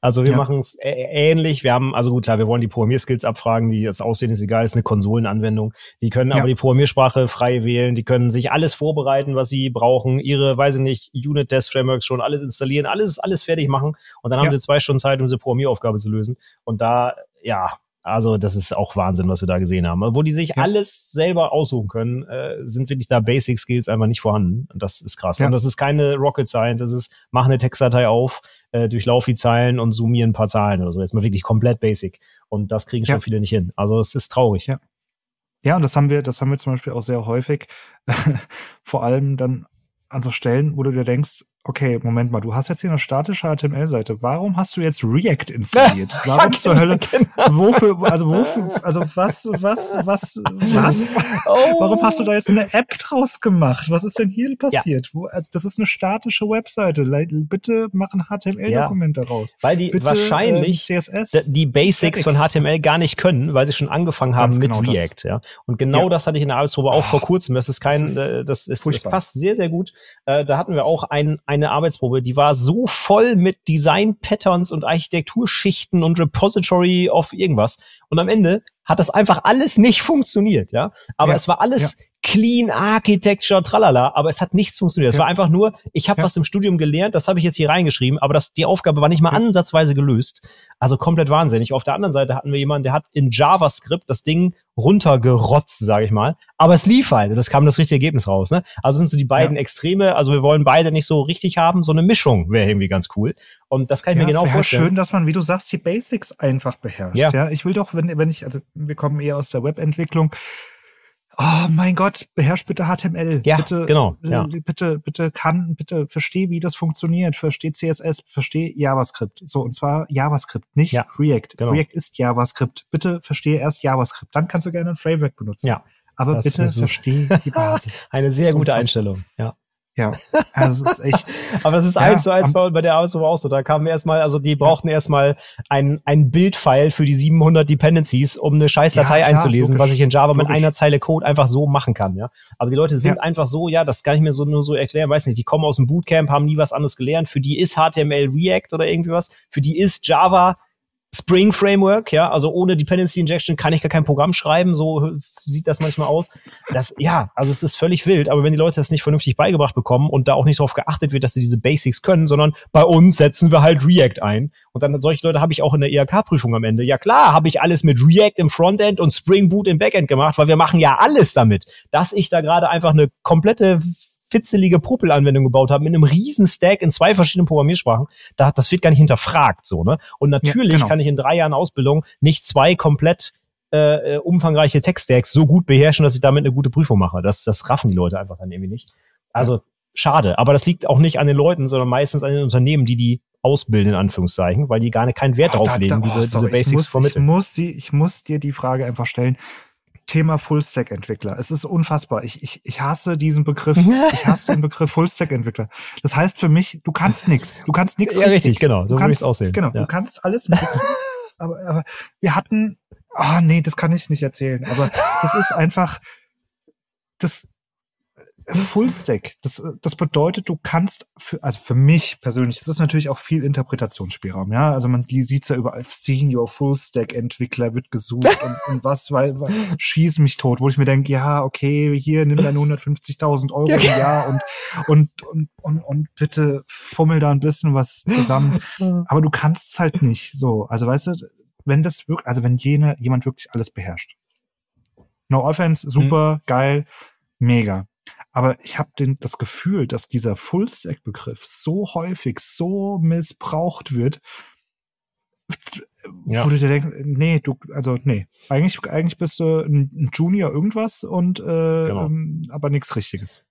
Also wir Ja. machen es ähnlich. Wir haben, also gut, klar, wir wollen die Programmierskills abfragen, die das Aussehen ist egal, ist eine Konsolenanwendung. Die können Ja. aber die Programmiersprache frei wählen, die können sich alles vorbereiten, was sie brauchen, ihre, weiß ich nicht, Unit-Test-Frameworks schon, alles installieren, alles, alles fertig machen und dann haben Ja. sie zwei Stunden Zeit, um diese Programmieraufgabe zu lösen. Und da, ja, also das ist auch Wahnsinn, was wir da gesehen haben. Wo die sich Ja. alles selber aussuchen können, äh, sind wirklich da Basic Skills einfach nicht vorhanden. Und das ist krass. Ja. Und das ist keine Rocket Science. Das ist, mach eine Textdatei auf, äh, durchlauf die Zeilen und summieren ein paar Zahlen oder so. Jetzt mal wirklich komplett basic. Und das kriegen schon Ja. viele nicht hin. Also es ist traurig. Ja. Ja, und das haben wir, das haben wir zum Beispiel auch sehr häufig. Vor allem dann an so Stellen, wo du dir denkst, okay, Moment mal, du hast jetzt hier eine statische HTML-Seite. Warum hast du jetzt React installiert? Warum zur Hölle? Genau. Wofür, also wofür, also was, was, was, was? Oh. Warum hast du da jetzt eine App draus gemacht? Was ist denn hier passiert? Wo, also das ist eine statische Webseite. Bitte mach ein HTML-Dokument daraus. Weil die Bitte, wahrscheinlich ähm, die Basics von HTML gar nicht können, weil sie schon angefangen haben Ganz mit genau das. React. Ja. Und genau Ja. das hatte ich in der Arbeitsprobe auch Oh, vor kurzem. Das ist kein, das ist äh, das, ist, das passt sehr, sehr gut. Äh, da hatten wir auch ein, eine Arbeitsprobe, die war so voll mit Design-Patterns und Architekturschichten und Repository of irgendwas. Und am Ende hat das einfach alles nicht funktioniert, ja. Aber Ja, es war alles clean Architecture, tralala, aber es hat nichts funktioniert. Es Ja. war einfach nur, ich habe Ja. was im Studium gelernt, das habe ich jetzt hier reingeschrieben, aber das, die Aufgabe war nicht mal Ja. ansatzweise gelöst. Also komplett wahnsinnig. Auf der anderen Seite hatten wir jemanden, der hat in JavaScript das Ding runtergerotzt, sage ich mal. Aber es lief halt. Das kam das richtige Ergebnis raus. Ne? Also sind so die beiden Ja. Extreme. Also wir wollen beide nicht so richtig haben. So eine Mischung wäre irgendwie ganz cool. Und das kann ich ja, mir genau vorstellen. schön, dass man, wie du sagst, die Basics einfach beherrscht. Ja. Ja. ich will doch, wenn, wenn ich, also wir kommen eher aus der Webentwicklung. Oh mein Gott, beherrsch bitte HTML. Ja, bitte, genau, ja. äh, Bitte, bitte kann, bitte versteh, wie das funktioniert. Versteh CSS, versteh JavaScript. So, und zwar JavaScript, nicht Ja, React. genau. React ist JavaScript. Bitte verstehe erst JavaScript. Dann kannst du gerne ein Framework benutzen. Ja. aber bitte versteh die Basis. Eine sehr gute. Einstellung, ja. Ja, also es ist echt. Aber das ist Ja, eins zu eins bei, bei der Arbeitsgruppe auch so. Da kamen erstmal, also die brauchten erstmal ein, ein Bildfile für die 700 Dependencies, um eine scheiß Ja, Datei klar, einzulesen, logisch, was ich in Java mit logisch. einer Zeile Code einfach so machen kann, ja. Aber die Leute sind Ja. einfach so, ja, das kann ich mir so nur so erklären, weiß nicht, die kommen aus dem Bootcamp, haben nie was anderes gelernt. Für die ist HTML React oder irgendwie was. Für die ist Java Spring Framework, ja, also ohne Dependency Injection kann ich gar kein Programm schreiben, so sieht das manchmal aus. Das, ja, also es ist völlig wild, aber wenn die Leute das nicht vernünftig beigebracht bekommen und da auch nicht darauf geachtet wird, dass sie diese Basics können, sondern bei uns setzen wir halt React ein. Und dann solche Leute habe ich auch in der IHK-Prüfung am Ende. Ja klar, habe ich alles mit React im Frontend und Spring Boot im Backend gemacht, weil wir machen ja alles damit. Dass ich da gerade einfach eine komplette fitzelige Puppel-Anwendung gebaut habe mit einem riesen Stack in zwei verschiedenen Programmiersprachen, da, das wird gar nicht hinterfragt, so, ne? Und natürlich genau. kann ich in drei Jahren Ausbildung nicht zwei komplett äh, äh, umfangreiche Tech-Stacks so gut beherrschen, dass ich damit eine gute Prüfung mache. Das, das raffen die Leute einfach dann irgendwie nicht. Also schade. Aber das liegt auch nicht an den Leuten, sondern meistens an den Unternehmen, die die ausbilden, in Anführungszeichen, weil die gar nicht keinen Wert Oh, drauf legen, diese, diese Basics ich muss, vermitteln. Ich muss, ich muss dir die Frage einfach stellen. Thema Full-Stack-Entwickler. Es ist unfassbar. Ich, ich, ich hasse diesen Begriff. Ich hasse den Begriff Full-Stack-Entwickler. Das heißt für mich, du kannst nix. Du kannst nix Ja, richtig, genau. So Du würde kannst, ich es aussehen. Genau, Ja. du kannst alles ein bisschen. aber, aber wir hatten, ah nee, das kann ich nicht erzählen. Aber das ist einfach, das Full Stack. Das, das bedeutet, du kannst für, also für mich persönlich, das ist natürlich auch viel Interpretationsspielraum, ja. Also man sieht's ja überall, Senior Full Stack Entwickler wird gesucht und, und was, weil, weil schieß mich tot, wo ich mir denke, ja, okay, hier nimm deine 150.000 Euro im Jahr und, und, und, und, und bitte fummel da ein bisschen was zusammen. Aber du kannst es halt nicht so. Also weißt du, wenn das wirklich, also wenn jene, jemand wirklich alles beherrscht. No offense, super, geil, mega. Aber ich habe das Gefühl, dass dieser Full-Stack-Begriff so häufig, so missbraucht wird, Ja. wo du dir denkst, nee, du, also nee, eigentlich, eigentlich bist du ein ein Junior irgendwas und äh, Genau. ähm, aber nichts Richtiges.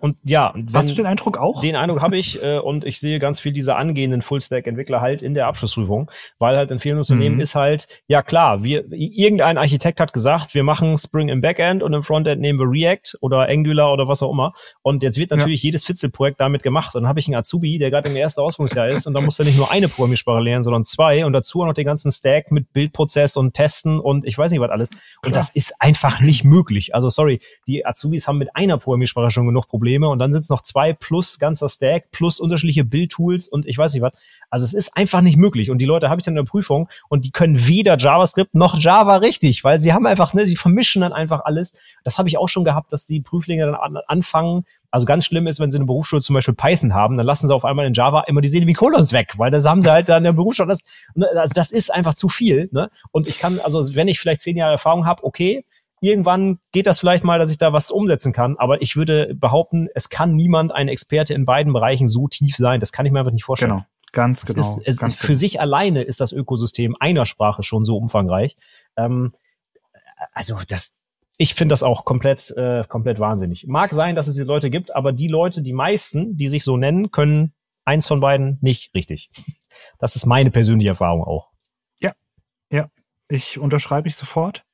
Und ja, und Hast du den Eindruck auch? Den Eindruck habe ich äh, und ich sehe ganz viel dieser angehenden Full-Stack-Entwickler halt in der Abschlussprüfung, weil halt in vielen Unternehmen Mhm. ist halt, ja klar, wir, irgendein Architekt hat gesagt, wir machen Spring im Backend und im Frontend nehmen wir React oder Angular oder was auch immer. Und jetzt wird natürlich jedes Fitzelprojekt damit gemacht. Und dann habe ich einen Azubi, der gerade im ersten Ausbildungsjahr ist und dann muss er nicht nur eine Programmiersprache lernen, sondern zwei und dazu auch noch den ganzen Stack mit Bildprozess und Testen und ich weiß nicht was alles. Und Klar. das ist einfach nicht möglich. Also sorry, die Azubis haben mit einer Programmiersprache schon genug Probleme und dann sind es noch zwei plus ganzer Stack plus unterschiedliche Bildtools und ich weiß nicht was. Also es ist einfach nicht möglich. Und die Leute habe ich dann in der Prüfung und die können weder JavaScript noch Java richtig, weil sie haben einfach, ne, die vermischen dann einfach alles. Das habe ich auch schon gehabt, dass die Prüflinge dann an, anfangen. Also ganz schlimm ist, wenn sie in der Berufsschule zum Beispiel Python haben, dann lassen sie auf einmal in Java immer die Semikolons weg, weil das haben sie halt dann in der Berufsschule. Das, ne, also das ist einfach zu viel. Ne? Und ich kann, also wenn ich vielleicht zehn Jahre Erfahrung habe, okay, irgendwann geht das vielleicht mal, dass ich da was umsetzen kann. Aber ich würde behaupten, es kann niemand ein Experte in beiden Bereichen so tief sein. Das kann ich mir einfach nicht vorstellen. Genau, ganz Es genau. ist, es ganz für sich alleine ist das Ökosystem einer Sprache schon so umfangreich. Ähm, also das, ich finde das auch komplett, äh, komplett wahnsinnig. Mag sein, dass es diese Leute gibt, aber die Leute, die meisten, die sich so nennen, können eins von beiden nicht richtig. Das ist meine persönliche Erfahrung auch. Ich unterschreibe ich sofort.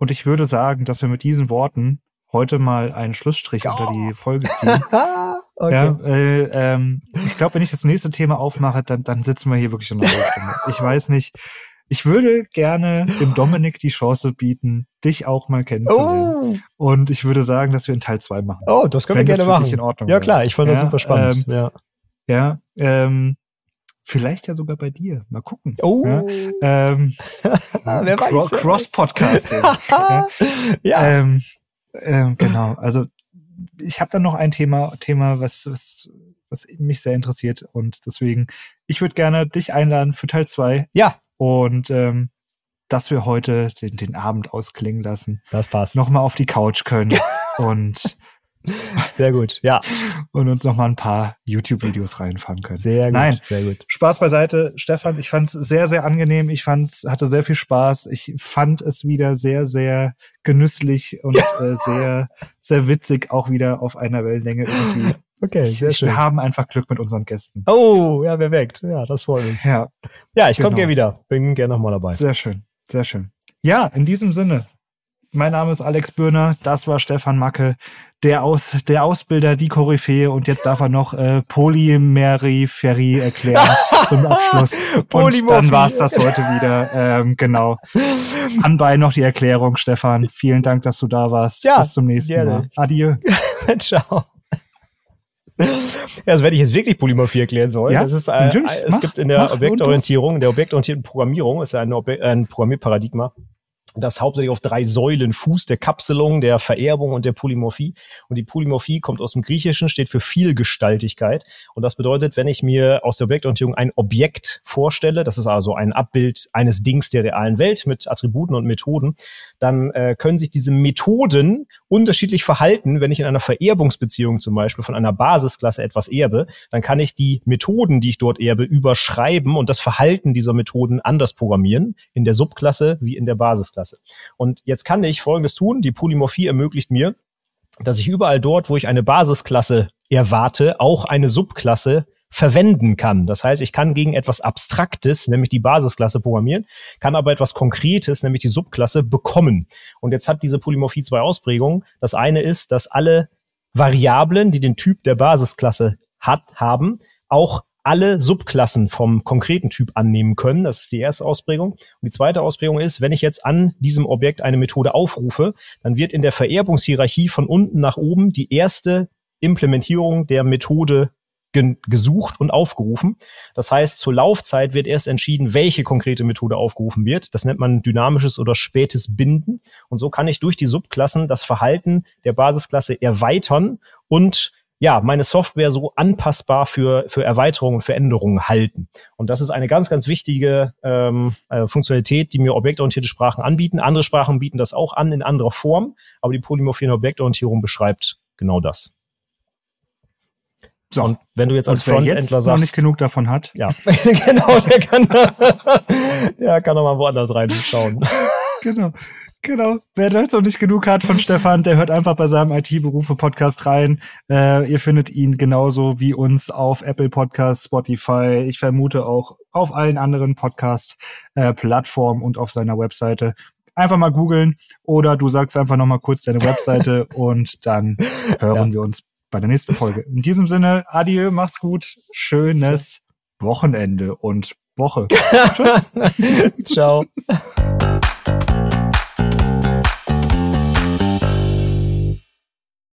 Und ich würde sagen, dass wir mit diesen Worten heute mal einen Schlussstrich Ja. unter die Folge ziehen. Ja, äh, ähm, ich glaube, wenn ich das nächste Thema aufmache, dann, dann sitzen wir hier wirklich eine halbe Stunde. Ich weiß nicht. Ich würde gerne dem Dominik die Chance bieten, dich auch mal kennenzulernen. Oh, Und ich würde sagen, dass wir in Teil zwei machen. oh, das können wir gerne machen. in Ja wäre. klar, ich fand das Ja, super spannend. ähm, ja. Ja, ähm, vielleicht ja sogar bei dir. Mal gucken. Oh, Ja, ähm, wer weiß. Cro- Cross-Podcasting. ja. ja. Ähm, ähm, genau, also ich habe dann noch ein Thema, Thema, was, was, was mich sehr interessiert und deswegen, ich würde gerne dich einladen für Teil zwei ja, und ähm, dass wir heute den, den Abend ausklingen lassen, das passt. nochmal auf die Couch können und, Sehr gut. Ja, und uns nochmal ein paar YouTube-Videos reinfahren können. sehr gut. Nein. Sehr gut. Spaß beiseite, Stefan. Ich fand es sehr, sehr angenehm. Ich fand's, hatte sehr viel Spaß. Ich fand es wieder sehr, sehr genüsslich und äh, sehr, sehr witzig, auch wieder auf einer Wellenlänge irgendwie. Okay, sehr schön. wir haben einfach Glück mit unseren Gästen. Oh, ja, perfekt. Ja, das freut mich. Ja, Ja, ich komme Genau. gerne wieder. Bin gerne nochmal dabei. sehr schön, sehr schön. Ja, in diesem Sinne, Mein Name ist Alex Bürner. Das war Stefan Macke, der, Aus, der Ausbilder, die Koryphäe. Und jetzt darf er noch äh, Polymeripherie erklären zum Abschluss. und dann war's das heute wieder. Ähm, genau. Anbei noch die Erklärung, Stefan. Vielen Dank, dass du da warst. Ja, Bis zum nächsten gerne. Mal. Adieu. Ciao. Ja, also wenn ich jetzt wirklich Polymorphie erklären soll, ja, das ist, äh, es mach, gibt in der Objektorientierung, in der objektorientierten Programmierung, ist ein, Objek ein Programmierparadigma, das hauptsächlich auf drei Säulen fußt, der Kapselung, der Vererbung und der Polymorphie. Und die Polymorphie kommt aus dem Griechischen, steht für Vielgestaltigkeit. Und das bedeutet, wenn ich mir aus der Objektorientierung ein Objekt vorstelle, das ist also ein Abbild eines Dings der realen Welt mit Attributen und Methoden, dann äh, können sich diese Methoden unterschiedlich verhalten. Wenn ich in einer Vererbungsbeziehung zum Beispiel von einer Basisklasse etwas erbe, dann kann ich die Methoden, die ich dort erbe, überschreiben und das Verhalten dieser Methoden anders programmieren, in der Subklasse wie in der Basisklasse. Und jetzt kann ich Folgendes tun. Die Polymorphie ermöglicht mir, dass ich überall dort, wo ich eine Basisklasse erwarte, auch eine Subklasse verwenden kann. Das heißt, ich kann gegen etwas Abstraktes, nämlich die Basisklasse programmieren, kann aber etwas Konkretes, nämlich die Subklasse, bekommen. Und jetzt hat diese Polymorphie zwei Ausprägungen. Das eine ist, dass alle Variablen, die den Typ der Basisklasse hat, haben, auch alle Subklassen vom konkreten Typ annehmen können. Das ist die erste Ausprägung. Und die zweite Ausprägung ist, wenn ich jetzt an diesem Objekt eine Methode aufrufe, dann wird in der Vererbungshierarchie von unten nach oben die erste Implementierung der Methode gesucht und aufgerufen. Das heißt, zur Laufzeit wird erst entschieden, welche konkrete Methode aufgerufen wird. Das nennt man dynamisches oder spätes Binden. Und so kann ich durch die Subklassen das Verhalten der Basisklasse erweitern und ja, meine Software so anpassbar für, für Erweiterungen, für Änderungen halten. Und das ist eine ganz, ganz wichtige ähm, äh, Funktionalität, die mir objektorientierte Sprachen anbieten. Andere Sprachen bieten das auch an in anderer Form, aber die polymorphine Objektorientierung beschreibt genau das. So. Und wenn du jetzt als Frontendler sagst, noch nicht genug davon hat. Ja, genau, der kann, der kann noch mal woanders reinschauen. genau. Genau. Wer das noch nicht genug hat von Stefan, der hört einfach bei seinem IT-Berufe-Podcast rein. Äh, ihr findet ihn genauso wie uns auf Apple Podcasts, Spotify, ich vermute auch auf allen anderen Podcast-Plattformen äh, und auf seiner Webseite. Einfach mal googeln oder du sagst einfach noch mal kurz deine Webseite und dann hören ja. wir uns bei der nächsten Folge. In diesem Sinne, adieu, macht's gut, schönes Wochenende und Woche. Tschüss. Ciao.